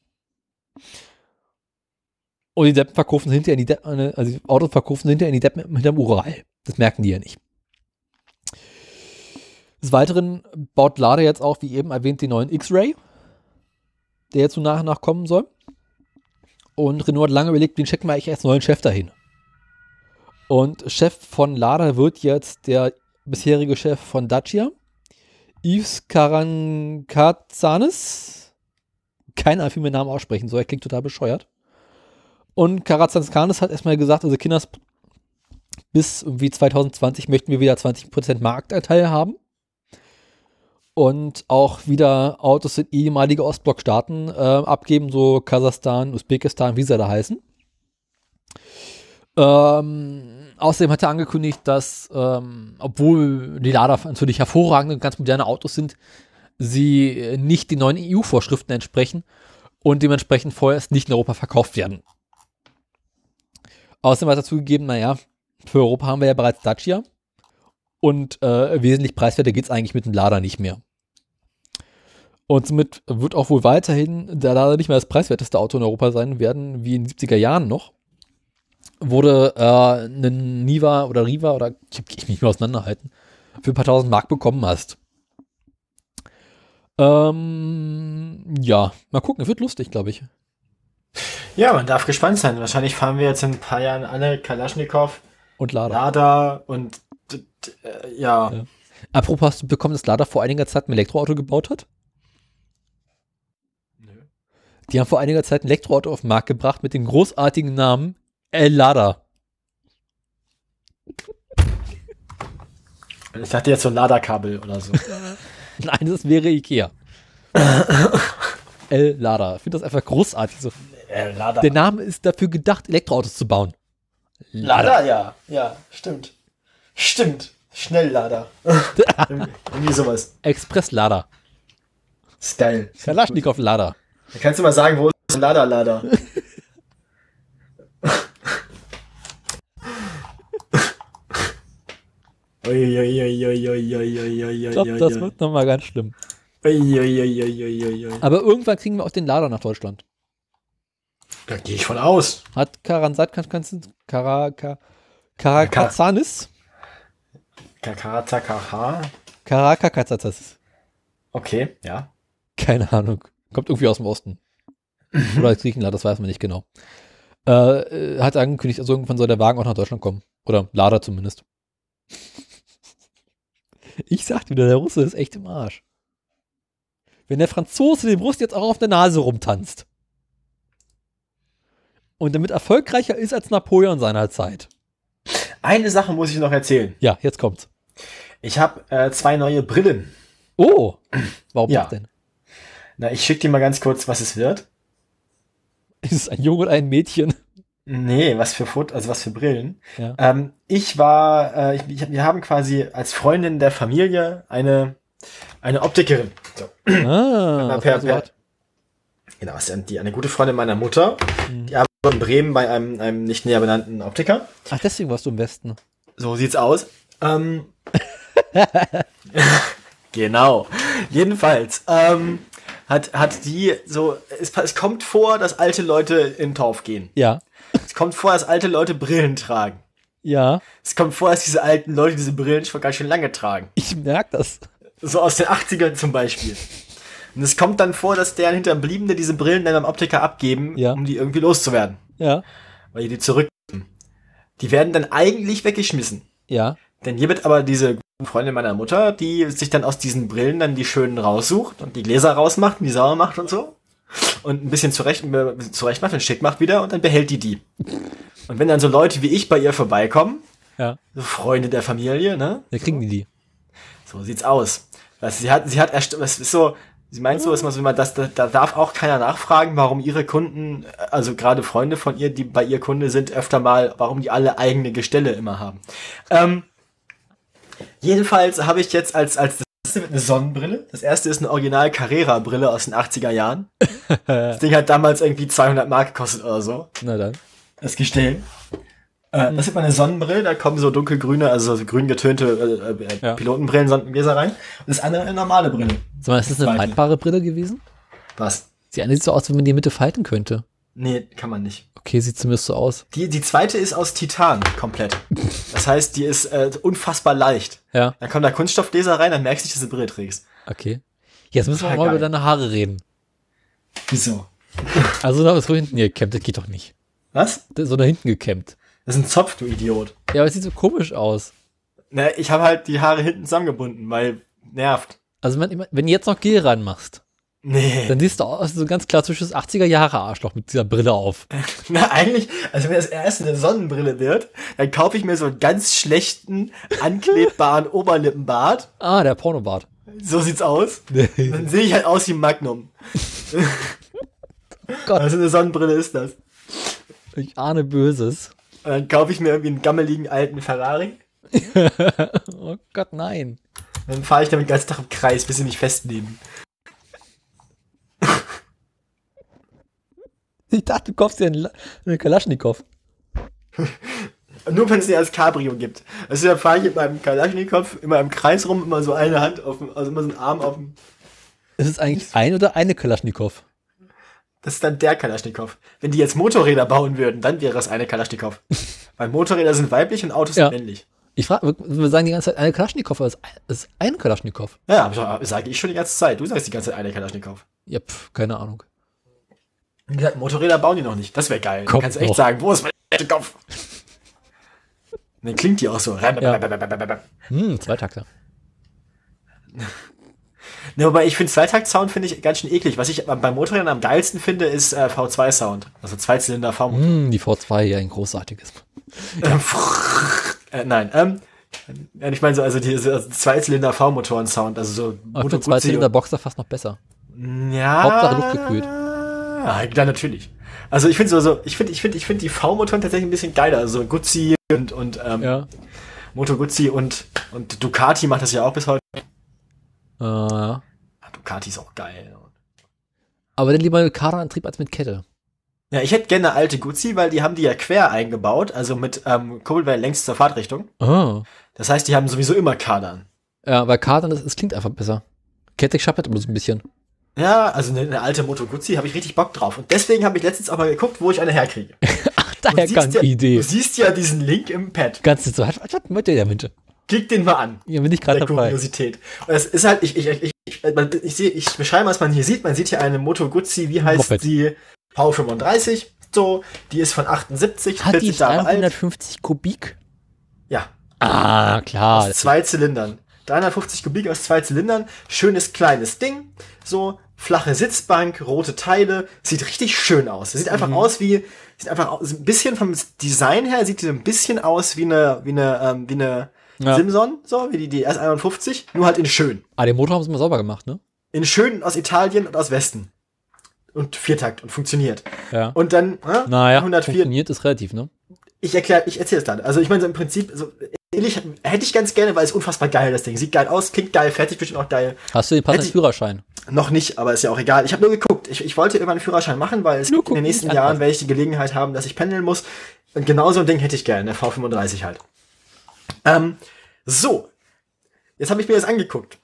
Und die Deppen verkaufen hinterher in die Deppen, also die Autos verkaufen hinterher in die Deppen hinterm Ural. Das merken die ja nicht. Des Weiteren baut Lada jetzt auch, wie eben erwähnt, den neuen X-Ray, der jetzt so nach und nach kommen soll. Und Renault hat lange überlegt, den checken wir eigentlich als neuen Chef dahin. Und Chef von Lada wird jetzt der bisherige Chef von Dacia. Yves Karankatsanis. Keine Ahnung, Namen aussprechen soll. Er klingt total bescheuert. Und Karatsanskanis hat erstmal gesagt, also Kinders, bis irgendwie 2020 möchten wir wieder 20% Marktanteil haben. Und auch wieder Autos in ehemalige Ostblockstaaten äh, abgeben, so Kasachstan, Usbekistan, wie sie da heißen. Ähm, außerdem hat er angekündigt, dass, ähm, obwohl die Lada natürlich hervorragende, ganz moderne Autos sind, sie nicht den neuen EU-Vorschriften entsprechen und dementsprechend vorerst nicht in Europa verkauft werden. Außerdem hat er zugegeben, naja, für Europa haben wir ja bereits Dacia und äh, wesentlich preiswerter geht es eigentlich mit dem Lada nicht mehr. Und somit wird auch wohl weiterhin der Lada nicht mehr das preiswerteste Auto in Europa sein werden, wie in den 70er Jahren noch wurde äh, einen Niva oder Riva oder ich, ich mich mal auseinanderhalten, für ein paar tausend Mark bekommen hast. Ähm, ja, mal gucken, wird lustig, glaube ich. Ja, man darf gespannt sein. Wahrscheinlich fahren wir jetzt in ein paar Jahren alle Kalaschnikow und Lada. Lada und äh, ja. ja. Apropos, hast du bekommen, dass Lada vor einiger Zeit ein Elektroauto gebaut hat? Nö. Die haben vor einiger Zeit ein Elektroauto auf den Markt gebracht mit dem großartigen Namen El Lada. Ich dachte jetzt so ein Ladakabel oder so. Nein, das wäre Ikea. El Lada. Ich finde das einfach großartig. So. El Lada. Der Name ist dafür gedacht, Elektroautos zu bauen. Lada, Lada ja. Ja, stimmt. Stimmt. Schnelllader. Irgendwie sowas. Express-Lader. Style. Kalaschnikow-Lader. Da kannst du mal sagen, wo ist Lada-Lader? Ich glaube, das wird nochmal ganz schlimm. Aber irgendwann kriegen wir auch den Lader nach Deutschland. Da gehe ich von aus. Hat Karansat, Karakazanis? Karakakazatas. Okay, ja. Keine Ahnung. Kommt irgendwie aus dem Osten. Oder aus Griechenland, das weiß man nicht genau. Äh, hat angekündigt, also irgendwann soll der Wagen auch nach Deutschland kommen. Oder Lader zumindest. Ich sag wieder, der Russe ist echt im Arsch. Wenn der Franzose den Brust jetzt auch auf der Nase rumtanzt und damit erfolgreicher ist als Napoleon seiner Zeit. Eine Sache muss ich noch erzählen. Ja, jetzt kommt's. Ich habe äh, zwei neue Brillen. Oh, warum Ja. das denn? Na, ich schicke dir mal ganz kurz, was es wird. Ist es ein Junge oder ein Mädchen? Nee, was für Foto, also was für Brillen. Ja. Ähm, ich war, äh, ich, ich, wir haben quasi als Freundin der Familie eine, eine Optikerin. So. Ah, per- per-? Genau, ist die, eine gute Freundin meiner Mutter. Mhm. Die arbeitet in Bremen bei einem, einem nicht näher benannten Optiker. Ach, deswegen warst du im Westen. So sieht's aus. Ähm, genau. Jedenfalls ähm, hat, hat die so, es, es kommt vor, dass alte Leute in Torf gehen. Ja, Es kommt vor, dass alte Leute Brillen tragen. ja, Es kommt vor, dass diese alten Leute diese Brillen schon ganz schön lange tragen. ich merk das. So aus den 80ern zum Beispiel. Und es kommt dann vor, dass deren Hinterbliebene diese Brillen dann beim Optiker abgeben, Ja. um die irgendwie loszuwerden. Ja, Weil die die zurück. Die werden dann eigentlich weggeschmissen. ja, Denn hier wird aber diese Freundin meiner Mutter, die sich dann aus diesen Brillen dann die schönen raussucht und die Gläser rausmacht und die sauer macht und so. Und ein bisschen zurecht, bisschen zurecht macht und schick macht wieder und dann behält die die. Und wenn dann so Leute wie ich bei ihr vorbeikommen, ja. so Freunde der Familie, ne? Da kriegen die die. So sieht's aus. Weißt, sie hat, sie hat erst, was ist so, sie meint so, ist mal so, immer, dass, da, da darf auch keiner nachfragen, warum ihre Kunden, also gerade Freunde von ihr, die bei ihr Kunde sind, öfter mal, warum die alle eigene Gestelle immer haben. Ähm, jedenfalls habe ich jetzt als, als das erste eine Sonnenbrille. Das erste ist eine Original Carrera Brille aus den 80er Jahren. Das Ding hat damals irgendwie 200 Mark gekostet oder so Na dann. das Gestell. Äh, das ist mal eine Sonnenbrille, da kommen so dunkelgrüne, also so grün getönte äh, äh, Ja. Pilotenbrillen, Sonnengläser rein. Und das andere eine normale Brille. Sag mal, ist das eine faltbare Brille gewesen? Was? Die eine sieht so aus, wenn man die Mitte falten könnte. Nee, kann man nicht. Okay, sieht zumindest so aus. Die, die zweite ist aus Titan komplett. Das heißt, die ist äh, unfassbar leicht. Ja, Dann kommen da Kunststoffgläser rein, dann merkst du dass du eine Brille trägst. okay. Jetzt müssen wir mal über deine Haare reden. Wieso? Also da ist so hinten gekämmt, das geht doch nicht. Was? So nach hinten gekämmt. Das ist ein Zopf, du Idiot. Ja, aber es sieht so komisch aus. Na, ich habe halt die Haare hinten zusammengebunden, weil nervt. Also wenn, wenn du jetzt noch Gel ranmachst, Nee. dann siehst du aus so ganz klar zwischen das 80er Jahre Arschloch mit dieser Brille auf. Na, eigentlich, also wenn das erste eine Sonnenbrille wird, dann kaufe ich mir so einen ganz schlechten, anklebbaren Oberlippenbart. Ah, der Pornobart. So sieht's aus. Dann sehe ich halt aus wie Magnum. Gott. Also eine Sonnenbrille ist das. Ich ahne Böses. Und dann kaufe ich mir irgendwie einen gammeligen alten Ferrari. Oh Gott, nein. Dann fahre ich damit den ganzen Tag im Kreis, bis sie mich festnehmen. Ich dachte, du kaufst dir einen, La- einen Kalaschnikow. Nur wenn es die als Cabrio gibt. Also dann fahre ich mit meinem Kalaschnikow immer im Kreis rum, immer so eine Hand auf dem, also immer so einen Arm auf dem. Ist es eigentlich ein oder eine Kalaschnikow? Das ist dann der Kalaschnikow. Wenn die jetzt Motorräder bauen würden, dann wäre es eine Kalaschnikow. Weil Motorräder sind weiblich und Autos Ja. sind männlich. Ich frage, wir sagen die ganze Zeit eine Kalaschnikow, aber es ist ein- Kalaschnikow. Ja, sage ich schon die ganze Zeit. Du sagst die ganze Zeit eine Kalaschnikow. Ja, pf, keine Ahnung. Wie gesagt, Motorräder bauen die noch nicht. Das wäre geil. Kommt kannst du echt noch. sagen, wo ist mein? Und dann klingt die auch so. Hm, Zweitakter. Ne, wobei ich finde Zweitakt-Sound finde ich ganz schön eklig. Was ich beim Motorrädern am geilsten finde, ist äh, V2-Sound. Also Zweizylinder V-Motor. Hm, die V2, ja, ein großartiges. Äh, nein, ähm, ja, ich meine so, also die also Zweizylinder V-Motoren-Sound, also so Aber für zwei Guzzi Zylinder Boxer fast noch besser. Ja. Hauptsache luftgekühlt. Ja, dann natürlich. Also ich finde so, so, ich finde, ich finde, ich finde die V-Motoren tatsächlich ein bisschen geiler. Also Guzzi und, und ähm, Ja. Moto Guzzi und, und Ducati macht das ja auch bis heute. Ja. Ah, Ducati ist auch geil. aber dann lieber mit Kardanantrieb als mit Kette. Ja, ich hätte gerne alte Guzzi, weil die haben die ja quer eingebaut, also mit ähm, Kurbelwelle längs zur Fahrtrichtung. Oh. Das heißt, die haben sowieso immer Kadern. Ja, weil Kadern, das, das klingt einfach besser. Kettig schappert immer so ein bisschen. Ja, also eine, eine alte Moto Guzzi habe ich richtig Bock drauf. Und deswegen habe ich letztens auch mal geguckt, wo ich eine herkriege. Ach, daher die ja, Idee. Du siehst ja diesen Link im Pad. Ganz so, was, was wollte der Mitte? Klick den mal an. Hier bin ich gerade dabei. Kuriosität. Und es ist halt, ich, ich, ich, ich, ich, sehe, ich beschreibe, was man hier sieht. Man sieht hier eine Moto Guzzi, wie heißt Moped. die? V35. So, die ist von 78, Hat die 40 Jahre alt. 350 Kubik? Ja, Ah, klar. aus zwei Zylindern. 350 Kubik aus zwei Zylindern. Schönes kleines Ding. So, flache Sitzbank, rote Teile. Sieht richtig schön aus. Sieht einfach aus wie, sieht einfach aus, ein bisschen vom Design her sieht ein bisschen aus wie eine, wie eine, ähm, wie eine Ja. Simson, so, wie die, die S51, nur halt in schön. Ah, den Motor haben sie mal sauber gemacht, ne? In schön aus Italien und aus Westen. Und Viertakt und funktioniert. Ja. Und dann, äh, naja, 104, funktioniert ist relativ, ne? ich erkläre, ich erzähle es dann. Also ich meine so im Prinzip, so, ähnlich hätte ich ganz gerne, weil es unfassbar geil das Ding. Sieht geil aus, klingt geil, fertig bestimmt auch geil. Hast du den passenden Führerschein? Noch nicht, aber ist ja auch egal. Ich habe nur geguckt. Ich, ich wollte irgendwann einen Führerschein machen, weil es Nur in den nächsten Jahren werde ich die Gelegenheit haben, dass ich pendeln muss. Und genau so ein Ding hätte ich gerne, der V35 halt. Ähm, so. Jetzt habe ich mir das angeguckt.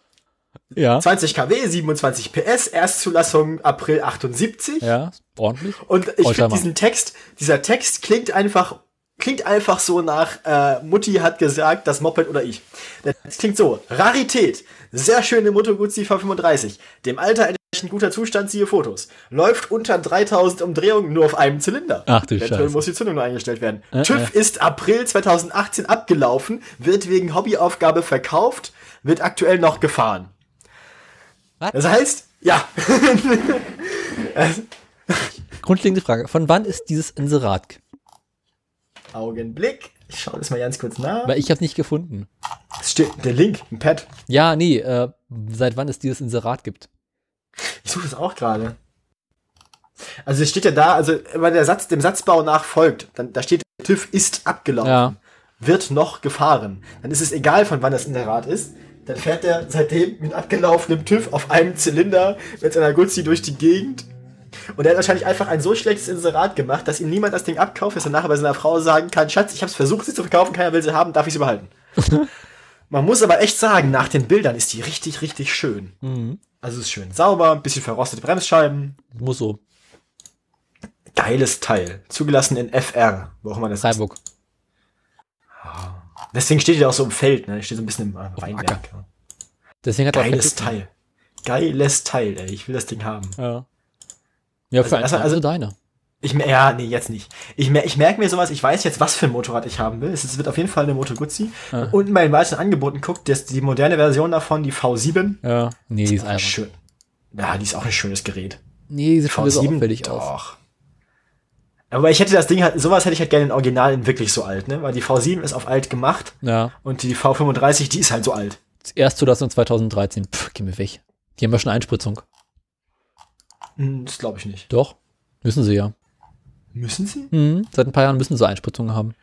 Ja. 20 kW, 27 PS, Erstzulassung April 78. Ja, ordentlich. Und ich finde diesen Text, dieser Text klingt einfach, klingt einfach so nach, äh, Mutti hat gesagt, das Moped oder ich. Das klingt so, Rarität, sehr schöne Moto Guzzi V35, dem Alter entsprechend guter Zustand, siehe Fotos. Läuft unter 3000 Umdrehungen nur auf einem Zylinder. Ach du Eventuell Scheiße. muss die Zündung nur eingestellt werden. Äh, TÜV ist April 2018 abgelaufen, wird wegen Hobbyaufgabe verkauft, wird aktuell noch gefahren. Was? Das heißt, ja. Grundlegende Frage. Von wann ist dieses Inserat? Augenblick. Ich schaue das mal ganz kurz nach. Weil ich habe nicht gefunden. Es steht der Link im Pad. Ja, nee, äh, seit wann es dieses Inserat gibt. Ich suche das auch gerade. Also es steht ja da, also wenn der Satz dem Satzbau nach folgt, dann da steht TÜV ist abgelaufen, Ja. wird noch gefahren. Dann ist es egal, von wann das Inserat ist. Dann fährt er seitdem mit abgelaufenem TÜV auf einem Zylinder mit seiner Guzzi durch die Gegend. Und er hat wahrscheinlich einfach ein so schlechtes Inserat gemacht, dass ihm niemand das Ding abkauft, dass er nachher bei seiner Frau sagen kann, Schatz, ich habe es versucht, sie zu verkaufen, keiner will sie haben, darf ich sie behalten. Man muss aber echt sagen, nach den Bildern ist die richtig, richtig schön. Mhm. Also ist schön sauber, ein bisschen verrostete Bremsscheiben. Muss so. Geiles Teil. Zugelassen in FR, wo auch immer das ist. Freiburg. Deswegen steht die auch so im Feld, ne? Steht so ein bisschen im äh, Weinberg. Deswegen hat Geiles Teil. Geiles Teil, ey. Ich will das Ding haben. Ja. Ja, für Also- also, also- also deine. Ich, ja, nee, jetzt nicht. Ich, mer ich merke mir sowas, ich weiß jetzt, was für ein Motorrad ich haben will. Es ist- wird auf jeden Fall eine Moto Guzzi. Ja. Unten bei den weiteren Angeboten guckt, das, die moderne Version davon, die V7. Ja. Nee, die ist albern. Schön. Ja, die ist auch ein schönes Gerät. Nee, die sieht schon wieder so V7, auffällig aus. doch. Aber ich hätte das Ding halt, sowas hätte ich halt gerne in Original in wirklich so alt, ne? Weil die V7 ist auf alt gemacht Ja. und die V35, die ist halt so alt. Erst zulassen 2013. Pff, geh mir weg. Die haben ja schon Einspritzung. Hm, Das glaube ich nicht. Doch. Müssen sie ja. Müssen sie? Mhm. Seit ein paar Jahren müssen sie Einspritzungen haben.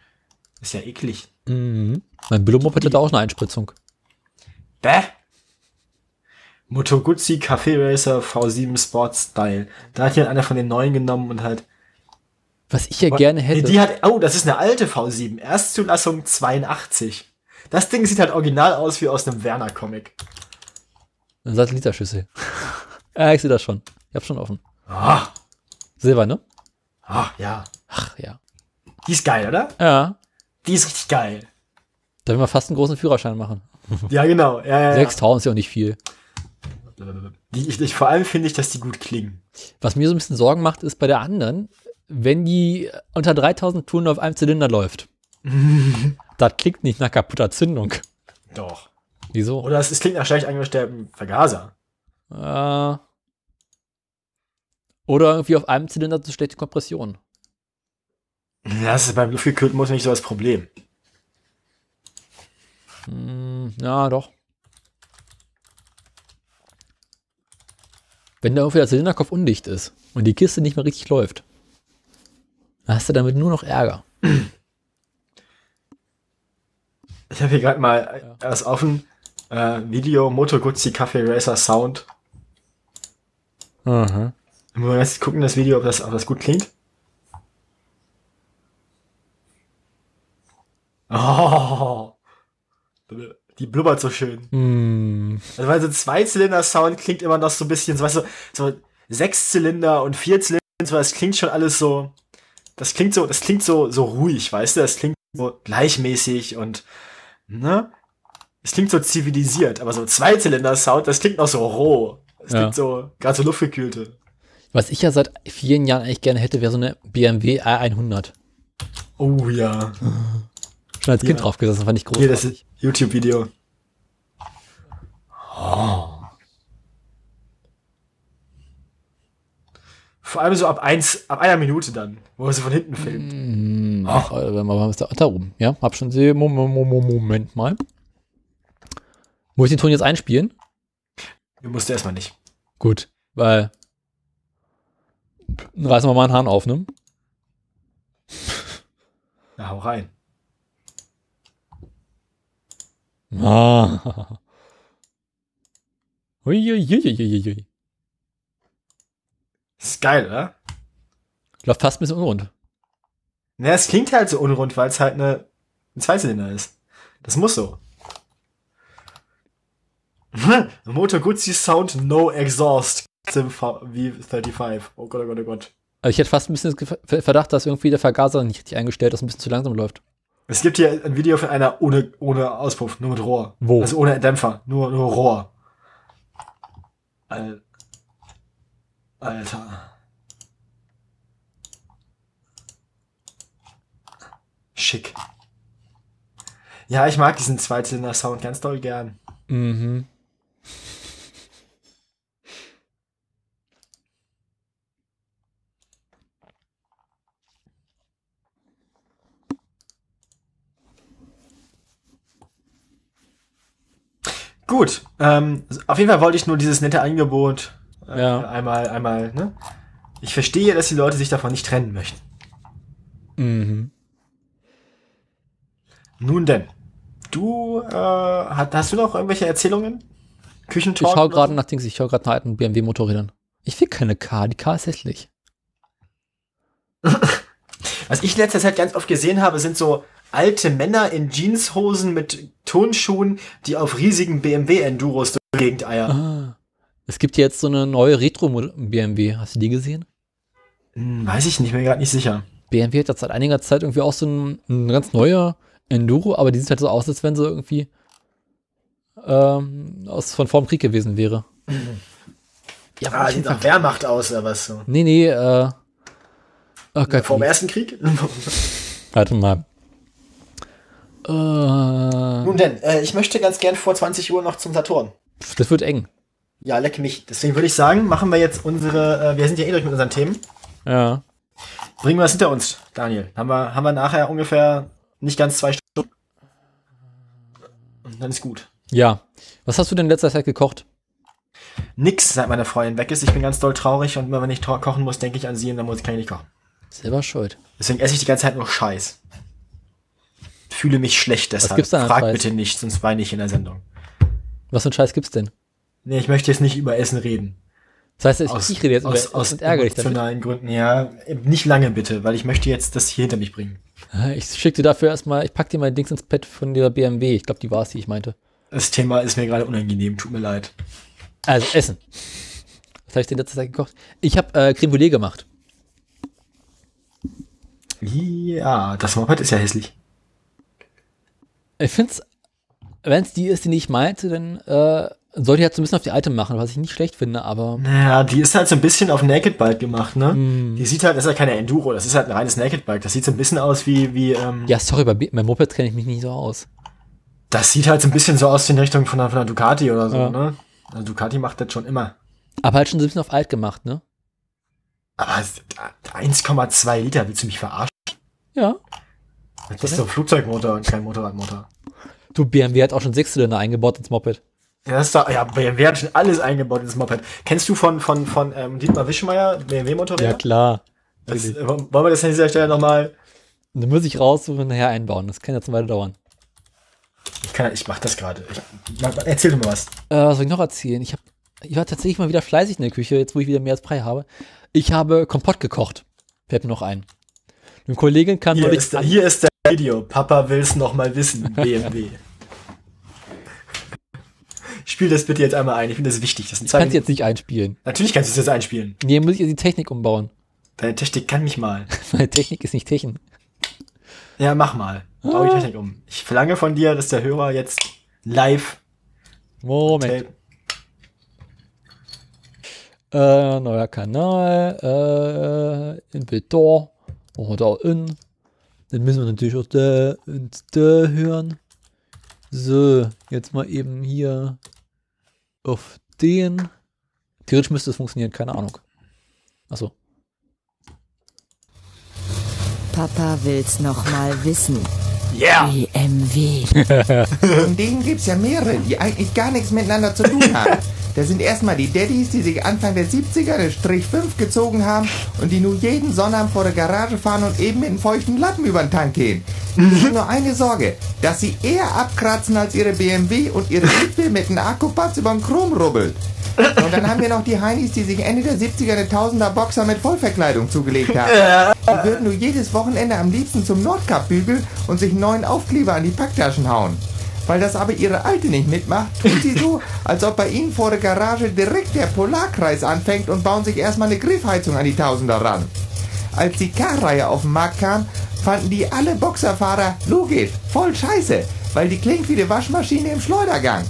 Ist ja eklig. Mhm. Mein Billo-Moped hat auch eine Einspritzung. Bäh. Moto Guzzi Café Racer V7 Sport Style. Da hat jemand einer von den neuen genommen und halt. Was ich ja gerne Nee, hätte. die hat, oh, das ist eine alte V7. Erstzulassung 82. Das Ding sieht halt original aus wie aus einem Werner-Comic. Eine Satelliterschüssel. ja, ich sehe das schon. Ich hab's schon offen. Ah, Silber, ne? ah, ja. Ach ja. Die ist geil, oder? Ja. Die ist richtig geil. Da will man fast einen großen Führerschein machen. Ja, genau. Ja, ja, ja. 6000 ist ja auch nicht viel. Die, ich, ich, vor allem finde ich, dass die gut klingen. Was mir so ein bisschen Sorgen macht, ist bei der anderen, wenn die unter 3000 Touren auf einem Zylinder läuft. das klingt nicht nach kaputter Zündung. Doch. Wieso? Oder es, es klingt nach schlecht eingestelltem Vergaser. Äh, oder irgendwie auf einem Zylinder zu schlechte Kompression. Das ist beim luftgekühlten Motor nicht so das Problem. Hm, ja, doch. Wenn da irgendwie der Zylinderkopf undicht ist und die Kiste nicht mehr richtig läuft, hast du damit nur noch Ärger. Ich habe hier gerade mal äh, was offen. Äh, Video Moto Guzzi Café Racer Sound. Aha. Wollen wir erst gucken, das Video, ob das, ob das gut klingt? Oh. Die blubbert so schön. Mm. Also, weil so ein Zweizylinder-Sound klingt immer noch so ein bisschen, so, weißt du, so Sechszylinder und Vierzylinder, so, das klingt schon alles so, das klingt so, das klingt so, so ruhig, weißt du, das klingt so gleichmäßig und, ne? Es klingt so zivilisiert, aber so Zweizylinder-Sound, das klingt noch so roh. Es ja. klingt so, gerade so Luftgekühlte. Was ich ja seit vielen Jahren eigentlich gerne hätte, wäre so eine BMW R100. Oh ja. Schon als Kind Ja. drauf gesessen, fand ich Hier, das großartig. ist YouTube-Video. Vor allem so ab eins, ab einer Minute dann, wo er so von hinten filmt. Mm, ach, wenn man da, da oben. Ja, hab schon sie. Mo- Mo- Mo- Mo- Moment mal. Muss ich den Ton jetzt einspielen? Du musst erstmal nicht. Gut, weil. Dann reißen wir mal einen Hahn auf, ne? Na, hau rein. Ah. Uiuiuiuiui. ist geil, oder? Läuft fast ein bisschen unrund. Na, es klingt halt so unrund, weil es halt eine, ein Zweizylinder ist. Das muss so. Motor Guzzi Sound No Exhaust. Sim V35. Oh Gott, oh Gott, oh Gott. Also ich hätte fast ein bisschen Verdacht, dass irgendwie der Vergaser nicht richtig eingestellt ist, ein bisschen zu langsam läuft. Es gibt hier ein Video von einer ohne, ohne Auspuff, nur mit Rohr. Wo? Also ohne Dämpfer, nur, nur Rohr. Al Alter. Schick. Ja, ich mag diesen Zweizylinder-Sound ganz doll gern. Mhm. Gut, ähm, auf jeden Fall wollte ich nur dieses nette Angebot äh, Ja. einmal, einmal, ne? Ich verstehe, dass die Leute sich davon nicht trennen möchten. Mhm. Nun denn, du, äh, hast, hast du noch irgendwelche Erzählungen? Ich Küchentalk? schaue gerade so? nach Dings, ich schaue gerade nach alten BMW-Motorrädern. Ich will keine K, die K ist hässlich. Was ich in letzter Zeit ganz oft gesehen habe, sind so alte Männer in Jeanshosen mit Turnschuhen, die auf riesigen BMW-Enduros durch die Gegend eiern. Ah. Es gibt jetzt so eine neue Retro-BMW. Hast du die gesehen? Hm, weiß ich nicht, bin mir gerade nicht sicher. BMW hat jetzt seit einiger Zeit irgendwie auch so ein, ein ganz neuer Enduro, aber die sieht halt so aus, als wenn sie irgendwie ähm, aus, von vorm Krieg gewesen wäre. Ja, Ah, sieht nach Wehrmacht aus, oder was so. Nee, nee, äh. Gott, Vor dem Ersten Krieg? warte mal. Äh, Nun denn, äh, ich möchte ganz gern vor 20 Uhr noch zum Saturn. das wird eng. Ja, leck mich. Deswegen würde ich sagen, machen wir jetzt unsere, äh, wir sind ja eh durch mit unseren Themen. Ja. Bringen wir das hinter uns, Daniel. Haben wir, haben wir nachher ungefähr nicht ganz zwei Stunden. Und dann ist gut. Ja. Was hast du denn in letzter Zeit gekocht? Nix, seit meine Freundin weg ist. Ich bin ganz doll traurig und immer wenn ich kochen muss, denke ich an sie und dann muss, kann ich nicht kochen. Selber schuld. Deswegen esse ich die ganze Zeit nur Scheiß. Fühle mich schlecht deshalb. gibt's da an Frag Scheiß? bitte nicht, sonst weine ich in der Sendung. Was für ein Scheiß gibt's denn? Nee, ich möchte jetzt nicht über Essen reden. Das heißt, ich, ich rede jetzt aus, über aus damit. emotionalen Gründen. Ja, nicht lange bitte, weil ich möchte jetzt das hier hinter mich bringen. Ich schicke dir dafür erstmal, ich pack dir mal Dings ins Pad von dieser BMW. Ich glaube, die war es, die ich meinte. Das Thema ist mir gerade unangenehm, tut mir leid. Also, Essen. Was habe ich denn in letzter Zeit gekocht? Ich habe äh, Creme Brûlée gemacht. Ja, das Moped ist ja hässlich. Ich finde es, wenn es die ist, die ich meinte, dann äh, sollte ich halt so ein bisschen auf die alte machen, was ich nicht schlecht finde, aber Naja, die ist halt so ein bisschen auf Naked Bike gemacht, ne? Hm. Die sieht halt, das ist halt keine Enduro, das ist halt ein reines Naked Bike. Das sieht so ein bisschen aus wie, wie, ähm, ja, sorry, bei, bei Mopeds kenne ich mich nicht so aus. das sieht halt so ein bisschen so aus in Richtung von der, von der Ducati oder so, Ja. ne? Also Ducati macht das schon immer. Aber halt schon so ein bisschen auf alt gemacht, ne? Aber es- 1,2 Liter, willst du mich verarschen? Ja. Das ist doch ein Flugzeugmotor und kein Motorradmotor. Du, BMW hat auch schon Sechszylinder eingebaut ins Moped. Ja, das ist doch, ja, BMW hat schon alles eingebaut ins Moped. Kennst du von, von, von ähm, Dietmar Wischmeier, BMW-Motorräder? klar. Das, äh, wollen wir das an dieser Stelle nochmal? Dann muss ich raussuchen und nachher einbauen. Das kann jetzt eine Weile dauern. Ich kann, ich mach das gerade. Erzähl doch mal was. Äh, was soll ich noch erzählen? Ich, hab, ich war tatsächlich mal wieder fleißig in der Küche, jetzt wo ich wieder mehr als Brei habe. Ich habe Kompott gekocht. Fällt mir noch ein. Eine Kollegin kam Hier ist, der, hier ist der Video. Papa will's noch mal wissen. BMW. Spiel das bitte jetzt einmal ein. Ich finde das wichtig. Das Ich kann es jetzt nicht einspielen. Natürlich kannst du es jetzt einspielen. Nee, muss ich jetzt die Technik umbauen. Deine Technik kann mich mal. Meine Technik ist nicht Technik. Ja, mach mal. Bau die Technik um. Ich verlange von dir, dass der Hörer jetzt live Moment. Äh, neuer Kanal, äh, Inventar oder in. Dann müssen wir natürlich auch da und da hören. So, jetzt mal eben hier auf den. Theoretisch müsste es funktionieren, keine Ahnung. Achso. Papa will's noch mal wissen. Yeah! BMW. Von denen gibt's ja mehrere, die eigentlich gar nichts miteinander zu tun haben. Da sind erstmal die Daddys, die sich Anfang der 70er den Strich 5 gezogen haben und die nun jeden Sonnabend vor der Garage fahren und eben mit einem feuchten Lappen über den Tank gehen. Die haben nur eine Sorge, dass sie eher abkratzen als ihre BMW und ihre Witwe mit einem Akkupatz über den Chrom rubbelt. Und dann haben wir noch die Heinis, die sich Ende der 70er eine Tausender Boxer mit Vollverkleidung zugelegt haben. Die würden nur jedes Wochenende am liebsten zum Nordkap bügeln und sich einen neuen Aufkleber an die Packtaschen hauen. Weil das aber ihre Alte nicht mitmacht, tut sie so, als ob bei ihnen vor der Garage direkt der Polarkreis anfängt und bauen sich erstmal eine Griffheizung an die Tausender ran. Als die K-Reihe auf den Markt kam, fanden die alle Boxerfahrer logisch, voll scheiße, weil die klingt wie eine Waschmaschine im Schleudergang.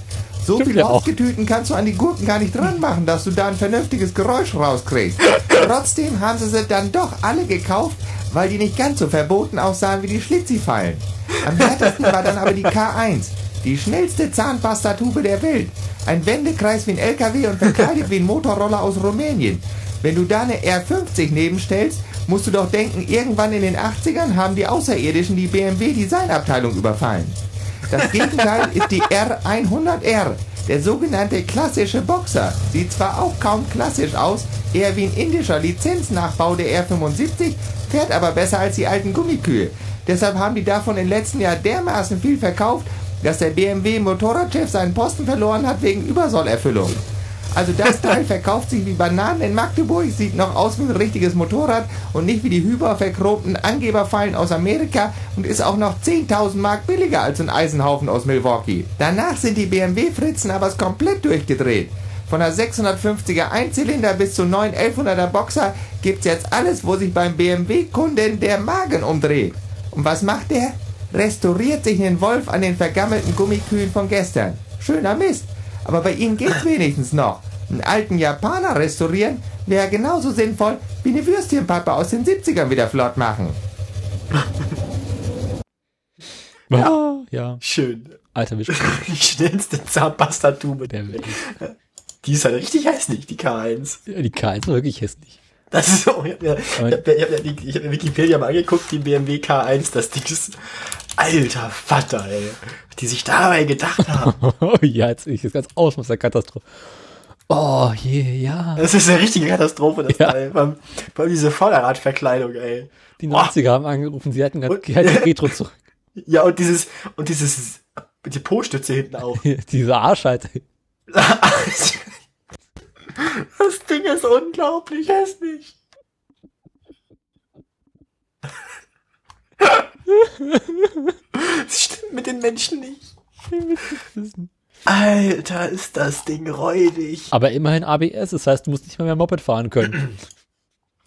So Stimmt viele. Aufgetüten kannst du an die Gurken gar nicht dran machen, dass du da ein vernünftiges Geräusch rauskriegst. Trotzdem haben sie sie dann doch alle gekauft, weil die nicht ganz so verboten aussahen wie die Schlitzifallen. Am härtesten war dann aber die K1, die schnellste Zahnpastatube der Welt. Ein Wendekreis wie ein LKW und verkleidet wie ein Motorroller aus Rumänien. Wenn du da eine R50 nebenstellst, musst du doch denken, irgendwann in den 80ern haben die Außerirdischen die BMW Designabteilung überfallen. Das Gegenteil ist die R100R, der sogenannte klassische Boxer. Sieht zwar auch kaum klassisch aus, eher wie ein indischer Lizenznachbau der R75, fährt aber besser als die alten Gummikühe. Deshalb haben die davon im letzten Jahr dermaßen viel verkauft, dass der BMW Motorradchef seinen Posten verloren hat wegen Übersollerfüllung. Also das Teil verkauft sich wie Bananen in Magdeburg, sieht noch aus wie ein richtiges Motorrad und nicht wie die hyperverchromten Angeberfallen aus Amerika und ist auch noch 10.000 Mark billiger als ein Eisenhaufen aus Milwaukee. Danach sind die BMW-Fritzen aber komplett durchgedreht. Von der 650er Einzylinder bis zum neuen 1100er Boxer gibt's jetzt alles, wo sich beim BMW-Kunden der Magen umdreht. Und was macht der? Restauriert sich einen Wolf an den vergammelten Gummikühen von gestern. Schöner Mist. Aber bei ihnen geht's wenigstens noch. Einen alten Japaner restaurieren wäre genauso sinnvoll wie eine Würstchenpappe aus den 70ern wieder flott machen. Ja. ja. Schön. Alter, wie Die schnellste Zahnpastatube der der Welt. Die ist halt richtig hässlich, die K1. Ja, Die K1 war wirklich hässlich. Das ist so, ich habe mir, ich hab, mir- ich hab, mir die- ich hab mir Wikipedia mal angeguckt, die BMW K1, das Ding ist, alter Vater, ey. Was Die sich dabei gedacht haben. Oh ja, jetzt ich jetzt ganz aus der Katastrophe. Oh je, ja. Das ist eine richtige Katastrophe, das Ja. Teil. Vor allem, vor allem diese Vorderradverkleidung, ey. Die Boah. 90er haben angerufen, sie hatten gerade Retro zurück. Ja, und dieses, und dieses, die Po-Stütze hinten auch. Diese Arschheit. Das Ding ist unglaublich hässlich. Das stimmt mit den Menschen nicht. Alter, ist das Ding räudig. Aber immerhin ABS, das heißt, du musst nicht mal mehr Moped fahren können.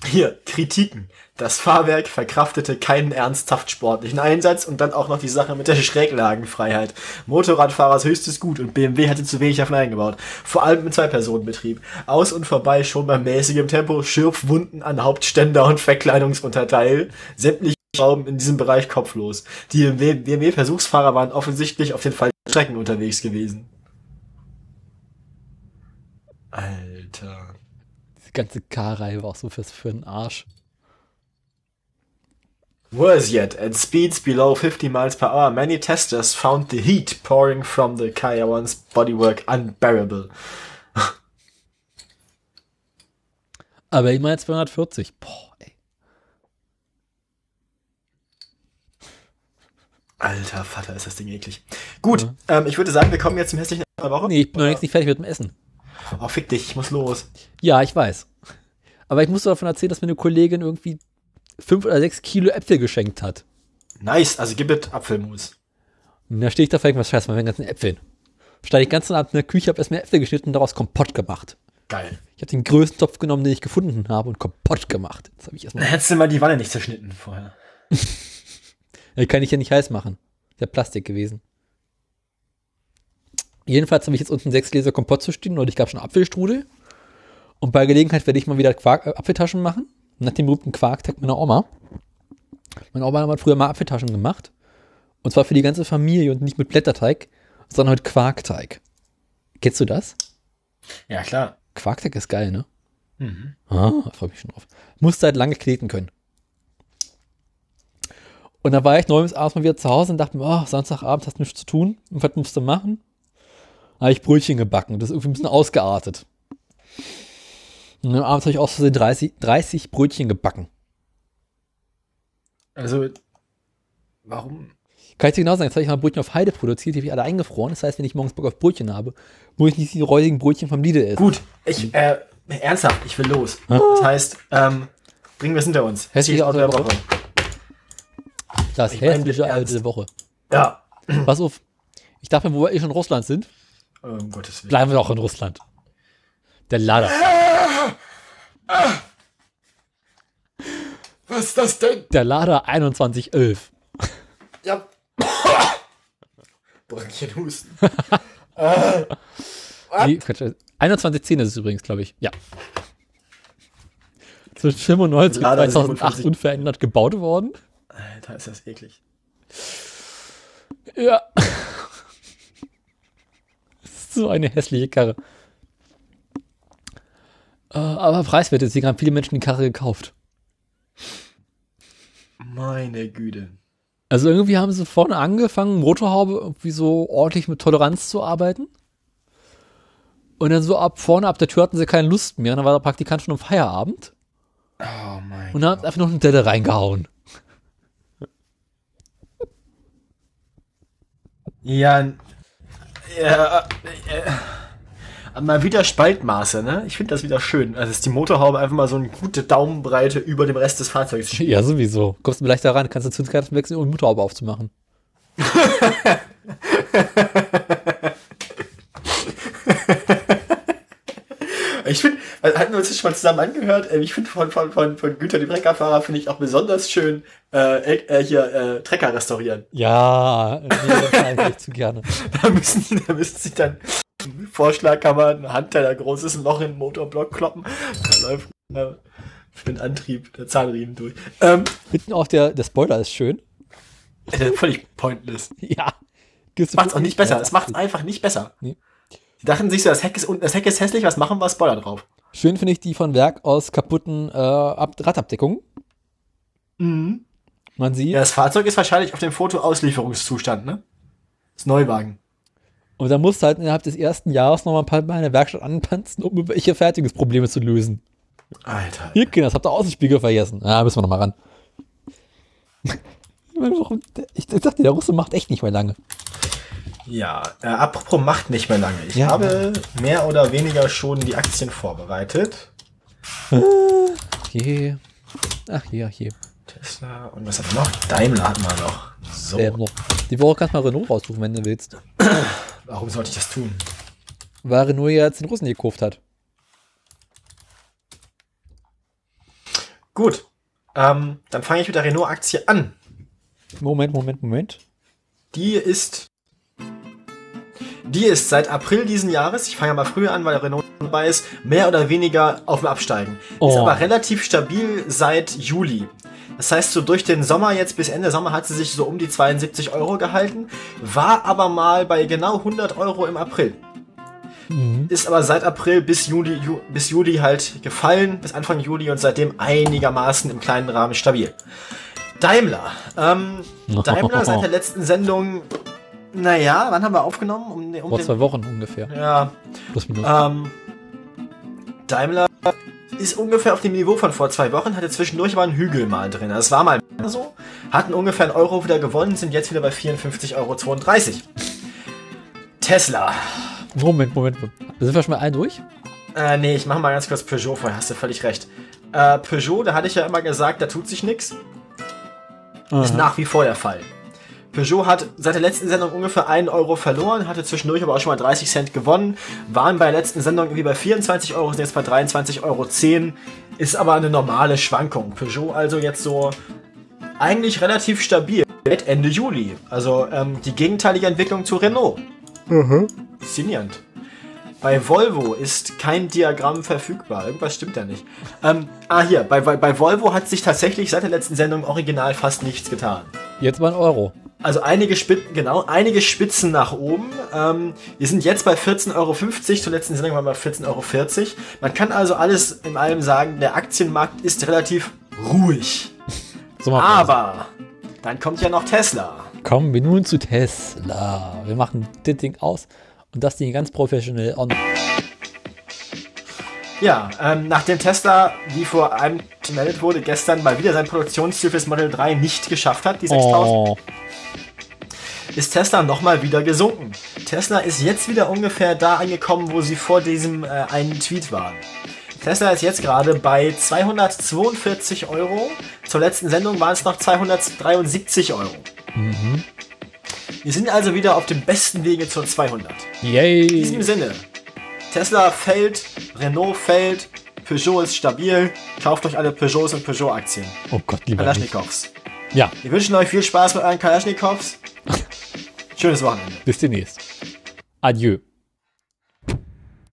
Hier, Kritiken. Das Fahrwerk verkraftete keinen ernsthaft sportlichen Einsatz und dann auch noch die Sache mit der Schräglagenfreiheit. Motorradfahrers höchstes Gut und BMW hatte zu wenig davon eingebaut. Vor allem im Zwei-Personen-Betrieb. Aus und vorbei schon bei mäßigem Tempo, Schürfwunden an Hauptständer und Verkleidungsunterteil. Sämtliche Schrauben in diesem Bereich kopflos. Die BMW-Versuchsfahrer waren offensichtlich auf den falschen Strecken unterwegs gewesen. Alter. Die ganze K-Reihe war auch so fürs für den Arsch. Worse yet, at speeds below 50 miles per hour, many testers found the heat pouring from the Kayawan's bodywork unbearable. Aber immerhin 240. Boah, ey. Alter Vater, ist das Ding eklig. Gut, ähm, ich würde sagen, wir kommen jetzt zum hässlichen der Woche. Nee, ich bin noch längst nicht fertig mit dem Essen. Oh, fick dich, ich muss los. Ja, ich weiß. Aber ich muss davon erzählen, dass mir eine Kollegin irgendwie fünf oder sechs Kilo Äpfel geschenkt hat. Nice, also gib es Apfelmus. Und da stehe ich da vielleicht was scheiße mit den ganzen Äpfeln. Stand ich ganz Abend in der Küche, habe erstmal Äpfel geschnitten und daraus Kompott gemacht. Geil. Ich habe den größten Topf genommen, den ich gefunden habe und Kompott gemacht. Jetzt habe ich Dann erstmal. hättest du mal die Wanne nicht zerschnitten vorher. Den kann ich ja nicht heiß machen. Der Plastik gewesen. Jedenfalls habe ich jetzt unten sechs Gläser Kompott zu stehen und ich gab schon Apfelstrudel. Und bei Gelegenheit werde ich mal wieder Quark, äh, Apfeltaschen machen. Nach dem berühmten Quarktag meiner Oma. Meine Oma hat früher mal Apfeltaschen gemacht. Und zwar für die ganze Familie und nicht mit Blätterteig, sondern mit Quarkteig. Kennst du das? Ja, klar. Quarkteig ist geil, ne? Ah, da freue ich mich schon drauf. Musste halt lange kneten können. Und da war ich neulich abends mal wieder zu Hause und dachte mir, oh, Samstagabend hast du nichts zu tun. Und was musst du machen? Habe ich Brötchen gebacken. Das ist irgendwie ein bisschen ausgeartet. Und dann abends habe ich aus Versehen 30, 30 Brötchen gebacken. Also, warum? Kann ich dir genau sagen, jetzt habe ich mal Brötchen auf Heide produziert, die habe ich alle eingefroren. Das heißt, wenn ich morgens Bock auf Brötchen habe, muss ich nicht die räudigen Brötchen vom Lidl essen. Gut, ich, äh, ernsthaft, ich will los. Das heißt, ähm, bringen wir es hinter uns. Hässliche Auto der Woche. Das Ich hässliche alte Ernst. Woche. Ja. Pass auf. Ich dachte, wo wir eh schon in Russland sind, Um Gottes Willen. bleiben wir auch in Russland. Der Lader. Was ist das denn? Der Lader 2111. Ja. Bronchienhusten. Nee, Quatsch, 2110 ist es übrigens, glaube ich. Ja. Zwischen 95 und Lader 2008 57. unverändert gebaut worden. Alter, ist das eklig. Ja. Ist so eine hässliche Karre. Äh, aber preiswert, deswegen haben viele Menschen die Karre gekauft. Meine Güte. Also irgendwie haben sie vorne angefangen, Motorhaube irgendwie so ordentlich mit Toleranz zu arbeiten. Und dann so ab vorne, ab der Tür hatten sie keine Lust mehr. Und dann war der Praktikant schon am Feierabend. Oh mein Und dann hat einfach noch eine Delle reingehauen. Ja, n- ja, äh, mal wieder Spaltmaße, ne? Ich finde das wieder schön. Also ist die Motorhaube einfach mal so eine gute Daumenbreite über dem Rest des Fahrzeugs. Ja, sowieso. Kommst du leichter ran, kannst du Zündkarten wechseln, um die Motorhaube aufzumachen. Ich finde, also hatten wir uns das schon mal zusammen angehört, äh, ich finde von, von, von, von Güter, die Treckerfahrer, finde ich auch besonders schön, äh, äh, hier, äh, Trecker restaurieren. Ja, nee, ich zu gerne. Da müssen, die- da müssen sie dann Vorschlagkammer, ein Handteller, großes Loch in den Motorblock kloppen. Da läuft äh, für den Antrieb der Zahnriemen durch. Ähm, Hinten auch der, der Spoiler ist schön. äh, völlig pointless. Ja. Gibt's Macht's auch nicht besser. Es macht einfach nicht besser. Nee. Die dachten sich so, das Heck ist, das Heck ist hässlich, was machen wir? Spoiler drauf. Schön finde ich die von Werk aus kaputten äh, Ab Radabdeckungen. Man sieht, Ja, das Fahrzeug ist wahrscheinlich auf dem Foto Auslieferungszustand, ne? Das Neuwagen. und da musst du halt innerhalb des ersten Jahres noch mal ein paar Mal in der Werkstatt anpanzen, um irgendwelche Fertigungsprobleme zu lösen. Alter. Hier, Kinder, das habt ihr Außenspiegel vergessen. Ja, müssen wir noch mal ran. Ich, dir, der Russe macht echt nicht mehr lange. Ja, äh, apropos macht nicht mehr lange. Ich Ja. habe mehr oder weniger schon die Aktien vorbereitet. Hier. Ach, hier, hier. Tesla und was haben wir noch? Daimler hatten wir noch. So, Der noch. Die Woche kannst du mal Renault raussuchen, wenn du willst. warum sollte ich das tun? Weil Renault ja jetzt den Russen gekauft hat. Gut, ähm, dann fange ich mit der Renault-Aktie an. Moment, Moment, Moment. Die ist. Die ist seit April diesen Jahres, ich fange ja mal früher an, weil Renault dabei ist, mehr oder weniger auf dem Absteigen. Ist Oh. aber relativ stabil seit Juli. Das heißt, so durch den Sommer jetzt bis Ende Sommer hat sie sich so um die 72 Euro gehalten, war aber mal bei genau 100 Euro im April. Ist aber seit April bis Juli, Ju, bis Juli halt gefallen, bis Anfang Juli und seitdem einigermaßen im kleinen Rahmen stabil. Daimler. Ähm, Daimler seit der letzten Sendung, naja, wann haben wir aufgenommen? Um, um Vor zwei Wochen ungefähr. ja, Plus minus. ähm, Daimler ist ungefähr auf dem Niveau von vor zwei Wochen, hatte zwischendurch aber einen Hügel mal drin. Das war mal so, hatten ungefähr einen Euro wieder gewonnen, sind jetzt wieder bei 54,32 Euro. Tesla. Moment, Moment. Moment. Sind wir schon mal allen durch? Äh, nee, ich mach mal ganz kurz Peugeot vorher, hast du völlig recht. Äh, Peugeot, da hatte ich ja immer gesagt, da tut sich nix. Ist nach wie vor der Fall. Peugeot hat seit der letzten Sendung ungefähr 1 Euro verloren, hatte zwischendurch aber auch schon mal 30 Cent gewonnen, waren bei der letzten Sendung irgendwie bei 24 Euro, sind jetzt bei 23,10 Euro. Ist aber eine normale Schwankung. Peugeot also jetzt so eigentlich relativ stabil. Seit Ende Juli. Also ähm, die gegenteilige Entwicklung zu Renault. Faszinierend. Bei Volvo ist kein Diagramm verfügbar. Irgendwas stimmt da nicht. Ähm, ah, hier. Bei, bei, bei Volvo hat sich tatsächlich seit der letzten Sendung original fast nichts getan. Jetzt mal ein Euro. Also einige Spitzen, genau, einige Spitzen nach oben. Ähm, wir sind jetzt bei 14,50 Euro. Zur letzten Sendung waren wir bei 14,40 Euro. Man kann also alles in allem sagen, der Aktienmarkt ist relativ ruhig. Aber dann kommt ja noch Tesla. Kommen wir nun zu Tesla. Wir machen das Ding aus und das Ding ganz professionell on. Ja, ähm, nachdem Tesla, wie vor einem gemeldet wurde, gestern mal wieder sein Produktionsziel fürs Model 3 nicht geschafft hat, die 6000, Oh, ist Tesla nochmal wieder gesunken. Tesla ist jetzt wieder ungefähr da angekommen, wo sie vor diesem äh, einen Tweet waren. Tesla ist jetzt gerade bei 242 Euro. Zur letzten Sendung waren es noch 273 Euro. Wir sind also wieder auf dem besten Wege zur 200. In diesem yay. Sinne, Tesla fällt, Renault fällt, Peugeot ist stabil. Kauft euch alle Peugeots und Peugeot-Aktien. Oh Gott, lieber. Kalaschnikows. Ja, Wir wünschen euch viel Spaß mit euren Kalaschnikows. Schönes Wochenende. bis demnächst. Adieu.